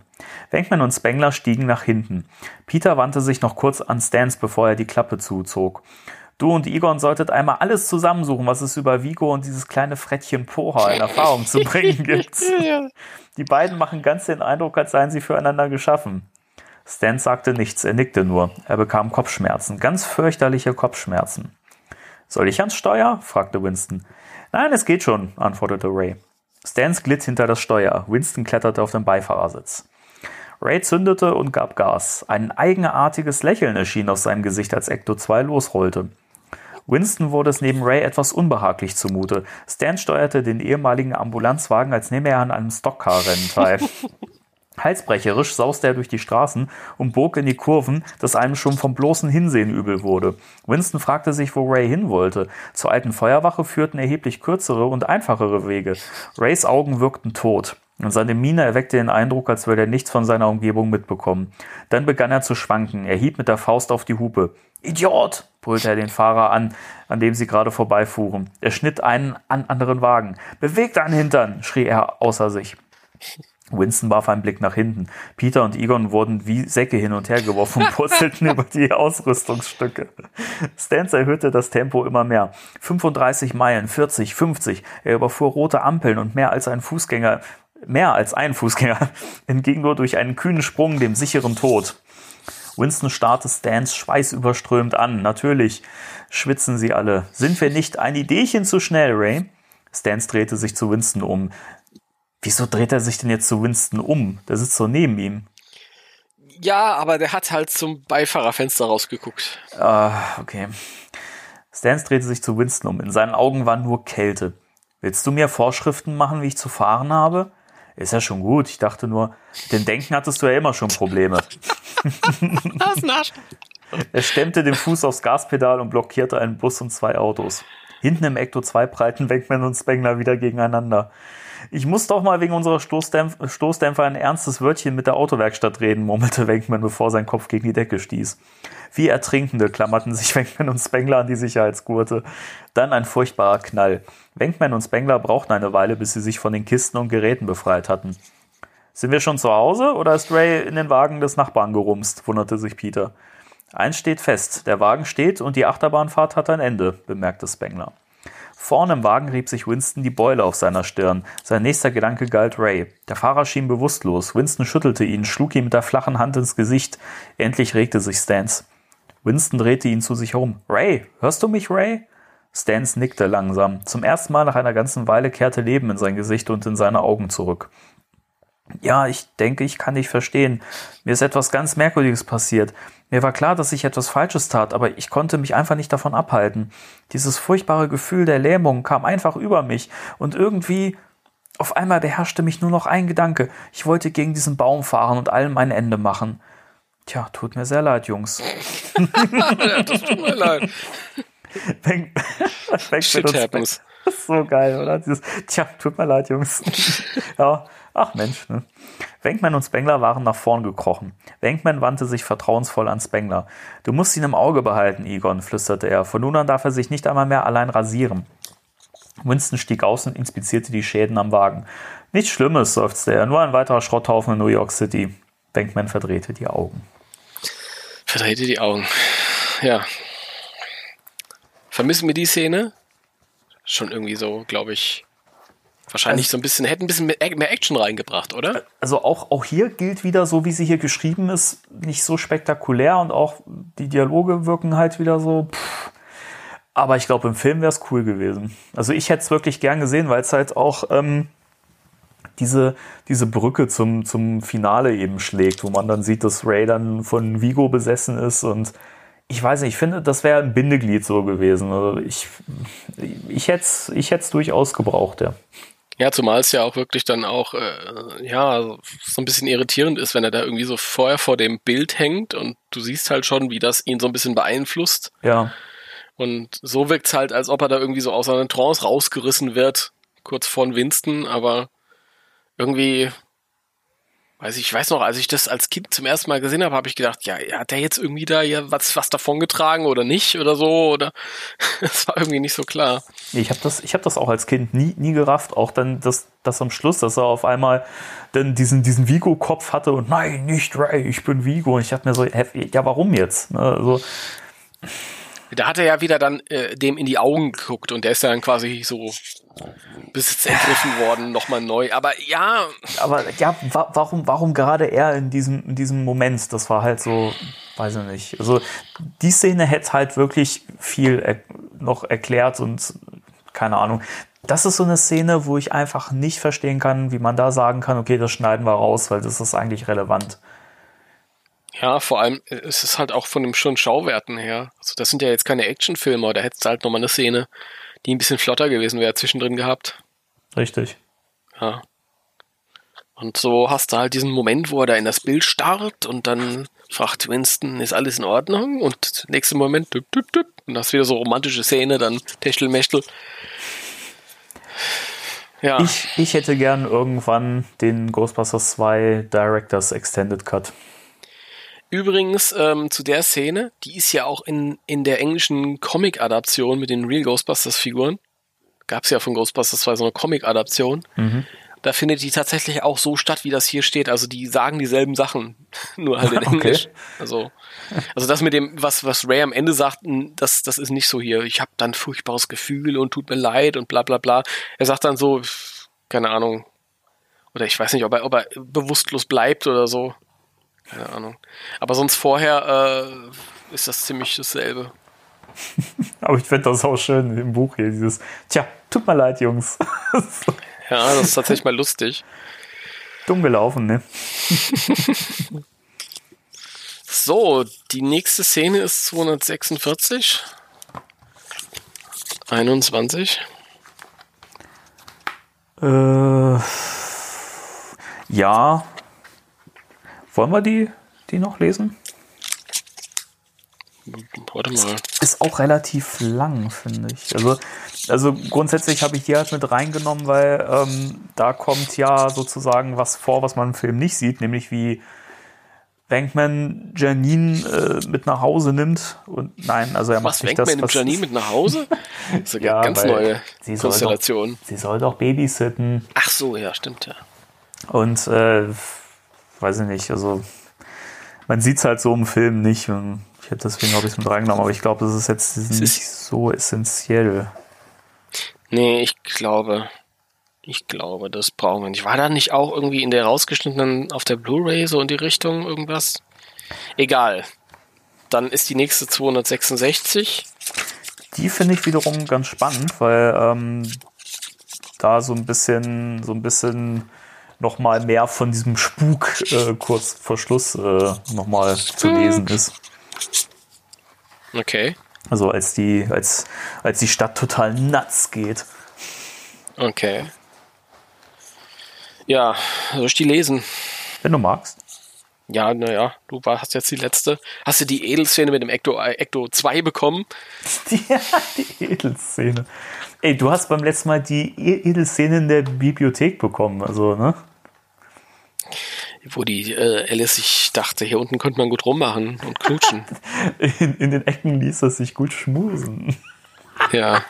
Wenkman und Spengler stiegen nach hinten. Peter wandte sich noch kurz an Stans, bevor er die Klappe zuzog. Du und Egon solltet einmal alles zusammensuchen, was es über Vigo und dieses kleine Frettchen Poha in Erfahrung zu bringen [LAUGHS] gibt. Die beiden machen ganz den Eindruck, als seien sie füreinander geschaffen. Stan sagte nichts, er nickte nur. Er bekam Kopfschmerzen, ganz fürchterliche Kopfschmerzen. Soll ich ans Steuer? fragte Winston. Nein, es geht schon, antwortete Ray. Stans glitt hinter das Steuer. Winston kletterte auf den Beifahrersitz. Ray zündete und gab Gas. Ein eigenartiges Lächeln erschien aus seinem Gesicht, als Ecto 2 losrollte. Winston wurde es neben Ray etwas unbehaglich zumute. Stan steuerte den ehemaligen Ambulanzwagen, als nehme er an einem Stockcar-Rennen teil. [LAUGHS] Halsbrecherisch sauste er durch die Straßen und bog in die Kurven, dass einem schon vom bloßen Hinsehen übel wurde. Winston fragte sich, wo Ray hin wollte. Zur alten Feuerwache führten erheblich kürzere und einfachere Wege. Rays Augen wirkten tot. Und seine Miene erweckte den Eindruck, als würde er nichts von seiner Umgebung mitbekommen. Dann begann er zu schwanken. Er hieb mit der Faust auf die Hupe. Idiot! brüllte er den Fahrer an, an dem sie gerade vorbeifuhren. Er schnitt einen an anderen Wagen. Beweg deinen Hintern! schrie er außer sich. Winston warf einen Blick nach hinten. Peter und Egon wurden wie Säcke hin und her geworfen und purzelten [LAUGHS] über die Ausrüstungsstücke. Stans erhöhte das Tempo immer mehr. 35 Meilen, 40, 50. Er überfuhr rote Ampeln und mehr als ein Fußgänger, mehr als ein Fußgänger, [LAUGHS] entging nur durch einen kühnen Sprung dem sicheren Tod. Winston starrte Stans schweißüberströmt an. Natürlich schwitzen sie alle. Sind wir nicht ein Ideechen zu schnell, Ray? Stans drehte sich zu Winston um. Wieso dreht er sich denn jetzt zu Winston um? Der sitzt so neben ihm. Ja, aber der hat halt zum Beifahrerfenster rausgeguckt. Ah, okay. Stans drehte sich zu Winston um. In seinen Augen war nur Kälte. Willst du mir Vorschriften machen, wie ich zu fahren habe? Ist ja schon gut. Ich dachte nur, mit dem Denken hattest du ja immer schon Probleme. [LAUGHS] Das ist ein Arsch. Er stemmte den Fuß aufs Gaspedal und blockierte einen Bus und zwei Autos. Hinten im Ecto 2 prallten Wenkman und Spengler wieder gegeneinander. Ich muss doch mal wegen unserer Stoßdämpf Stoßdämpfer ein ernstes Wörtchen mit der Autowerkstatt reden, murmelte Wenkman, bevor sein Kopf gegen die Decke stieß. Wie Ertrinkende klammerten sich Wenkman und Spengler an die Sicherheitsgurte. Dann ein furchtbarer Knall. Wenkman und Spengler brauchten eine Weile, bis sie sich von den Kisten und Geräten befreit hatten. Sind wir schon zu Hause oder ist Ray in den Wagen des Nachbarn gerumst? wunderte sich Peter. Eins steht fest, der Wagen steht und die Achterbahnfahrt hat ein Ende, bemerkte Spengler. Vorne im Wagen rieb sich Winston die Beule auf seiner Stirn. Sein nächster Gedanke galt Ray. Der Fahrer schien bewusstlos. Winston schüttelte ihn, schlug ihm mit der flachen Hand ins Gesicht. Endlich regte sich Stans. Winston drehte ihn zu sich herum. Ray, hörst du mich, Ray? Stans nickte langsam. Zum ersten Mal nach einer ganzen Weile kehrte Leben in sein Gesicht und in seine Augen zurück. Ja, ich denke, ich kann dich verstehen. Mir ist etwas ganz Merkwürdiges passiert. Mir war klar, dass ich etwas Falsches tat, aber ich konnte mich einfach nicht davon abhalten. Dieses furchtbare Gefühl der Lähmung kam einfach über mich und irgendwie auf einmal beherrschte mich nur noch ein Gedanke. Ich wollte gegen diesen Baum fahren und allem ein Ende machen. Tja, tut mir sehr leid, Jungs. [LAUGHS] ja, das tut mir leid. Shit happens. so geil, oder? Dieses, tja, tut mir leid, Jungs. [LAUGHS] ja, ach Mensch. Ne? Wenkman und Spengler waren nach vorn gekrochen. Wenkman wandte sich vertrauensvoll an Spengler. Du musst ihn im Auge behalten, Egon, flüsterte er. Von nun an darf er sich nicht einmal mehr allein rasieren. Winston stieg aus und inspizierte die Schäden am Wagen. Nichts Schlimmes, seufzte er. Nur ein weiterer Schrotthaufen in New York City. Bankman verdrehte die Augen. Verdrehte die Augen. Ja. Vermissen wir die Szene? Schon irgendwie so, glaube ich. Wahrscheinlich Also- so ein bisschen, hätten ein bisschen mehr Action reingebracht, oder? Also auch, auch hier gilt wieder, so wie sie hier geschrieben ist, nicht so spektakulär und auch die Dialoge wirken halt wieder so. Pff. Aber ich glaube, im Film wäre es cool gewesen. Also ich hätte es wirklich gern gesehen, weil es halt auch ähm, diese, diese Brücke zum, zum Finale eben schlägt, wo man dann sieht, dass Ray dann von Vigo besessen ist und ich weiß nicht, ich finde, das wäre ein Bindeglied so gewesen. Also ich, ich hätte es ich hätt's durchaus gebraucht, ja. Ja, zumal es ja auch wirklich dann auch, äh, ja, so ein bisschen irritierend ist, wenn er da irgendwie so vorher vor dem Bild hängt und du siehst halt schon, wie das ihn so ein bisschen beeinflusst. Ja, Und so wirkt's halt, als ob er da irgendwie so aus einer Trance rausgerissen wird, kurz vor Winston, aber irgendwie, weiß ich, ich weiß noch, als ich das als Kind zum ersten Mal gesehen habe, habe ich gedacht, ja, hat der jetzt irgendwie da ja was, was davongetragen oder nicht oder so, oder [LAUGHS] das war irgendwie nicht so klar. Ich habe das, ich hab das auch als Kind nie, nie gerafft. Auch dann das, das am Schluss, dass er auf einmal dann diesen, diesen Vigo-Kopf hatte und nein, nicht Ray, ich bin Vigo. Und ich dachte mir so, ja, warum jetzt? Also, Da hat er ja wieder dann äh, dem in die Augen geguckt und der ist dann quasi so Besitz ergriffen worden, nochmal neu. Aber ja, aber ja, wa warum, warum gerade er in diesem, in diesem Moment? Das war halt so, weiß ich nicht. Also die Szene hätte halt wirklich viel er noch erklärt und keine Ahnung. Das ist so eine Szene, wo ich einfach nicht verstehen kann, wie man da sagen kann, okay, das schneiden wir raus, weil das ist eigentlich relevant. Ja, vor allem äh, es ist halt auch von dem schon Schauwerten her. Also das sind ja jetzt keine Actionfilme, da hättest du halt nochmal eine Szene, die ein bisschen flotter gewesen wäre, zwischendrin gehabt. Richtig. Ja. Und so hast du halt diesen Moment, wo er da in das Bild starrt und dann fragt Winston, ist alles in Ordnung? Und nächsten Moment, düpp, düpp, düpp, und hast wieder so romantische Szene, dann Techtelmechtel. Ja, Ich, ich hätte gern irgendwann den Ghostbusters 2 Directors Extended Cut. Übrigens ähm, zu der Szene, die ist ja auch in, in der englischen Comic-Adaption mit den Real Ghostbusters-Figuren. Gab es ja von Ghostbusters 2 so eine Comic-Adaption. Da findet die tatsächlich auch so statt, wie das hier steht. Also die sagen dieselben Sachen, [LAUGHS] nur halt in [LAUGHS] Okay. Englisch. Also, also das mit dem, was, was Ray am Ende sagt, das, das ist nicht so hier. Ich habe dann furchtbares Gefühl und tut mir leid und bla bla bla. Er sagt dann so, keine Ahnung. Oder ich weiß nicht, ob er, ob er bewusstlos bleibt oder so. Keine Ahnung. Aber sonst vorher äh, ist das ziemlich dasselbe. [LAUGHS] Aber ich finde das auch schön im Buch hier, dieses, tja, tut mir leid, Jungs. [LAUGHS] Ja, das ist tatsächlich mal lustig. Dumm gelaufen, ne? [LAUGHS] So, die nächste Szene ist 246. 21. Äh, ja. Wollen wir die, die noch lesen? Warte mal. Ist auch relativ lang, finde ich. Also, also grundsätzlich habe ich die halt mit reingenommen, weil ähm, da kommt ja sozusagen was vor, was man im Film nicht sieht, nämlich wie Bankman Janine äh, mit nach Hause nimmt. Und nein, also er macht Was, nicht Bankman das, nimmt was Janine mit nach Hause? [LAUGHS] Das ist eine Ja, ganz neue sie soll Konstellation. Sie soll doch babysitten. Ach so, ja, stimmt ja. Und äh, weiß ich nicht, also man sieht es halt so im Film nicht. Und ich hätte deswegen habe ich es mit reingenommen, aber ich glaube, das ist jetzt nicht ist- so essentiell. Nee, ich glaube, ich glaube, das brauchen wir nicht. War da nicht auch irgendwie in der rausgeschnittenen auf der Blu-ray so in die Richtung irgendwas? Egal. Dann ist die nächste 266. Die finde ich wiederum ganz spannend, weil ähm, da so ein bisschen, so ein bisschen noch mal mehr von diesem Spuk äh, kurz vor Schluss äh, noch mal zu lesen ist. Okay. Also als die, als, als die Stadt total nuts geht. Okay. Ja, soll ich die lesen? Wenn du magst. Ja, naja, du hast jetzt die letzte. Hast du die Edelszene mit dem Ecto, äh, Ecto 2 bekommen? [LAUGHS] Die, die Edelszene. Ey, du hast beim letzten Mal die E- Edelszene in der Bibliothek bekommen, also, ne? Wo die äh, Alice sich dachte, hier unten könnte man gut rummachen und knutschen. [LAUGHS] In, in den Ecken ließ es sich gut schmusen. ja,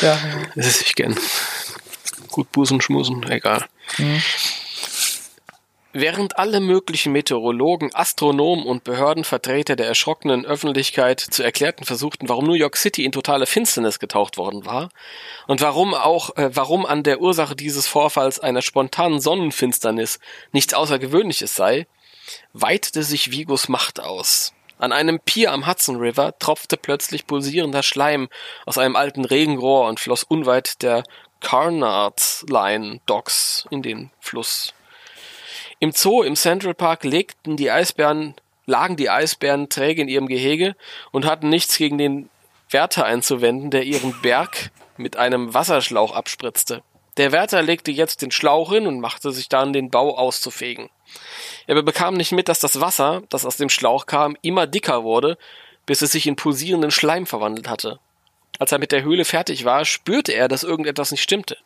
Ja. das ist ich gern. Gut Busen, Schmusen, egal. Während alle möglichen Meteorologen, Astronomen und Behördenvertreter der erschrockenen Öffentlichkeit zu erklärten versuchten, warum New York City in totale Finsternis getaucht worden war und warum auch, äh, warum an der Ursache dieses Vorfalls einer spontanen Sonnenfinsternis nichts Außergewöhnliches sei, weitete sich Vigos Macht aus. An einem Pier am Hudson River tropfte plötzlich pulsierender Schleim aus einem alten Regenrohr und floss unweit der Carnards Line Docks in den Fluss. Im Zoo im Central Park legten die Eisbären, lagen die Eisbären träge in ihrem Gehege und hatten nichts gegen den Wärter einzuwenden, der ihren Berg mit einem Wasserschlauch abspritzte. Der Wärter legte jetzt den Schlauch hin und machte sich dann den Bau auszufegen. Er bekam nicht mit, dass das Wasser, das aus dem Schlauch kam, immer dicker wurde, bis es sich in pulsierenden Schleim verwandelt hatte. Als er mit der Höhle fertig war, spürte er, dass irgendetwas nicht stimmte.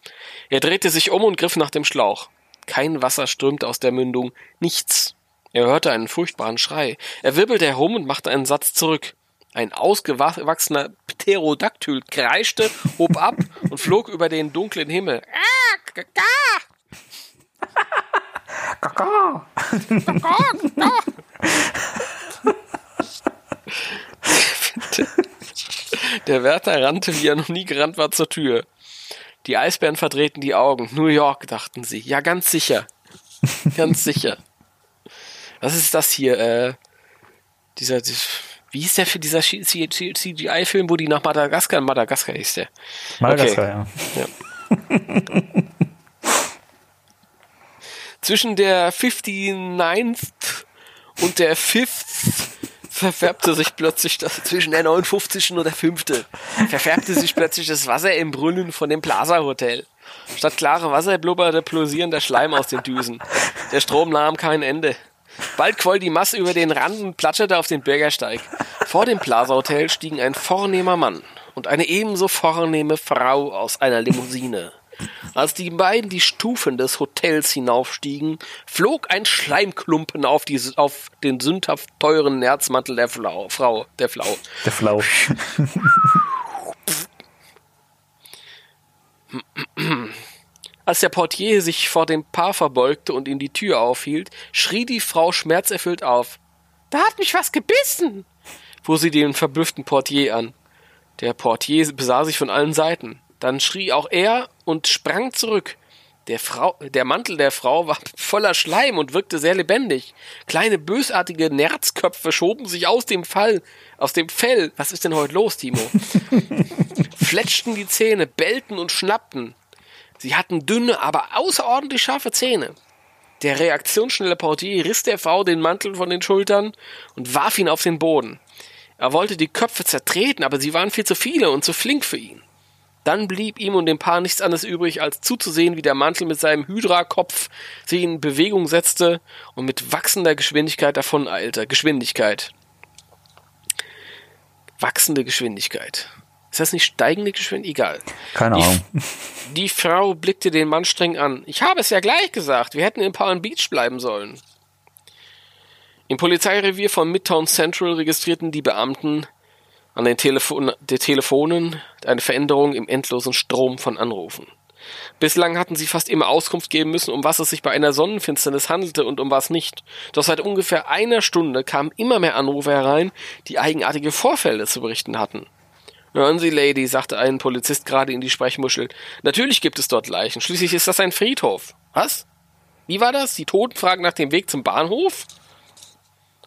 Er drehte sich um und griff nach dem Schlauch. Kein Wasser strömte aus der Mündung, nichts. Er hörte einen furchtbaren Schrei. Er wirbelte herum und machte einen Satz zurück. Ein ausgewachsener Pterodaktyl kreischte, hob ab und flog über den dunklen Himmel. Kaka. [LAUGHS] Der Wärter rannte, wie er noch nie gerannt war, zur Tür. Die Eisbären verdrehten die Augen. New York, dachten sie. Ja, ganz sicher. [LAUGHS] ganz sicher. Was ist das hier? Äh, dieser, dies- wie hieß der für dieser CGI-Film, wo die nach Madagaskar, Madagaskar hieß der. Madagaskar, ja. Zwischen der 59th und der 5th verfärbte sich plötzlich das, [LAUGHS] zwischen der 59. und der 5. verfärbte sich plötzlich das Wasser im Brunnen von dem Plaza Hotel. Statt klare Wasser blubberte pulsierender Schleim aus den Düsen. Der Strom nahm kein Ende. Bald quoll die Masse über den Rand und platscherte auf den Bürgersteig. Vor dem Plaza Hotel stiegen ein vornehmer Mann und eine ebenso vornehme Frau aus einer Limousine. Als die beiden die Stufen des Hotels hinaufstiegen, flog ein Schleimklumpen auf, die, auf den sündhaft teuren Nerzmantel der Flau, Frau, der Flau. Der Flau. Als der Portier sich vor dem Paar verbeugte und ihm die Tür aufhielt, schrie die Frau schmerzerfüllt auf. Da hat mich was gebissen! fuhr sie den verblüfften Portier an. Der Portier besah sich von allen Seiten. Dann schrie auch er und sprang zurück. Der, Frau, der Mantel der Frau war [LAUGHS] voller Schleim und wirkte sehr lebendig. Kleine bösartige Nerzköpfe schoben sich aus dem Fall, aus dem Fell. Was ist denn heute los, Timo? [LAUGHS] Fletschten die Zähne, bellten und schnappten. Sie hatten dünne, aber außerordentlich scharfe Zähne. Der reaktionsschnelle Portier riss der Frau den Mantel von den Schultern und warf ihn auf den Boden. Er wollte die Köpfe zertreten, aber sie waren viel zu viele und zu flink für ihn. Dann blieb ihm und dem Paar nichts anderes übrig, als zuzusehen, wie der Mantel mit seinem Hydra-Kopf sich in Bewegung setzte und mit wachsender Geschwindigkeit davoneilte. Geschwindigkeit. Wachsende Geschwindigkeit. Ist das nicht steigende Geschwindigkeit? Egal. Keine Die, Ahnung. die Frau blickte den Mann streng an. Ich habe es ja gleich gesagt. Wir hätten in Palm Beach bleiben sollen. Im Polizeirevier von Midtown Central registrierten die Beamten an den Telefon der Telefonen eine Veränderung im endlosen Strom von Anrufen. Bislang hatten sie fast immer Auskunft geben müssen, um was es sich bei einer Sonnenfinsternis handelte und um was nicht. Doch seit ungefähr einer Stunde kamen immer mehr Anrufe herein, die eigenartige Vorfälle zu berichten hatten. Hören Sie, Lady, sagte ein Polizist gerade in die Sprechmuschel. Natürlich gibt es dort Leichen. Schließlich ist das ein Friedhof. Was? Wie war das? Die Toten fragen nach dem Weg zum Bahnhof?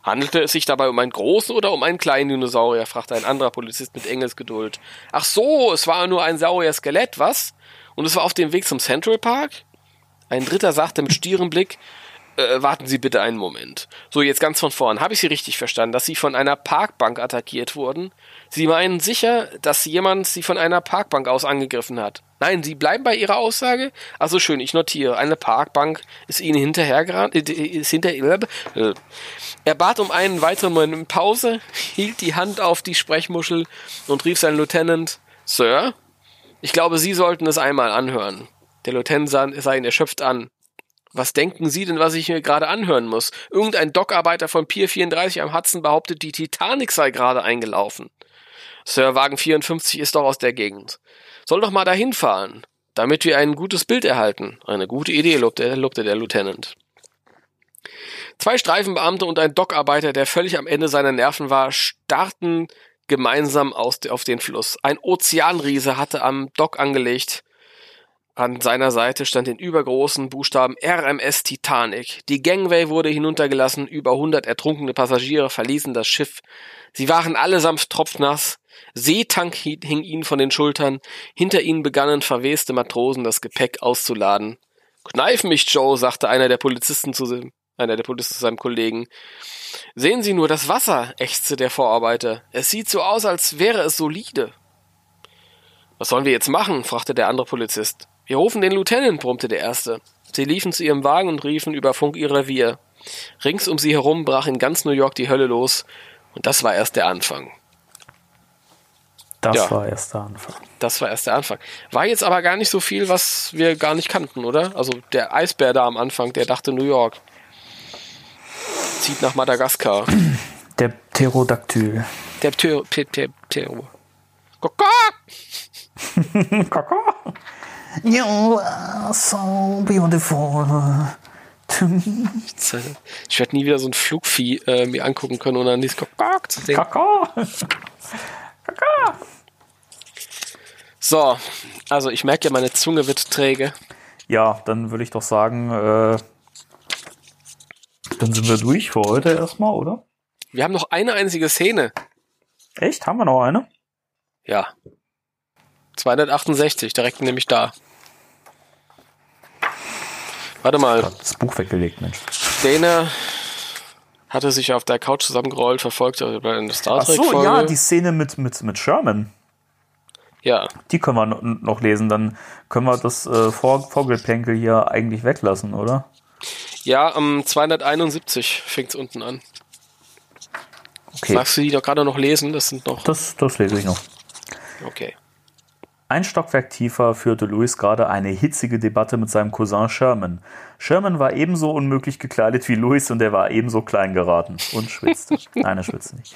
Handelte es sich dabei um einen großen oder um einen kleinen Dinosaurier? fragte ein anderer Polizist mit Engelsgeduld. Ach so, es war nur ein Saurier-Skelett, was? Und es war auf dem Weg zum Central Park? Ein dritter sagte mit stierem Blick, äh, warten Sie bitte einen Moment. So, jetzt ganz von vorn. Habe ich Sie richtig verstanden, dass Sie von einer Parkbank attackiert wurden? Sie meinen sicher, dass jemand Sie von einer Parkbank aus angegriffen hat? Nein, Sie bleiben bei Ihrer Aussage? Also schön, ich notiere. Eine Parkbank ist Ihnen hinterhergerannt, äh, ist hinter, äh. Er bat um einen weiteren Moment Pause, hielt die Hand auf die Sprechmuschel und rief seinen Lieutenant, Sir, Ich glaube, Sie sollten es einmal anhören. Der Lieutenant sah ihn erschöpft an. Was denken Sie denn, was ich mir gerade anhören muss? Irgendein Dockarbeiter von Pier 34 am Hudson behauptet, die Titanic sei gerade eingelaufen. Sir, Wagen 54 ist doch aus der Gegend. Soll doch mal dahin fahren, damit wir ein gutes Bild erhalten. Eine gute Idee, lobte, lobte der Lieutenant. Zwei Streifenbeamte und ein Dockarbeiter, der völlig am Ende seiner Nerven war, starrten gemeinsam aus, auf den Fluss. Ein Ozeanriese hatte am Dock angelegt. An seiner Seite stand in übergroßen Buchstaben RMS Titanic. Die Gangway wurde hinuntergelassen, über 100 ertrunkene Passagiere verließen das Schiff. Sie waren allesamt tropfnass, Seetank hing ihnen von den Schultern, hinter ihnen begannen verweste Matrosen das Gepäck auszuladen. Kneif mich, Joe, sagte einer der Polizisten zu einer der Polizisten seinem Kollegen. Sehen Sie nur das Wasser, ächzte der Vorarbeiter. Es sieht so aus, als wäre es solide. Was sollen wir jetzt machen? fragte der andere Polizist. Wir rufen den Lieutenant, brummte der Erste. Sie liefen zu ihrem Wagen und riefen über Funk ihr Revier. Rings um sie herum brach in ganz New York die Hölle los, und das war erst der Anfang. Das ja, war erst der Anfang. Das war erst der Anfang. War jetzt aber gar nicht so viel, was wir gar nicht kannten, oder? Also der Eisbär da am Anfang, der dachte New York. Zieht nach Madagaskar. [CLEARS THROAT] Der Pterodactyl. Der Ptero. Kaka! Kaka! You are so beautiful to me. Ich werde nie wieder so ein Flugvieh äh, mir angucken können und dann dieses Kakak zu sehen. Kaka! Kaka! So, also ich merke ja, meine Zunge wird träge. Ja, dann würde ich doch sagen, äh, dann sind wir durch für heute erstmal, oder? Wir haben noch eine einzige Szene. Echt? Haben wir noch eine? Ja. 268, direkt nämlich da. Warte mal. Das Buch weggelegt, Mensch. Dana hatte sich auf der Couch zusammengerollt, verfolgt eine Star Trek. Ach so, ja, die Szene mit, mit, mit Sherman. Ja. Die können wir noch lesen, dann können wir das äh, Vor Vorgeplänkel hier eigentlich weglassen, oder? Ja, um 271 fängt es unten an. Okay. Magst du die doch gerade noch lesen? Das sind noch. Das, das lese ich noch. Okay. Ein Stockwerk tiefer führte Louis gerade eine hitzige Debatte mit seinem Cousin Sherman. Sherman war ebenso unmöglich gekleidet wie Louis und er war ebenso klein geraten und schwitzte. [LAUGHS] Nein, er schwitzte nicht.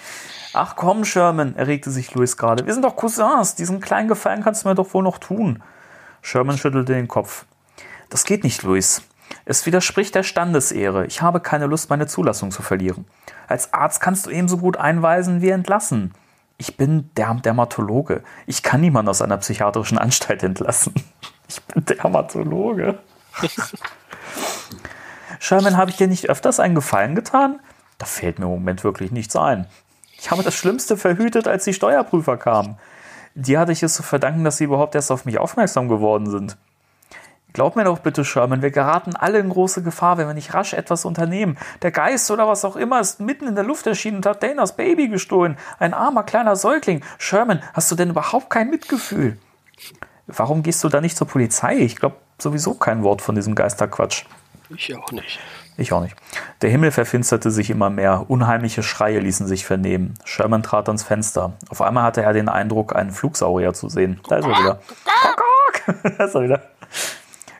Ach komm, Sherman, erregte sich Louis gerade. Wir sind doch Cousins. Diesen kleinen Gefallen kannst du mir doch wohl noch tun. Sherman schüttelte den Kopf. Das geht nicht, Louis. Es widerspricht der Standesehre. Ich habe keine Lust, meine Zulassung zu verlieren. Als Arzt kannst du ebenso gut einweisen wie entlassen. Ich bin der Dermatologe. Ich kann niemanden aus einer psychiatrischen Anstalt entlassen. [LAUGHS] Ich bin Dermatologe. [LAUGHS] Sherman, habe ich dir nicht öfters einen Gefallen getan? Da fällt mir im Moment wirklich nichts ein. Ich habe das Schlimmste verhütet, als die Steuerprüfer kamen. Die hatte ich es zu verdanken, dass sie überhaupt erst auf mich aufmerksam geworden sind. Glaub mir doch bitte, Sherman, wir geraten alle in große Gefahr, wenn wir nicht rasch etwas unternehmen. Der Geist oder was auch immer ist mitten in der Luft erschienen und hat Danas Baby gestohlen. Ein armer kleiner Säugling. Sherman, hast du denn überhaupt kein Mitgefühl? Warum gehst du da nicht zur Polizei? Ich glaube sowieso kein Wort von diesem Geisterquatsch. Ich auch nicht. Ich auch nicht. Der Himmel verfinsterte sich immer mehr. Unheimliche Schreie ließen sich vernehmen. Sherman trat ans Fenster. Auf einmal hatte er den Eindruck, einen Flugsaurier zu sehen. Da ist er wieder. [LAUGHS] da ist er wieder.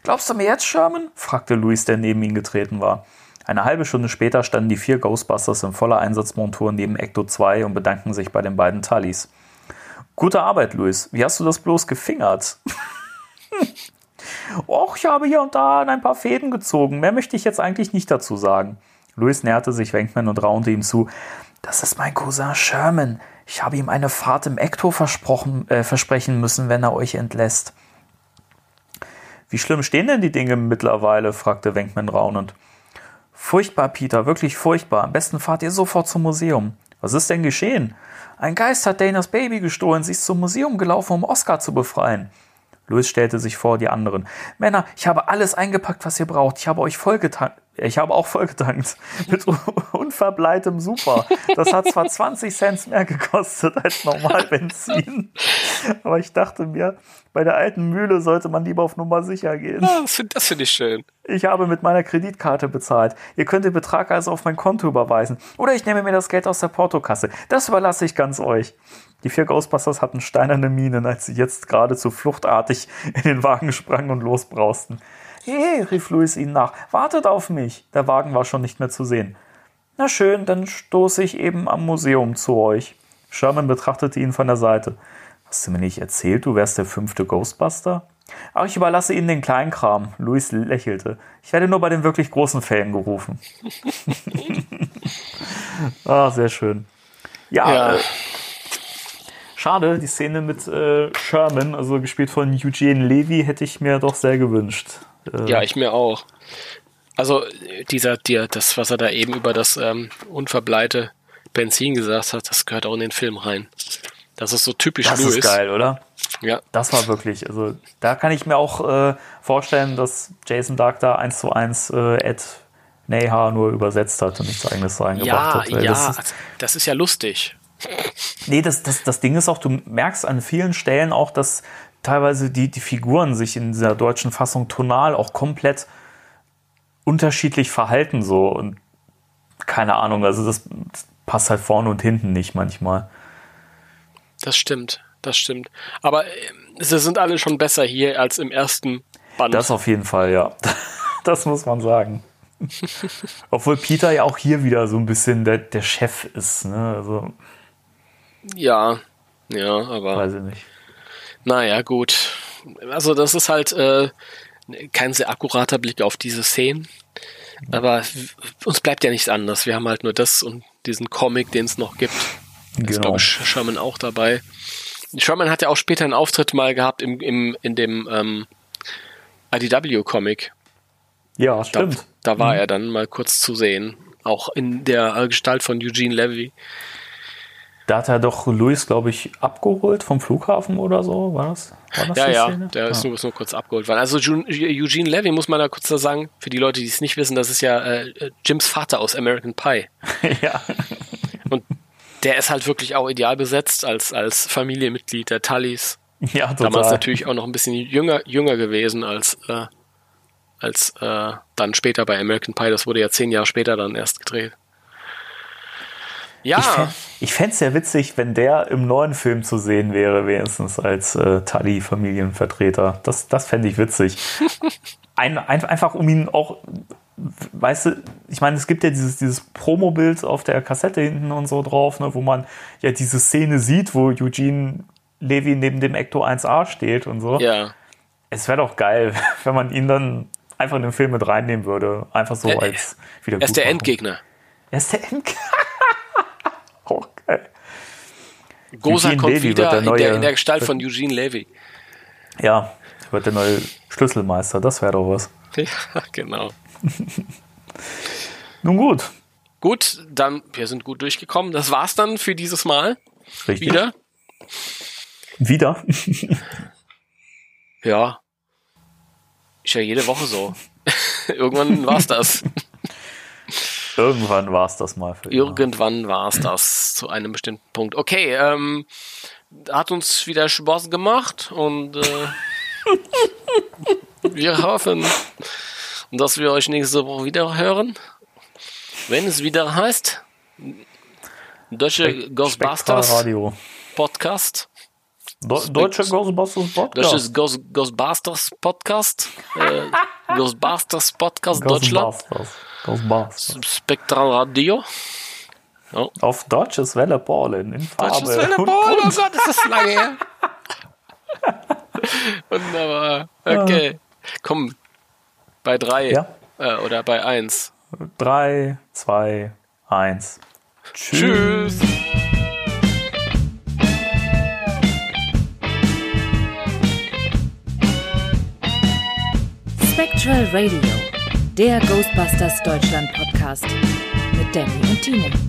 Glaubst du mir jetzt, Sherman? fragte Louis, der neben ihn getreten war. Eine halbe Stunde später standen die vier Ghostbusters in voller Einsatzmontur neben Ecto 2 und bedankten sich bei den beiden Tallis. Gute Arbeit, Louis. Wie hast du das bloß gefingert? [LAUGHS] Och, ich habe hier und da ein paar Fäden gezogen. Mehr möchte ich jetzt eigentlich nicht dazu sagen. Louis näherte sich Wenkman und raunte ihm zu. Das ist mein Cousin Sherman. Ich habe ihm eine Fahrt im Ecto versprochen, äh, versprechen müssen, wenn er euch entlässt. Wie schlimm stehen denn die Dinge mittlerweile? fragte Wenkman raunend. Furchtbar, Peter, wirklich furchtbar. Am besten fahrt ihr sofort zum Museum. Was ist denn geschehen? Ein Geist hat Danas Baby gestohlen. Sie ist zum Museum gelaufen, um Oscar zu befreien. Louis stellte sich vor die anderen. Männer, ich habe alles eingepackt, was ihr braucht. Ich habe euch vollgetankt. Ich habe auch voll gedankt. Mit [LAUGHS] unverbleitem Super. Das hat zwar 20 Cent mehr gekostet als normal [LAUGHS] Benzin. Aber ich dachte mir, bei der alten Mühle sollte man lieber auf Nummer sicher gehen. Ja, das finde find ich schön. Ich habe mit meiner Kreditkarte bezahlt. Ihr könnt den Betrag also auf mein Konto überweisen. Oder ich nehme mir das Geld aus der Portokasse. Das überlasse ich ganz euch. Die vier Ghostbusters hatten steinerne Minen, als sie jetzt geradezu fluchtartig in den Wagen sprangen und losbrausten. Hey, rief Louis ihnen nach, wartet auf mich. Der Wagen war schon nicht mehr zu sehen. Na schön, dann stoße ich eben am Museum zu euch. Sherman betrachtete ihn von der Seite. Hast du mir nicht erzählt, du wärst der fünfte Ghostbuster? Ach, ich überlasse Ihnen den Kleinkram. Louis lächelte. Ich werde nur bei den wirklich großen Fällen gerufen. [LAUGHS] ah, sehr schön. Ja, Ja. Äh, schade, die Szene mit äh, Sherman, also gespielt von Eugene Levy, hätte ich mir doch sehr gewünscht. Äh, Ja, ich mir auch. Also dieser, der, das, was er da eben über das ähm, unverbleite Benzin gesagt hat, das gehört auch in den Film rein. Das ist so typisch das Louis. ist geil, oder? Ja, Das war wirklich, also da kann ich mir auch äh, vorstellen, dass Jason Dark da eins zu eins äh, Ed Neha nur übersetzt hat und nichts eigenes so eingebracht ja, hat. ja, Das ist, das ist ja lustig. Nee, das, das, das Ding ist auch, du merkst an vielen Stellen auch, dass teilweise die, die Figuren sich in dieser deutschen Fassung tonal auch komplett unterschiedlich verhalten so und keine Ahnung, also das, das passt halt vorne und hinten nicht manchmal. Das stimmt, das stimmt. Aber äh, sie sind alle schon besser hier als im ersten Band. Das auf jeden Fall, ja. [LAUGHS] Das muss man sagen. [LAUGHS] Obwohl Peter ja auch hier wieder so ein bisschen der, der Chef ist, ne? Also, ja, ja, aber weiß ich nicht. naja, gut. Also das ist halt äh, kein sehr akkurater Blick auf diese Szenen. Aber uns bleibt ja nichts anderes. Wir haben halt nur das und diesen Comic, den es noch gibt. Ist, Genau. glaube ich, Sherman auch dabei. Sherman hat ja auch später einen Auftritt mal gehabt im, im, in dem ähm, IDW-Comic. Ja, Da, stimmt. da war er dann mal kurz zu sehen. Auch in der Gestalt von Eugene Levy. Da hat er doch Luis, glaube ich, abgeholt vom Flughafen oder so, war das? War das Ja, ja, Szene? der ist Ah. nur, ist nur kurz abgeholt worden. Also Eugene Levy, muss man da kurz da sagen, für die Leute, die es nicht wissen, das ist ja äh, Jims Vater aus American Pie. [LAUGHS] ja. Und der ist halt wirklich auch ideal besetzt als, als Familienmitglied der Tullys. ja, total. Damals natürlich auch noch ein bisschen jünger, jünger gewesen als, äh, als äh, dann später bei American Pie. Das wurde ja zehn Jahre später dann erst gedreht. Ja, Ich fänd- Ich fände es ja witzig, wenn der im neuen Film zu sehen wäre, wenigstens als äh, Tully-Familienvertreter. Das, das fände ich witzig. [LAUGHS] Ein, ein, einfach um ihn auch, weißt du, ich meine, es gibt ja dieses, dieses Promo-Bild auf der Kassette hinten und so drauf, ne, wo man ja diese Szene sieht, wo Eugene Levy neben dem Ecto 1A steht und so. ja. Es wäre doch geil, [LAUGHS] wenn man ihn dann einfach in den Film mit reinnehmen würde. Einfach so als wieder Er ist der Endgegner. Er ist der Endgegner. oh, geil. Gosa Eugene kommt Levy wieder der in, der, neue- in der Gestalt von Eugene Levy. Ja, wird der neue Schlüsselmeister, das wäre doch was. [LAUGHS] Ja, genau. [LAUGHS] Nun gut, Gut, dann, wir sind gut durchgekommen. Das war's dann für dieses Mal. richtig. Wieder. Wieder? [LAUGHS] Ja. Ist ja jede Woche so. Irgendwann war's das. Irgendwann war es das mal für. Irgendwann war's das zu einem bestimmten Punkt. Okay, ähm, hat uns wieder Spaß gemacht und äh, [LAUGHS] wir hoffen, dass wir euch nächste Woche wieder hören. Wenn es wieder heißt, Deutsche Ghostbusters Radio. Podcast. Do Deutsche Ghostbusters Podcast. Deutsches Ghost, Ghostbusters Podcast. Äh, [LAUGHS] Ghostbusters Podcast Deutschland. Ghostbusters. Ghostbusters. Spektral Radio. Auf deutsches Welle Paulen in Farbe. Deutsches Welle und Paul, oh. Gott, ist das lange her. [LAUGHS] Wunderbar. Okay. Komm, bei drei Ja. äh, oder bei eins. Drei, zwei, eins. Tschüss. Spectral Radio, der Ghostbusters Deutschland Podcast mit Danny und Timo.